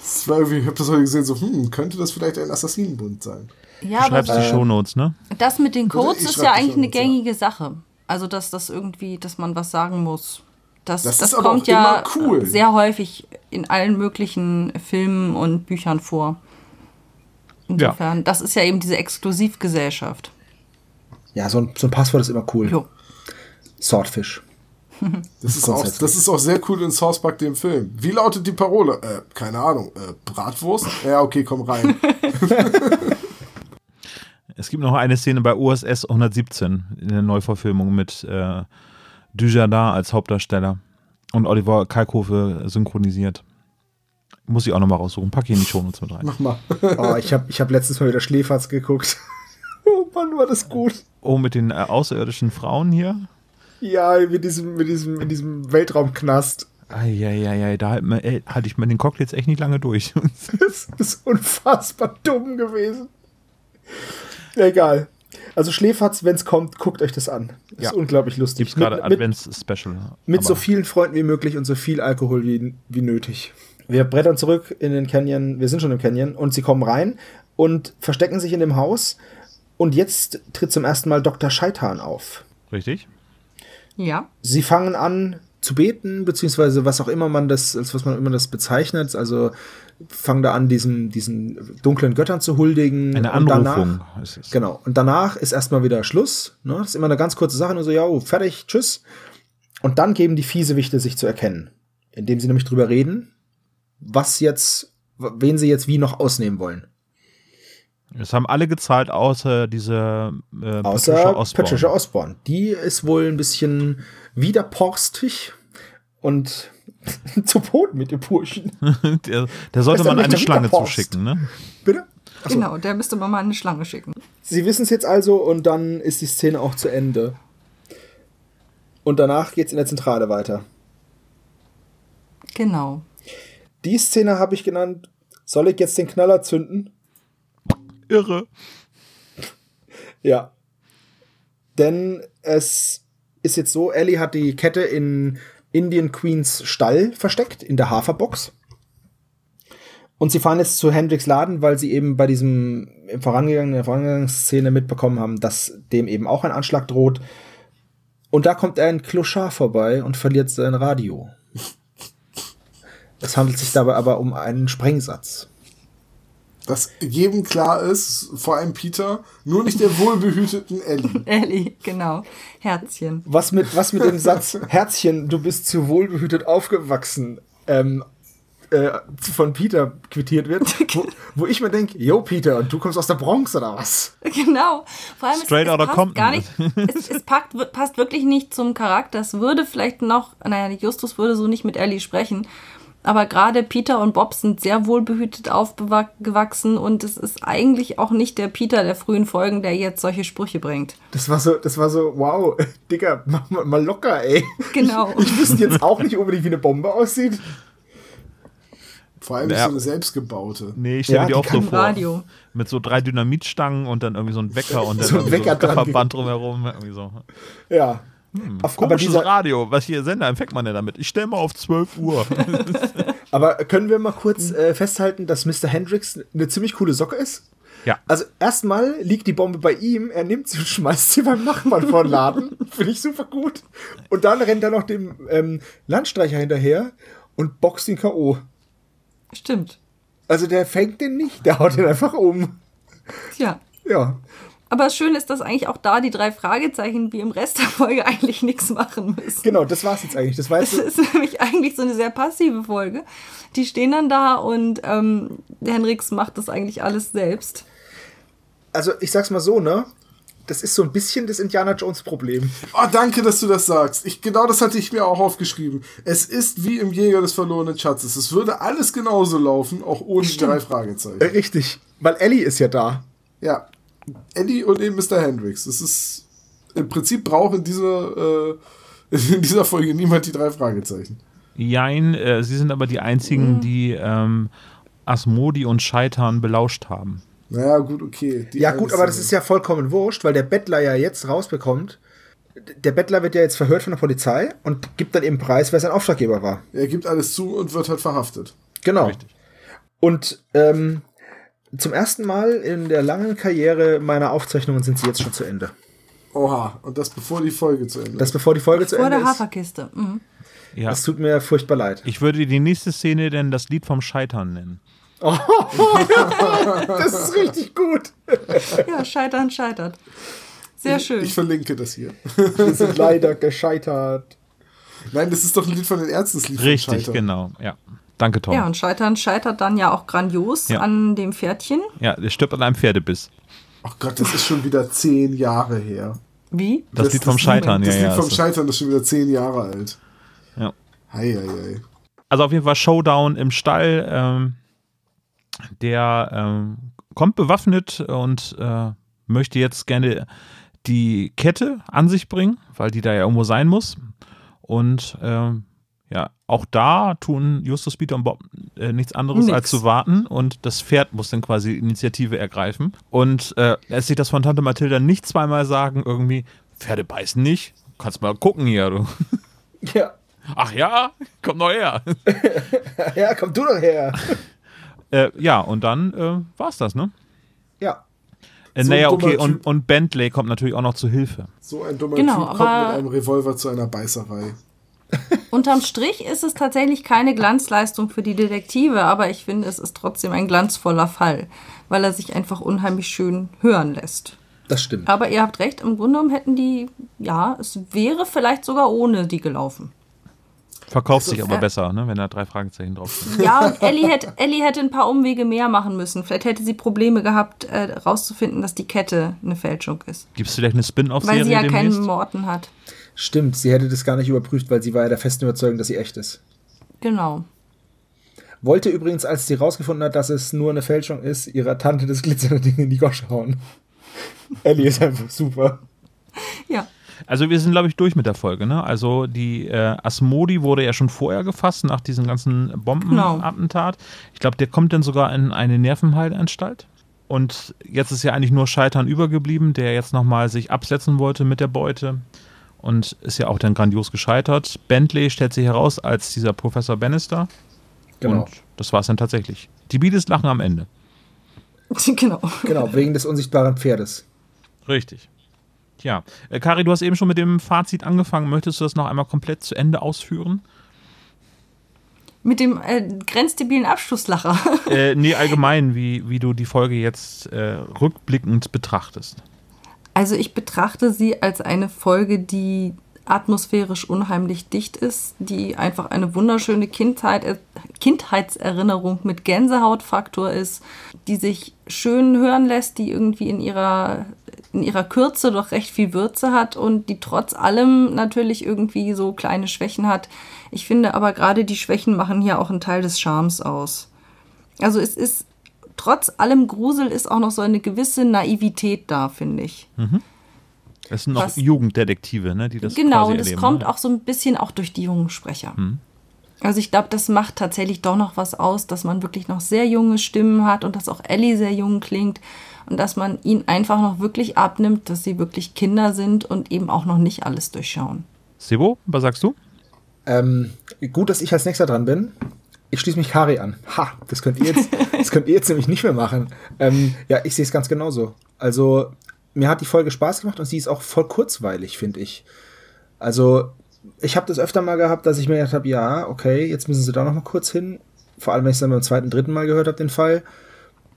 Das war irgendwie, ich habe das heute gesehen, so, hm, könnte das vielleicht ein Assassinenbund sein? Ja, Du schreibst aber die Shownotes, ne? das mit den Codes ist ja eigentlich eine gängige Sache. Also, dass das irgendwie, dass man was sagen muss. Das, Das das, ist aber kommt auch ja immer cool. sehr häufig in allen möglichen Filmen und Büchern vor. Insofern, das ist ja eben diese Exklusivgesellschaft. Ja, so ein, so ein Passwort ist immer cool. Jo. Swordfish. Das ist, auch, das ist auch sehr cool in South Park, dem Film. Wie lautet die Parole? Äh, keine Ahnung. Äh, Bratwurst? Ja, okay, komm rein. Es gibt noch eine Szene bei USS 117 in der Neuverfilmung mit äh, Dujardin als Hauptdarsteller und Oliver Kalkofe synchronisiert. Muss ich auch nochmal raussuchen. Pack hier in die Shownotes mit rein. Mach mal. Oh, ich habe ich hab letztens mal wieder Schläferz geguckt. Oh Mann, war das gut. Oh, mit den äh, außerirdischen Frauen hier? Ja, mit diesem, mit diesem, mit diesem Weltraumknast. Eieiei, da halt ey, halte ich mit den Cocktails echt nicht lange durch. Das ist unfassbar dumm gewesen. Egal. Also Schläferz, wenn es kommt, guckt euch das an. Das Ja. ist unglaublich lustig. Gibt's gerade mit, mit, Advents-Special. mit so vielen Freunden wie möglich und so viel Alkohol wie, wie nötig. Wir brettern zurück in den Canyon, wir sind schon im Canyon und sie kommen rein und verstecken sich in dem Haus. Und jetzt tritt zum ersten Mal Dr. Scheitan auf. Richtig? Ja. Sie fangen an zu beten, beziehungsweise was auch immer man das, als was man immer das bezeichnet. Also fangen da an, diesen, diesen dunklen Göttern zu huldigen. Eine Und Anrufung Danach, ist es. genau. Und danach ist erstmal wieder Schluss. Ne? Das ist immer eine ganz kurze Sache, nur so, ja, oh, fertig, tschüss. Und dann geben die Fiesewichte sich zu erkennen. Indem sie nämlich drüber reden, was jetzt, wen sie jetzt wie noch ausnehmen wollen. Es haben alle gezahlt, außer diese äh, Außer Patricia Osborne. Patricia Osborne. Die ist wohl ein bisschen widerporstig und zu Boden mit dem Burschen. der, der sollte man eine Schlange zuschicken, ne? Bitte? Achso. Genau, der müsste man mal eine Schlange schicken. Sie wissen es jetzt also und dann ist die Szene auch zu Ende. Und danach geht's in der Zentrale weiter. Genau. Die Szene habe ich genannt, soll ich jetzt den Knaller zünden? Irre. Ja. Denn es ist jetzt so, Ellie hat die Kette in Indian Queens Stall versteckt, in der Haferbox. Und sie fahren jetzt zu Hendricks Laden, weil sie eben bei diesem im vorangegangenen, in der vorangegangenen Szene mitbekommen haben, dass dem eben auch ein Anschlag droht. Und da kommt ein Clochard vorbei und verliert sein Radio. Es handelt sich dabei aber um einen Sprengsatz. Dass jedem klar ist, vor allem Peter, nur nicht der wohlbehüteten Ellie. Ellie, genau. Herzchen. Was mit, was mit dem Satz, Herzchen, du bist zu wohlbehütet aufgewachsen, ähm, äh, von Peter quittiert wird, wo, wo ich mir denke, yo Peter, und du kommst aus der Bronx oder was? Genau. Vor allem, Straight es, es passt Compton. gar nicht, es, es packt, passt wirklich nicht zum Charakter. Es würde vielleicht noch, naja, Justus würde so nicht mit Ellie sprechen, aber gerade Peter und Bob sind sehr wohlbehütet aufgewachsen und es ist eigentlich auch nicht der Peter der frühen Folgen, der jetzt solche Sprüche bringt. Das war so, das war so, wow, Digga, mach mal, mal locker, ey. Genau. Ich wüsste jetzt auch nicht unbedingt, wie eine Bombe aussieht. Vor allem nicht Ja. so eine selbstgebaute. Nee, ich stelle Ja, mir die die auch so vor. Radio. Mit so drei Dynamitstangen und dann irgendwie so ein Wecker und dann So ein irgendwie Wecker so dran. ein Verband drumherum. Irgendwie so. Ja. Auf, aber, Komisches dieser, Radio. Was hier Sender empfängt man denn damit? Ich stelle mal auf 12 Uhr. aber können wir mal kurz äh, festhalten, dass Mr. Hendricks eine ziemlich coole Socke ist? ja. Also erstmal liegt die Bombe bei ihm, er nimmt sie und schmeißt sie beim Nachbarn vor den Laden. Finde ich super gut. Und dann rennt er noch dem ähm, Landstreicher hinterher und boxt ihn K.O. Stimmt. Also der fängt den nicht, der haut ihn einfach um. Tja. Ja. Aber das Schöne ist, dass eigentlich auch da die drei Fragezeichen wie im Rest der Folge eigentlich nichts machen müssen. Genau, das war's jetzt eigentlich. Das war Es ist nämlich eigentlich so eine sehr passive Folge. Die stehen dann da und ähm, der Henriks macht das eigentlich alles selbst. also ich sag's mal so, ne? Das ist so ein bisschen das Indiana Jones Problem. Oh, danke, dass du das sagst. Ich, genau das hatte ich mir auch aufgeschrieben. Es ist wie im Jäger des verlorenen Schatzes. Es würde alles genauso laufen, auch ohne die drei Fragezeichen. Äh, richtig, weil Ellie ist ja da. Ja. Eddie und eben Mr. Hendricks. Das ist im Prinzip braucht in dieser, äh, in dieser Folge niemand die drei Fragezeichen. Jein, äh, sie sind aber die einzigen, die ähm, Asmodi und Scheitern belauscht haben. Naja, gut, okay. Die Ja gut, aber das ist ja vollkommen wurscht, weil der Bettler ja jetzt rausbekommt, der Bettler wird ja jetzt verhört von der Polizei und gibt dann eben Preis, wer sein Auftraggeber war. Er gibt alles zu und wird halt verhaftet. Genau. Richtig. Und ähm, zum ersten Mal in der langen Karriere meiner Aufzeichnungen sind sie jetzt schon zu Ende. Oha, und das bevor die Folge zu Ende ist. Das bevor die Folge zu Ende ist. Vor der Haferkiste. Mhm. Ja. Das tut mir furchtbar leid. Ich würde die nächste Szene denn das Lied vom Scheitern nennen. Oh, das ist richtig gut. Ja, Scheitern scheitert. Sehr schön. Ich verlinke das hier. Wir sind leider gescheitert. Nein, das ist doch ein Lied von den Ärzten, Richtig, genau, ja. Danke, Tom. Ja, und Scheitern scheitert dann ja auch grandios ja. an dem Pferdchen. Ja, der stirbt an einem Pferdebiss. Ach Gott, das ist schon wieder zehn Jahre her. Wie? Das, das Lied vom das Scheitern, ja. Das Lied vom Scheitern ist schon wieder zehn Jahre alt. Ja. Hei, hei, hei. Also auf jeden Fall Showdown im Stall. Ähm, der ähm, kommt bewaffnet und äh, möchte jetzt gerne die Kette an sich bringen, weil die da ja irgendwo sein muss. Und ähm, ja, auch da tun Justus, Peter und Bob äh, nichts anderes Nix. als zu warten und das Pferd muss dann quasi Initiative ergreifen. Und äh, lässt sich das von Tante Mathilda nicht zweimal sagen, irgendwie, Pferde beißen nicht. Kannst mal gucken hier, du. Ja. Ach ja, komm doch her. ja, komm du doch her. äh, ja, und dann äh, war's das, ne? Ja. Äh, so naja, okay, und, und Bentley kommt natürlich auch noch zu Hilfe. So ein dummer genau, Typ kommt mit einem Revolver zu einer Beißerei. Unterm Strich ist es tatsächlich keine Glanzleistung für die Detektive, aber ich finde, es ist trotzdem ein glanzvoller Fall, weil er sich einfach unheimlich schön hören lässt. Das stimmt. Aber ihr habt recht, im Grunde genommen hätten die, ja, es wäre vielleicht sogar ohne die gelaufen. Verkauft also, sich aber besser, ne, wenn da drei Fragezeichen drauf sind. Ja, und Ellie hätte, Ellie hätte ein paar Umwege mehr machen müssen. Vielleicht hätte sie Probleme gehabt, äh, rauszufinden, dass die Kette eine Fälschung ist. Gibt es vielleicht eine Spin-off-Serie Weil sie ja demnächst? keinen Morten hat. Stimmt, sie hätte das gar nicht überprüft, weil sie war ja der festen Überzeugung, dass sie echt ist. Genau. Wollte übrigens, als sie rausgefunden hat, dass es nur eine Fälschung ist, ihrer Tante das glitzernde Ding in die Gosche hauen. Ellie ist einfach super. Ja. Also wir sind, glaube ich, durch mit der Folge. Ne? Also die äh, Asmodi wurde ja schon vorher gefasst, nach diesem ganzen Bombenattentat. Genau. Ich glaube, der kommt dann sogar in eine Nervenheilanstalt. Und jetzt ist ja eigentlich nur Scheitern übergeblieben, der jetzt nochmal sich absetzen wollte mit der Beute. Und ist ja auch dann grandios gescheitert. Bentley stellt sich heraus als dieser Professor Bannister. Genau. Und das war es dann tatsächlich. Die Beatles lachen am Ende. Genau. Genau, wegen des unsichtbaren Pferdes. Richtig. Ja, äh, Kari, du hast eben schon mit dem Fazit angefangen. Möchtest du das noch einmal komplett zu Ende ausführen? Mit dem äh, grenzdebilen Abschlusslacher. äh, nee, allgemein, wie, wie du die Folge jetzt äh, rückblickend betrachtest. Also ich betrachte sie als eine Folge, die atmosphärisch unheimlich dicht ist, die einfach eine wunderschöne Kindheit, äh, Kindheitserinnerung mit Gänsehautfaktor ist, die sich schön hören lässt, die irgendwie in ihrer, in ihrer Kürze doch recht viel Würze hat und die trotz allem natürlich irgendwie so kleine Schwächen hat. Ich finde aber gerade die Schwächen machen hier auch einen Teil des Charmes aus. Also es ist, trotz allem Grusel ist auch noch so eine gewisse Naivität da, finde ich. Mhm. Es sind noch Was, Jugenddetektive, ne, die das Genau, und es kommt ne? auch so ein bisschen auch durch die jungen Sprecher. Hm. Also ich glaube, das macht tatsächlich doch noch was aus, dass man wirklich noch sehr junge Stimmen hat und dass auch Ellie sehr jung klingt und dass man ihnen einfach noch wirklich abnimmt, dass sie wirklich Kinder sind und eben auch noch nicht alles durchschauen. Sebo, was sagst du? Ähm, gut, dass ich als nächster dran bin. Ich schließe mich Kari an. Ha, das könnt ihr jetzt, das könnt ihr jetzt nämlich nicht mehr machen. Ähm, ja, ich sehe es ganz genauso. Also mir hat die Folge Spaß gemacht und sie ist auch voll kurzweilig, finde ich. Also, ich habe das öfter mal gehabt, dass ich mir gedacht habe, ja, okay, jetzt müssen sie da noch mal kurz hin. Vor allem, wenn ich es dann beim zweiten, dritten Mal gehört habe, den Fall.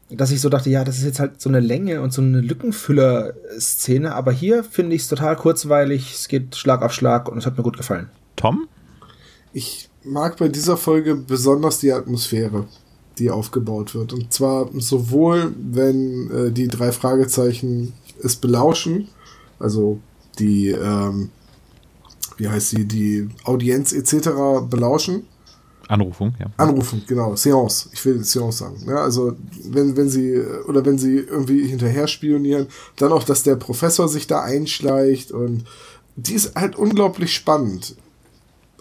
Dass ich so dachte, ja, das ist jetzt halt so eine Länge und so eine Lückenfüller-Szene. Aber hier finde ich es total kurzweilig. Es geht Schlag auf Schlag und es hat mir gut gefallen. Tom? Ich mag bei dieser Folge besonders die Atmosphäre die aufgebaut wird. Und zwar sowohl, wenn äh, die drei Fragezeichen es belauschen, also die, ähm, wie heißt sie, die Audienz etc. belauschen. Anrufung, ja. Anrufung, genau, Seance. Ich will Seance sagen. Ja, also wenn, wenn sie oder wenn sie irgendwie hinterher spionieren, dann auch, dass der Professor sich da einschleicht und die ist halt unglaublich spannend.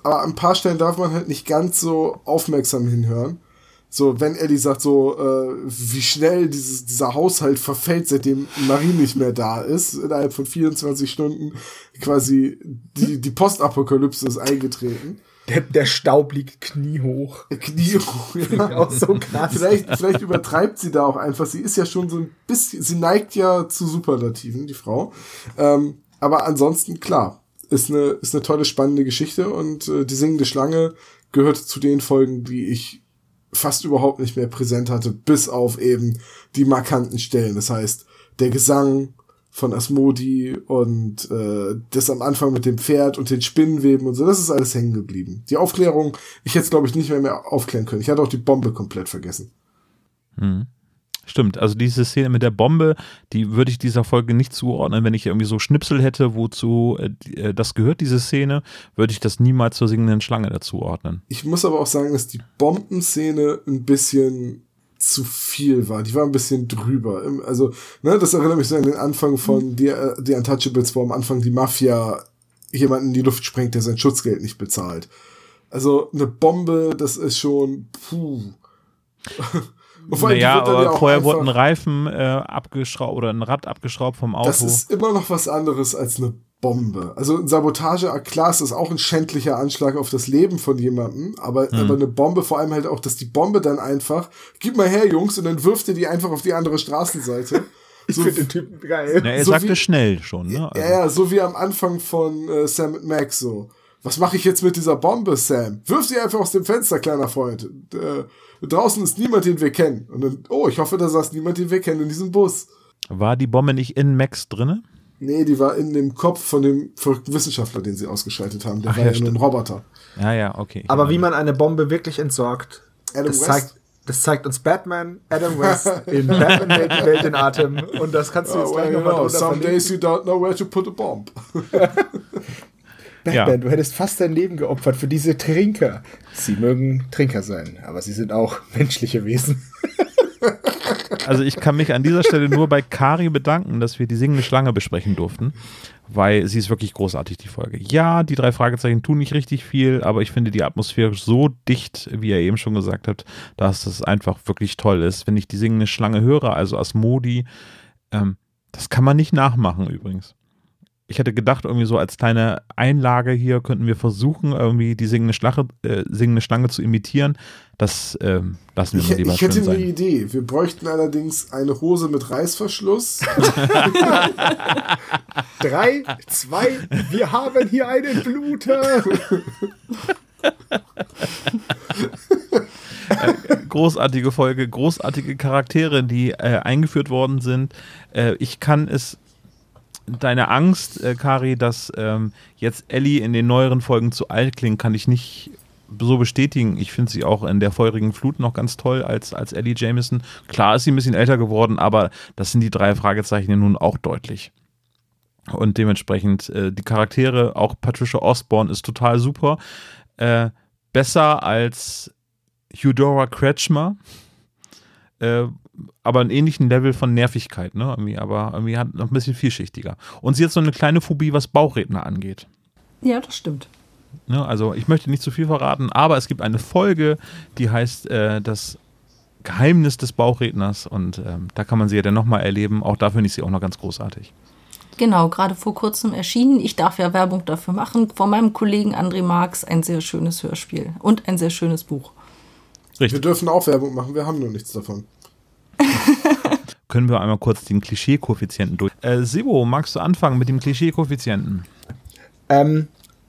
Aber an ein paar Stellen darf man halt nicht ganz so aufmerksam hinhören, So, wenn Ellie sagt so, äh, wie schnell dieses, dieser Haushalt verfällt, seitdem Marie nicht mehr da ist, innerhalb von 24 Stunden quasi die, die Postapokalypse ist eingetreten. Der, der Staub liegt kniehoch. Kniehoch, ja. Auch so krass. Vielleicht, vielleicht übertreibt sie da auch einfach. Sie ist ja schon so ein bisschen, sie neigt ja zu Superlativen, die Frau. Ähm, aber ansonsten, klar, ist eine, ist eine tolle, spannende Geschichte und äh, die singende Schlange gehört zu den Folgen, die ich fast überhaupt nicht mehr präsent hatte, bis auf eben die markanten Stellen. Das heißt, der Gesang von Asmodi und äh, das am Anfang mit dem Pferd und den Spinnenweben und so, das ist alles hängen geblieben. Die Aufklärung, ich hätte es glaube ich nicht mehr, mehr aufklären können. Ich hatte auch die Bombe komplett vergessen. Hm. Stimmt, also diese Szene mit der Bombe, die würde ich dieser Folge nicht zuordnen. Wenn ich irgendwie so Schnipsel hätte, wozu äh, das gehört, diese Szene, würde ich das niemals zur singenden Schlange dazuordnen. Ich muss aber auch sagen, dass die Bombenszene ein bisschen zu viel war. Die war ein bisschen drüber. Also, ne, das erinnert mich so an den Anfang von The, uh, The Untouchables, wo am Anfang die Mafia jemanden in die Luft sprengt, der sein Schutzgeld nicht bezahlt. Also eine Bombe, das ist schon puh. naja, aber ja vorher wurde ein Reifen äh, abgeschraubt oder ein Rad abgeschraubt vom Auto. Das ist immer noch was anderes als eine Bombe. Also ein Sabotage, ah, klar, ist das auch ein schändlicher Anschlag auf das Leben von jemandem, aber, hm. aber eine Bombe, vor allem halt auch, dass die Bombe dann einfach, gib mal her, Jungs, und dann wirft ihr die einfach auf die andere Straßenseite. ich so, finde den Typen geil. Ja, er so sagte wie, schnell schon, ne? Also. Ja, ja, so wie am Anfang von äh, Sam Max so. Was mache ich jetzt mit dieser Bombe, Sam? Wirf sie einfach aus dem Fenster, kleiner Freund. Äh, draußen ist niemand, den wir kennen. Und dann, oh, ich hoffe, da saß niemand, den wir kennen in diesem Bus. War die Bombe nicht in Max drinne? Nee, die war in dem Kopf von dem Wissenschaftler, den sie ausgeschaltet haben. Der Ach, war ja, ja nur ein Roboter. Ja, ja, okay. Aber wie man eine Bombe wirklich entsorgt, Adam das, West? Zeigt, das zeigt uns Batman, Adam West in Batman hält Welt in Atem. Und das kannst du jetzt oh, gleich well, nochmal Some verlinken. days you don't know where to put a bomb. Batman, ja. du hättest fast dein Leben geopfert für diese Trinker. Sie mögen Trinker sein, aber sie sind auch menschliche Wesen. Also ich kann mich an dieser Stelle nur bei Kari bedanken, dass wir die singende Schlange besprechen durften, weil sie ist wirklich großartig, die Folge. Ja, die drei Fragezeichen tun nicht richtig viel, aber ich finde die Atmosphäre so dicht, wie er eben schon gesagt hat, dass es einfach wirklich toll ist. Wenn ich die singende Schlange höre, also Asmodi, ähm, das kann man nicht nachmachen übrigens ich hätte gedacht, irgendwie so als kleine Einlage hier könnten wir versuchen, irgendwie die singende Schlange, äh, singende Schlange zu imitieren. Das ähm, lassen wir ich, mal lieber Ich hätte eine Idee. Wir bräuchten allerdings eine Hose mit Reißverschluss. Drei, zwei, wir haben hier einen Bluter. Äh, großartige Folge, großartige Charaktere, die äh, eingeführt worden sind. Äh, ich kann es deine Angst, äh, Kari, dass ähm, jetzt Ellie in den neueren Folgen zu alt klingt, kann ich nicht so bestätigen. Ich finde sie auch in der feurigen Flut noch ganz toll als, als Ellie Jameson. Klar ist sie ein bisschen älter geworden, aber das sind die drei Fragezeichen nun auch deutlich. Und dementsprechend äh, die Charaktere, auch Patricia Osborne ist total super. Äh, besser als Eudora Kretschmer. Äh, aber einen ähnlichen Level von Nervigkeit, ne? Irgendwie, aber irgendwie hat noch ein bisschen vielschichtiger. Und sie hat so eine kleine Phobie, was Bauchredner angeht. Ja, das stimmt. Ne? Also ich möchte nicht zu viel verraten, aber es gibt eine Folge, die heißt äh, das Geheimnis des Bauchredners und ähm, da kann man sie ja dann nochmal erleben. Auch da finde ich sie auch noch ganz großartig. Genau, gerade vor kurzem erschienen. Ich darf ja Werbung dafür machen. Von meinem Kollegen André Marx ein sehr schönes Hörspiel und ein sehr schönes Buch. Richtig. Wir dürfen auch Werbung machen, wir haben nur nichts davon. Können wir einmal kurz den Klischee-Koeffizienten durch. Äh, Sibo, magst du anfangen mit dem Klischee-Koeffizienten? Ähm,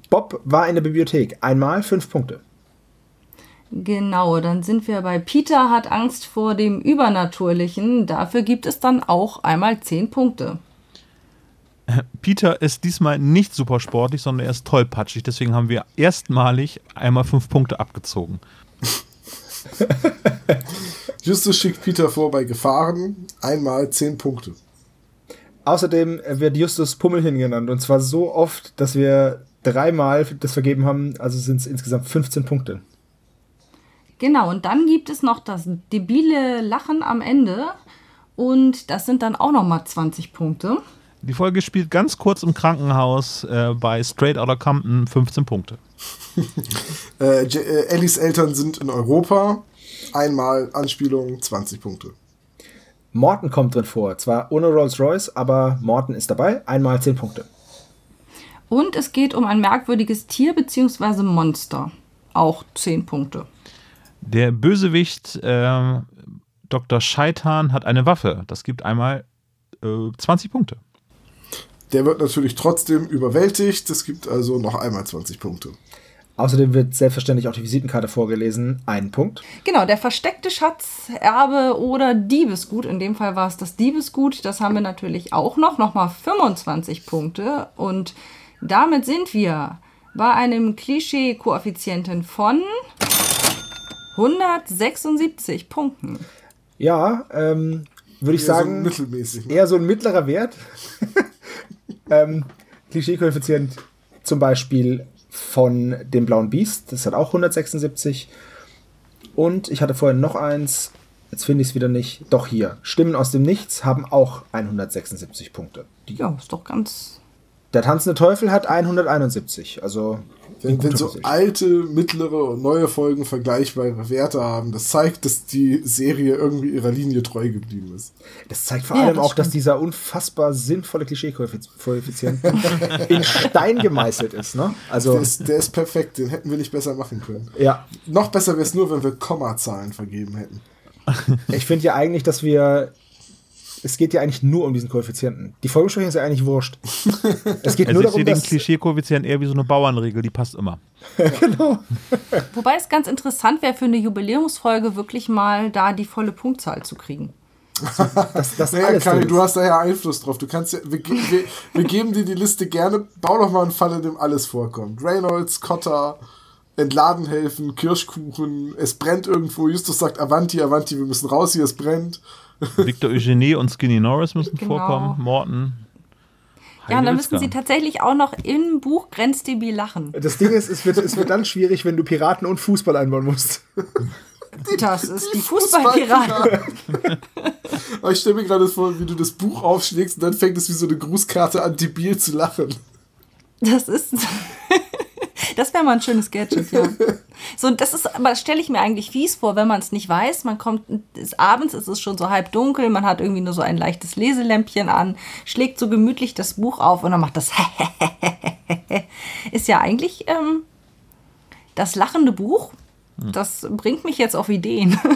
Bob war in der Bibliothek. Einmal fünf Punkte. Genau, dann sind wir bei Peter hat Angst vor dem Übernatürlichen. Dafür gibt es dann auch einmal zehn Punkte. Peter ist diesmal nicht super sportlich, sondern er ist tollpatschig. Deswegen haben wir erstmalig einmal fünf Punkte abgezogen. Justus schickt Peter vor bei Gefahren. Einmal zehn Punkte. Außerdem wird Justus Pummelchen genannt. Und zwar so oft, dass wir dreimal das vergeben haben. Also sind es insgesamt 15 Punkte. Genau, und dann gibt es noch das debile Lachen am Ende. Und das sind dann auch nochmal 20 Punkte. Die Folge spielt ganz kurz im Krankenhaus äh, bei Straight Outta Compton 15 Punkte. äh, äh, Ellies Eltern sind in Europa. Einmal Anspielung 20 Punkte. Morton kommt drin vor. Zwar ohne Rolls Royce, aber Morton ist dabei. Einmal 10 Punkte. Und es geht um ein merkwürdiges Tier bzw. Monster. Auch 10 Punkte. Der Bösewicht äh, Dr. Scheitan hat eine Waffe. Das gibt einmal äh, 20 Punkte. Der wird natürlich trotzdem überwältigt. Es gibt also noch einmal 20 Punkte. Außerdem wird selbstverständlich auch die Visitenkarte vorgelesen. Ein Punkt. Genau, der versteckte Schatz, Erbe oder Diebesgut. In dem Fall war es das Diebesgut. Das haben wir natürlich auch noch. Nochmal 25 Punkte. Und damit sind wir bei einem Klischee-Koeffizienten von 176 Punkten. Ja, ähm, würde ich eher sagen, so mittelmäßig, ne? eher so ein mittlerer Wert. ähm, Klischee-Koeffizient zum Beispiel von dem blauen Biest, das hat auch 176. Und ich hatte vorhin noch eins, jetzt finde ich es wieder nicht. Doch hier, Stimmen aus dem Nichts haben auch 176 Punkte. Die ja, ist doch ganz. Der tanzende Teufel hat 171, also wenn, wenn so alte, mittlere und neue Folgen vergleichbare Werte haben, das zeigt, dass die Serie irgendwie ihrer Linie treu geblieben ist. Das zeigt vor ja, allem das auch, stimmt. dass dieser unfassbar sinnvolle Klischee-Koeffizient in Stein gemeißelt ist. Ne? Also der ist, der ist perfekt, den hätten wir nicht besser machen können. Ja. Noch besser wäre es nur, wenn wir Kommazahlen vergeben hätten. Ich finde ja eigentlich, dass wir es geht ja eigentlich nur um diesen Koeffizienten. Die Folgesprechung ist ja eigentlich wurscht. Es geht also nur darum, ich sehe den Klischee-Koeffizient eher wie so eine Bauernregel, die passt immer. genau. Wobei es ganz interessant wäre, für eine Jubiläumsfolge wirklich mal da die volle Punktzahl zu kriegen. das, das naja, Kari, du hast da ja Einfluss drauf. Du kannst ja, wir, wir, wir, geben dir die Liste gerne. Bau doch mal einen Fall, in dem alles vorkommt. Reynolds, Cotta, entladen helfen, Kirschkuchen, es brennt irgendwo. Justus sagt Avanti, Avanti, wir müssen raus hier, es brennt. Victor Eugenie und Skinny Norris müssen genau. vorkommen. Morton. Ja, und dann müssen sie tatsächlich auch noch im Buch Grenzdebi lachen. Das Ding ist, es wird, es wird dann schwierig, wenn du Piraten und Fußball einbauen musst. das ist die, die Fußballpiraten. Aber ich stelle mir gerade vor, wie du das Buch aufschlägst und dann fängt es wie so eine Grußkarte an, debil zu lachen. Das ist. Das wäre mal ein schönes Gadget, ja. So, das ist, aber das stelle ich mir eigentlich fies vor, wenn man es nicht weiß. Man kommt ist abends, ist es schon so halb dunkel, man hat irgendwie nur so ein leichtes Leselämpchen an, schlägt so gemütlich das Buch auf und dann macht das ist ja eigentlich ähm, das lachende Buch. Das bringt mich jetzt auf Ideen.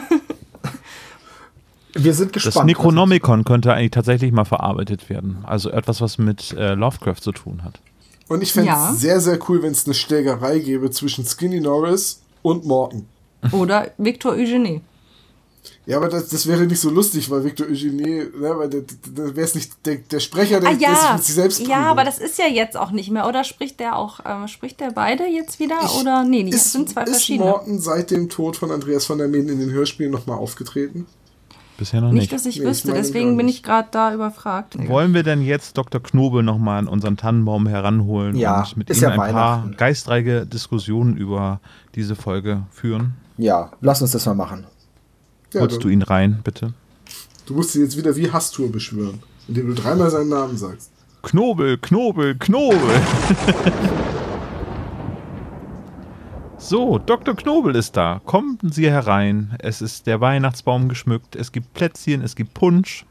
Wir sind gespannt. Das Necronomicon könnte eigentlich tatsächlich mal verarbeitet werden. Also etwas, was mit äh, Lovecraft zu tun hat. Und ich fände es ja. sehr, sehr cool, wenn es eine Schlägerei gäbe zwischen Skinny Norris und Morton. Oder Victor Eugenie. Ja, aber das, das wäre nicht so lustig, weil Victor Eugenie, ne, weil da wäre es nicht der, der Sprecher, der, ah, ja. der sich selbst Ja, aber das ist ja jetzt auch nicht mehr, oder spricht der auch, äh, spricht der beide jetzt wieder? Ich, oder nee, die ist, sind zwei ist verschiedene. Ist Morton seit dem Tod von Andreas von der Meen in den Hörspielen nochmal aufgetreten? Bisher noch nicht. Nicht, dass ich nee, wüsste, ich deswegen bin ich gerade da überfragt. Wollen wir denn jetzt Dr. Knobel nochmal an unseren Tannenbaum heranholen ja, und mit ihm ja ein paar geistreiche Diskussionen über diese Folge führen? Ja, lass uns das mal machen. Ja, Holst du ihn rein, bitte? Du musst ihn jetzt wieder wie Hastur beschwören, indem du dreimal seinen Namen sagst. Knobel, Knobel, Knobel. So, Dr. Knobel ist da. Kommen Sie herein. Es ist der Weihnachtsbaum geschmückt. Es gibt Plätzchen, es gibt Punsch.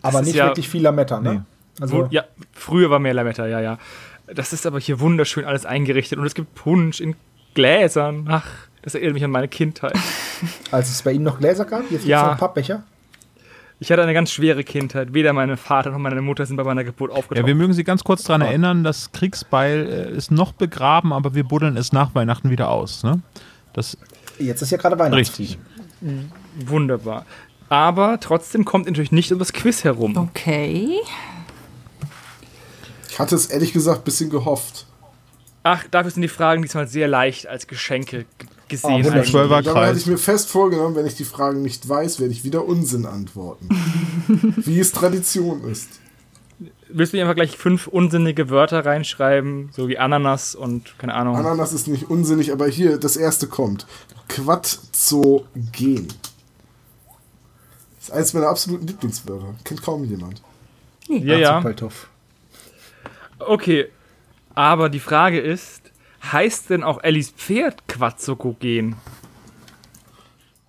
Aber nicht ja, wirklich viel Lametta, ne? Nee. Also ja, früher war mehr Lametta, ja, ja. Das ist aber hier wunderschön alles eingerichtet und es gibt Punsch in Gläsern. Ach, das erinnert mich an meine Kindheit. Als es bei Ihnen noch Gläser gab? Jetzt ja. noch Pappbecher? Ich hatte eine ganz schwere Kindheit. Weder mein Vater noch meine Mutter sind bei meiner Geburt aufgetaucht. Ja, wir mögen Sie ganz kurz daran erinnern, das Kriegsbeil äh, ist noch begraben, aber wir buddeln es nach Weihnachten wieder aus. Ne? Das Jetzt ist ja gerade Weihnachten. Richtig. Mhm. Wunderbar. Aber trotzdem kommt natürlich nicht um das Quiz herum. Okay. Ich hatte es ehrlich gesagt ein bisschen gehofft. Ach, dafür sind die Fragen diesmal sehr leicht als Geschenke gesehen. Oh, Dabei hatte ich mir fest vorgenommen, wenn ich die Fragen nicht weiß, werde ich wieder Unsinn antworten. Wie es Tradition ist. Willst du mir einfach gleich fünf unsinnige Wörter reinschreiben, so wie Ananas und keine Ahnung? Ananas ist nicht unsinnig, aber hier, das erste kommt. Quadzogen. Das ist eines meiner absoluten Lieblingswörter. Kennt kaum jemand. Ja, ja. Okay, aber die Frage ist, heißt denn auch Ellis Pferd Quatzokogen?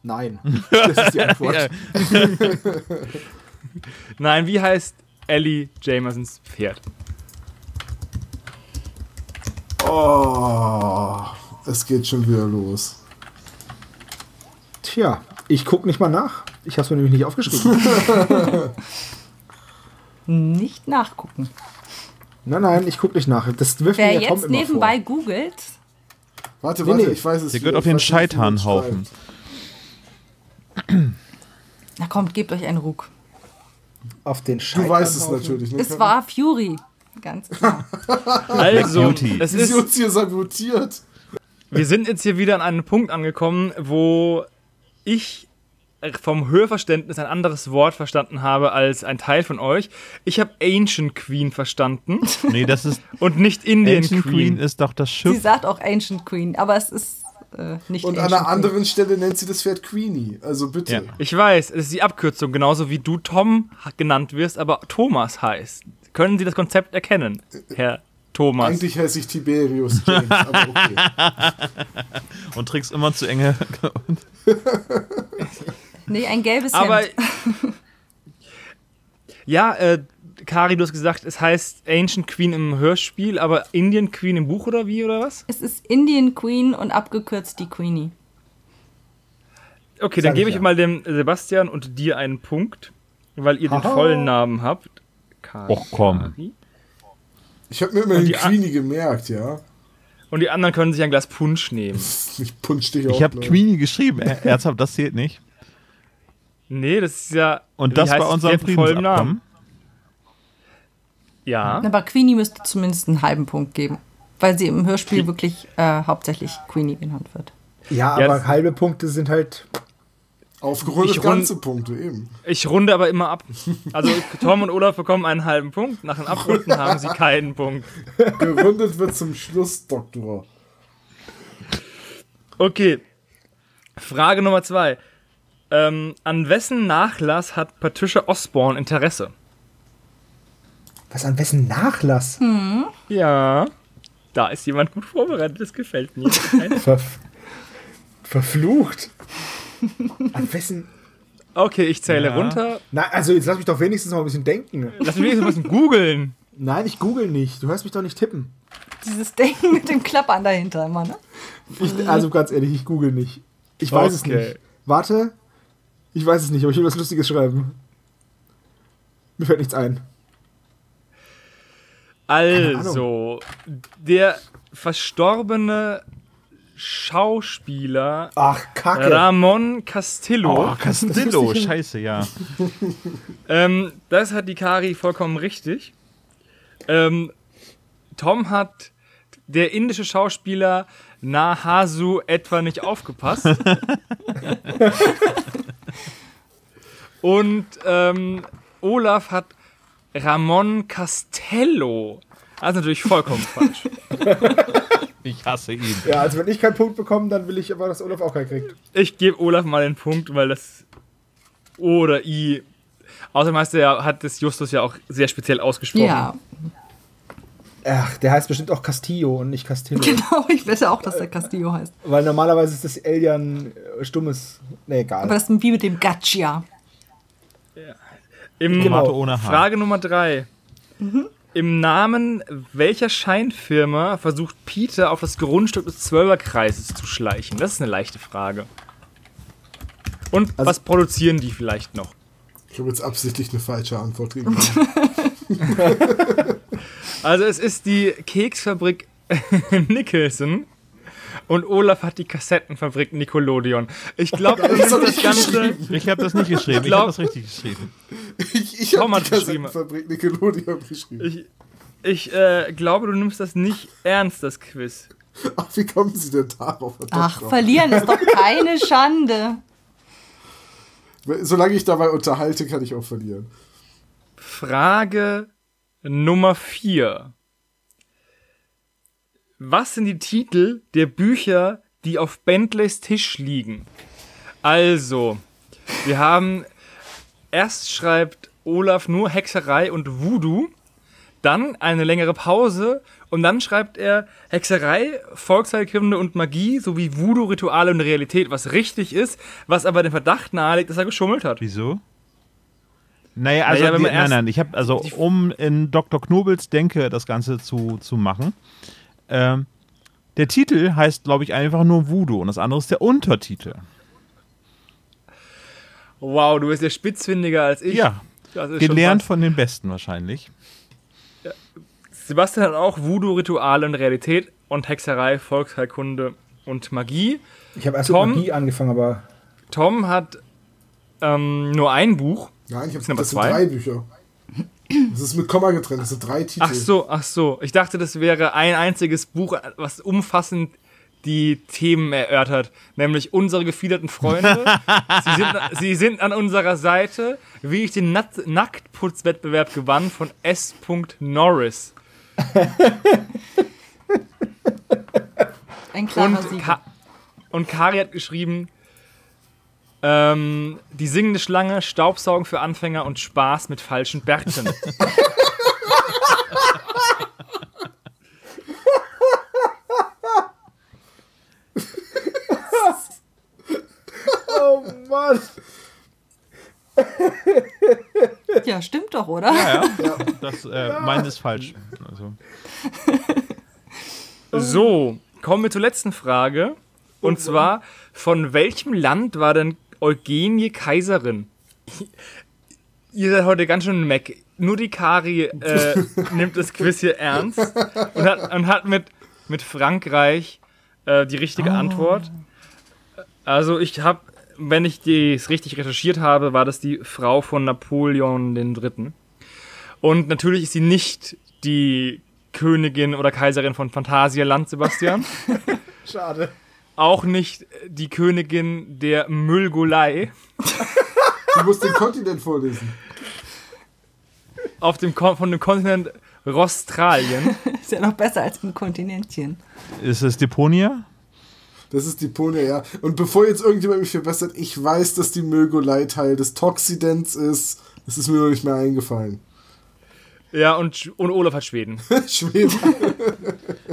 Nein. Das ist die Antwort. Nein, wie heißt Ellie Jamesons Pferd? Oh, es geht schon wieder los. Tja, ich guck nicht mal nach. Ich habe mir nämlich nicht aufgeschrieben. Nicht nachgucken. Nein, nein, ich guck nicht nach. Das wirft Wer mir der Tom jetzt immer nebenbei vor. googelt, Warte, Nee, warte, nee. ich weiß es. Der wieder. gehört auf den nicht, schreibt. na kommt, gebt euch einen Ruck. Auf den Du weißt es Scheiternhaufen. natürlich. Ne? Es war Fury. Ganz klar. Also, Beauty. es Sie ist, uns hier sabotiert. wir sind jetzt hier wieder an einem Punkt angekommen, wo ich vom Hörverständnis ein anderes Wort verstanden habe als ein Teil von euch. Ich habe Ancient Queen verstanden Nee, das ist und nicht Indian Ancient Queen. Queen ist doch das Sie Schiff. sagt auch Ancient Queen, aber es ist äh, nicht Und an Ancient einer Queen. anderen Stelle nennt sie das Pferd Queenie. Also bitte. Ja. Ich weiß, es ist die Abkürzung, genauso wie du Tom genannt wirst, aber Thomas heißt. Können Sie das Konzept erkennen, Herr Thomas? Eigentlich heiße ich Tiberius James, aber okay. Und trägst immer zu enge. Nee, ein gelbes Aber Hemd. ja, äh, Kari, du hast gesagt, es heißt Ancient Queen im Hörspiel, aber Indian Queen im Buch oder wie oder was? Es ist Indian Queen und abgekürzt die Queenie. Okay, Sag dann gebe ich ich ja. mal dem Sebastian und dir einen Punkt, weil ihr den Haha. vollen Namen habt. Kari. Och, komm. Ich habe mir immerhin die Queenie gemerkt, ja. Und die anderen können sich ein Glas Punsch nehmen. Ich punch dich auch. Ich habe? Queenie geschrieben. Ernsthaft, das zählt nicht. Nee, das ist ja. Und das bei unserem? Friedensabkommen. Ja. Aber Queenie müsste zumindest einen halben Punkt geben, weil sie im Hörspiel wirklich äh, hauptsächlich Queenie genannt wird. Ja, Ja, aber halbe Punkte sind halt. Aufgerundet Ich rund- ganze Punkte eben. Ich runde aber immer ab. Also Tom und Olaf bekommen einen halben Punkt. Nach dem Abrunden haben sie keinen Punkt. Gerundet wird zum Schluss, Doktor. Okay. Frage Nummer zwei. Ähm, an wessen Nachlass hat Patricia Osborne Interesse? Was an wessen Nachlass? Ja. Da ist jemand gut vorbereitet, das gefällt mir. Ver verflucht. An wessen. Okay, ich zähle Ja. runter. Na, also jetzt lass mich doch wenigstens mal ein bisschen denken. Lass mich wenigstens ein bisschen googeln. Nein, ich google nicht. Du hörst mich doch nicht tippen. Dieses Denken mit dem Klappern dahinter immer, ne? Ich, also ganz ehrlich, ich google nicht. Ich weiß es Okay. nicht. Warte. Ich weiß es nicht, aber ich will was Lustiges schreiben. Mir fällt nichts ein. Also, der verstorbene Schauspieler Ach, Kacke. Ramon Castillo. Oh, Castillo, scheiße, ja. Ähm, das hat die Kari vollkommen richtig. Ähm, Tom hat der indische Schauspieler Nahasu etwa nicht aufgepasst. Und ähm, Olaf hat Ramon Castello. Also natürlich vollkommen falsch. Ich hasse ihn. Ja, also wenn ich keinen Punkt bekomme, dann will ich aber, dass Olaf auch keinen kriegt. Ich gebe Olaf mal den Punkt, weil das O oder I. Außerdem heißt er, hat das Justus ja auch sehr speziell ausgesprochen. Ja, Ach, der heißt bestimmt auch Castillo und nicht Castillo. genau. Ich wette auch, dass der Castillo heißt. Weil normalerweise ist das Elian äh, stummes. Nee, egal. Aber das ist wie mit dem Gaccia. Im Genau. Tomate ohne Haar. Frage Nummer drei. Im Namen welcher Scheinfirma versucht Peter auf das Grundstück des Zwölferkreises zu schleichen? Das ist eine leichte Frage. Und Also- was produzieren die vielleicht noch? Ich habe jetzt absichtlich eine falsche Antwort gegeben. Also es ist die Keksfabrik Nicholson und Olaf hat die Kassettenfabrik Nickelodeon. Ich glaube, du nimmst hab das ich Ganze. Ich habe das nicht geschrieben. Ich glaub- habe das richtig geschrieben. ich ich habe die. Kassettenfabrik Nickelodeon geschrieben. Ich, ich äh, glaube, du nimmst das nicht ernst, das Quiz. Ach, wie kommen Sie denn darauf? Ach, Doktor? verlieren ist doch keine Schande. Solange ich dabei unterhalte, kann ich auch verlieren. Frage Nummer 4. Was sind die Titel der Bücher, die auf Bentleys Tisch liegen? Also, wir haben, erst schreibt Olaf nur Hexerei und Voodoo. Dann eine längere Pause und dann schreibt er Hexerei, Volksheilkunde und Magie sowie Voodoo, Rituale und Realität, was richtig ist, was aber den Verdacht nahelegt, dass er geschummelt hat. Wieso? Naja, also Naja, die, nein, nein, ich habe also um in Dr. Knobels Denke das Ganze zu, zu machen. Ähm, der Titel heißt, glaube ich, einfach nur Voodoo und das andere ist der Untertitel. Wow, du bist ja spitzfindiger als ich. Ja, Das ist schon gelernt von den Besten wahrscheinlich. Sebastian hat auch Voodoo, Rituale und Realität und Hexerei, Volksheilkunde und Magie. Ich habe erst Tom? mit Magie angefangen, aber Tom hat ähm, nur ein Buch. Nein, ich hab, Sind aber das sind zwei? drei Bücher. Das ist mit Komma getrennt, das sind drei Titel. Ach so, ach so. Ich dachte, das wäre ein einziges Buch, was umfassend die Themen erörtert, nämlich unsere gefiederten Freunde. sie, sind, sie sind an unserer Seite, wie ich den Nat Nacktputzwettbewerb gewann von S. Norris. Ein klarer Und, Sieg. Ka und Kari hat geschrieben, ähm, die singende Schlange, Staubsaugen für Anfänger und Spaß mit falschen Bärten. Oh Mann! Ja, stimmt doch, oder? Ja, ja. Das, äh, mein ist falsch. Also, So, kommen wir zur letzten Frage. Und zwar, von welchem Land war denn Eugenie Kaiserin? Ihr seid heute ganz schön Mac. Nur die Kari äh, nimmt das Quiz hier ernst und hat, und hat mit, mit Frankreich äh, die richtige Antwort. Also ich habe, wenn ich es richtig recherchiert habe, war das die Frau von Napoleon III. Und natürlich ist sie nicht die Königin oder Kaiserin von Phantasialand, Sebastian. Schade. Auch nicht die Königin der Müllgolei Du musst den Kontinent vorlesen. auf dem Kon von dem Kontinent Rostralien. Ist ja noch besser als ein Kontinentchen. ist es Deponia? Das ist die Ponia, ja. Und bevor jetzt irgendjemand mich verbessert, ich weiß, dass die Mögolei Teil des Toxidents ist. Das ist mir noch nicht mehr eingefallen. Ja, und, und Olaf hat Schweden. Schweden.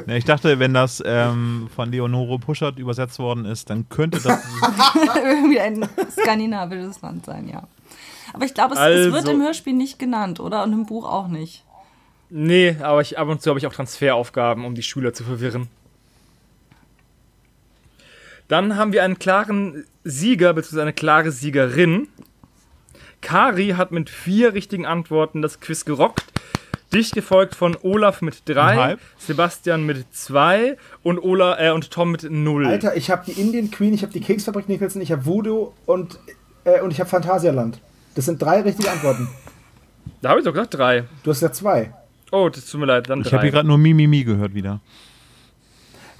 Ne, ich dachte, wenn das ähm, von Leonore Puschert übersetzt worden ist, dann könnte das. Irgendwie ein skandinavisches Land sein, ja. Aber ich glaube, es, es Also- wird im Hörspiel nicht genannt, oder? Und im Buch auch nicht. Nee, aber ich, ab und zu habe ich auch Transferaufgaben, um die Schüler zu verwirren. Dann haben wir einen klaren Sieger, beziehungsweise eine klare Siegerin. Kari hat mit vier richtigen Antworten das Quiz gerockt. Dicht gefolgt von Olaf mit drei, Halb. Sebastian mit zwei und, Ola, äh, und Tom mit null. Alter, ich habe die Indian Queen, ich habe die Keksfabrik Nicholson, ich habe Voodoo und, äh, und ich habe Phantasialand. Das sind drei richtige Antworten. Da habe ich doch gesagt drei. Du hast ja zwei. Oh, das tut mir leid, dann Ich habe hier gerade nur Mimimi gehört wieder.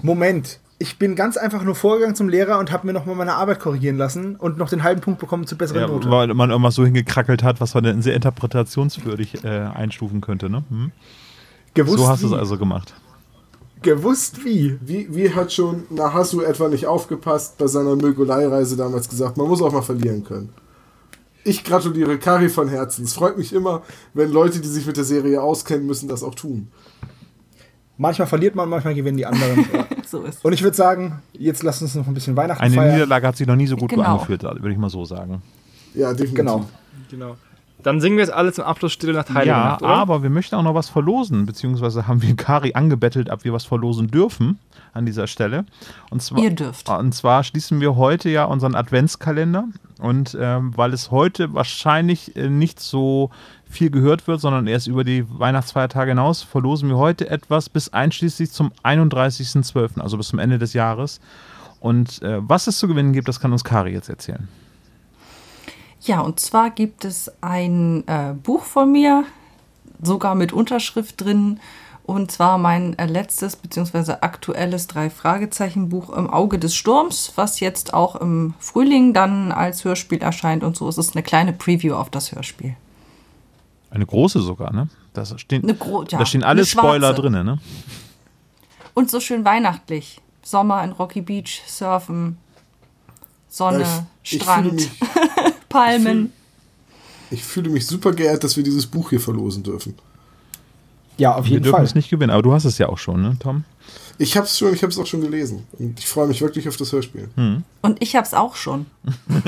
Moment. Ich bin ganz einfach nur vorgegangen zum Lehrer und habe mir nochmal meine Arbeit korrigieren lassen und noch den halben Punkt bekommen zur besseren Ja, Note. weil man irgendwas so hingekrackelt hat, was man dann sehr interpretationswürdig äh, einstufen könnte. Ne? Hm? Gewusst So hast du es also gemacht. Gewusst wie. Wie, wie hat schon Nahasu etwa nicht aufgepasst bei seiner Mögolei-Reise damals gesagt, man muss auch mal verlieren können. Ich gratuliere Kari von Herzen. Es freut mich immer, wenn Leute, die sich mit der Serie auskennen, müssen das auch tun. Manchmal verliert man, manchmal gewinnen die anderen. So ist und ich würde sagen, jetzt lass uns noch ein bisschen Weihnachten Eine feiern. Niederlage hat sich noch nie so gut Genau. angefühlt, würde ich mal so sagen. Ja, definitiv. Genau. Genau. Dann singen wir jetzt alle zum Abschluss Stille nach Heilige ja, Nacht, oder? aber wir möchten auch noch was verlosen, beziehungsweise haben wir Kari angebettelt, ob wir was verlosen dürfen an dieser Stelle. Und zwar, Ihr dürft. Und zwar schließen wir heute ja unseren Adventskalender und ähm, weil es heute wahrscheinlich äh, nicht so viel gehört wird, sondern erst über die Weihnachtsfeiertage hinaus, verlosen wir heute etwas bis einschließlich zum 31.12., also bis zum Ende des Jahres. Und äh, was es zu gewinnen gibt, das kann uns Kari jetzt erzählen. Ja, und zwar gibt es ein äh, Buch von mir, sogar mit Unterschrift drin. Und zwar mein äh, letztes bzw. aktuelles Drei-Fragezeichen-Buch im Auge des Sturms, was jetzt auch im Frühling dann als Hörspiel erscheint. Und so ist es eine kleine Preview auf das Hörspiel. Eine große sogar, ne? Das stehen, ja, da stehen alle. Spoiler drin, ne? Und so schön weihnachtlich. Sommer in Rocky Beach, Surfen, Sonne, Ich, ich Strand, mich, Palmen. Ich fühle mich super geehrt, dass wir dieses Buch hier verlosen dürfen. Ja, auf Wir jeden dürfen Fall. es nicht gewinnen, aber du hast es ja auch schon, ne, Tom? Ich habe es schon, ich habe es auch schon gelesen und ich freue mich wirklich auf das Hörspiel. Und ich hab's auch schon.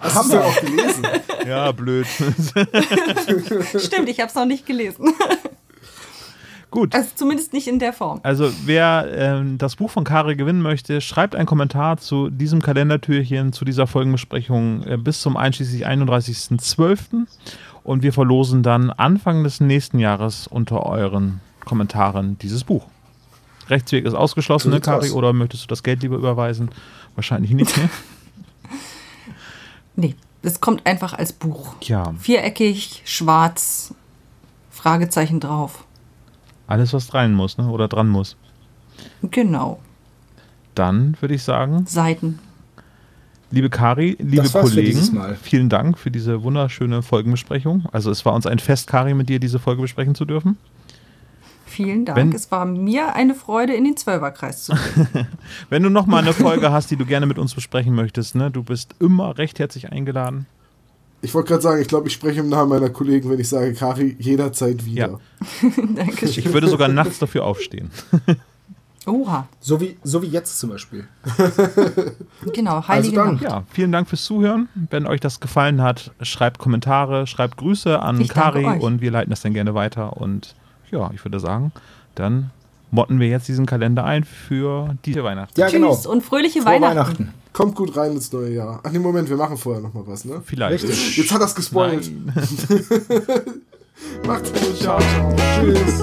Hast du ja auch gelesen? Ja, blöd. Stimmt, ich hab's noch nicht gelesen. Gut. Also zumindest nicht in der Form. Also wer ähm, das Buch von Kari gewinnen möchte, schreibt einen Kommentar zu diesem Kalendertürchen, zu dieser Folgenbesprechung äh, bis zum einschließlich 31.12. Und wir verlosen dann Anfang des nächsten Jahres unter euren Kommentaren dieses Buch. Rechtsweg ist ausgeschlossen, ne, Kari? aus. Oder möchtest du das Geld lieber überweisen? Wahrscheinlich nicht, ne? Nee, es kommt einfach als Buch. ja, Viereckig, schwarz, Fragezeichen drauf. alles, was rein muss, ne? Oder dran muss. Genau. Dann würde ich sagen, Seiten. Liebe Kari, liebe Kollegen, vielen Dank für diese wunderschöne Folgenbesprechung. Also es war uns ein Fest, Kari, mit dir diese Folge besprechen zu dürfen. Vielen Dank. Wenn- es war mir eine Freude, in den Zwölferkreis zu gehen. Wenn du noch mal eine Folge hast, die du gerne mit uns besprechen möchtest, ne, du bist immer recht herzlich eingeladen. Ich wollte gerade sagen, ich glaube, ich spreche im Namen meiner Kollegen, wenn ich sage, Kari, jederzeit wieder. Dankeschön. Ich würde sogar nachts dafür aufstehen. Oha. So wie, so wie jetzt zum Beispiel. Genau, heilige dann. Nacht. Ja, vielen Dank fürs Zuhören. Wenn euch das gefallen hat, schreibt Kommentare, schreibt Grüße an Ich Kari und wir leiten das dann gerne weiter. Und ja, ich würde sagen, dann motten wir jetzt diesen Kalender ein für diese Weihnachten. Ja, genau. Tschüss und fröhliche Frohe Weihnachten. Weihnachten. Kommt gut rein ins neue Jahr. Ach nee, Moment, wir machen vorher noch mal was, ne? Vielleicht. Richtig. Jetzt hat er es gespoilt. Macht's gut. Ciao, ciao. Tschüss.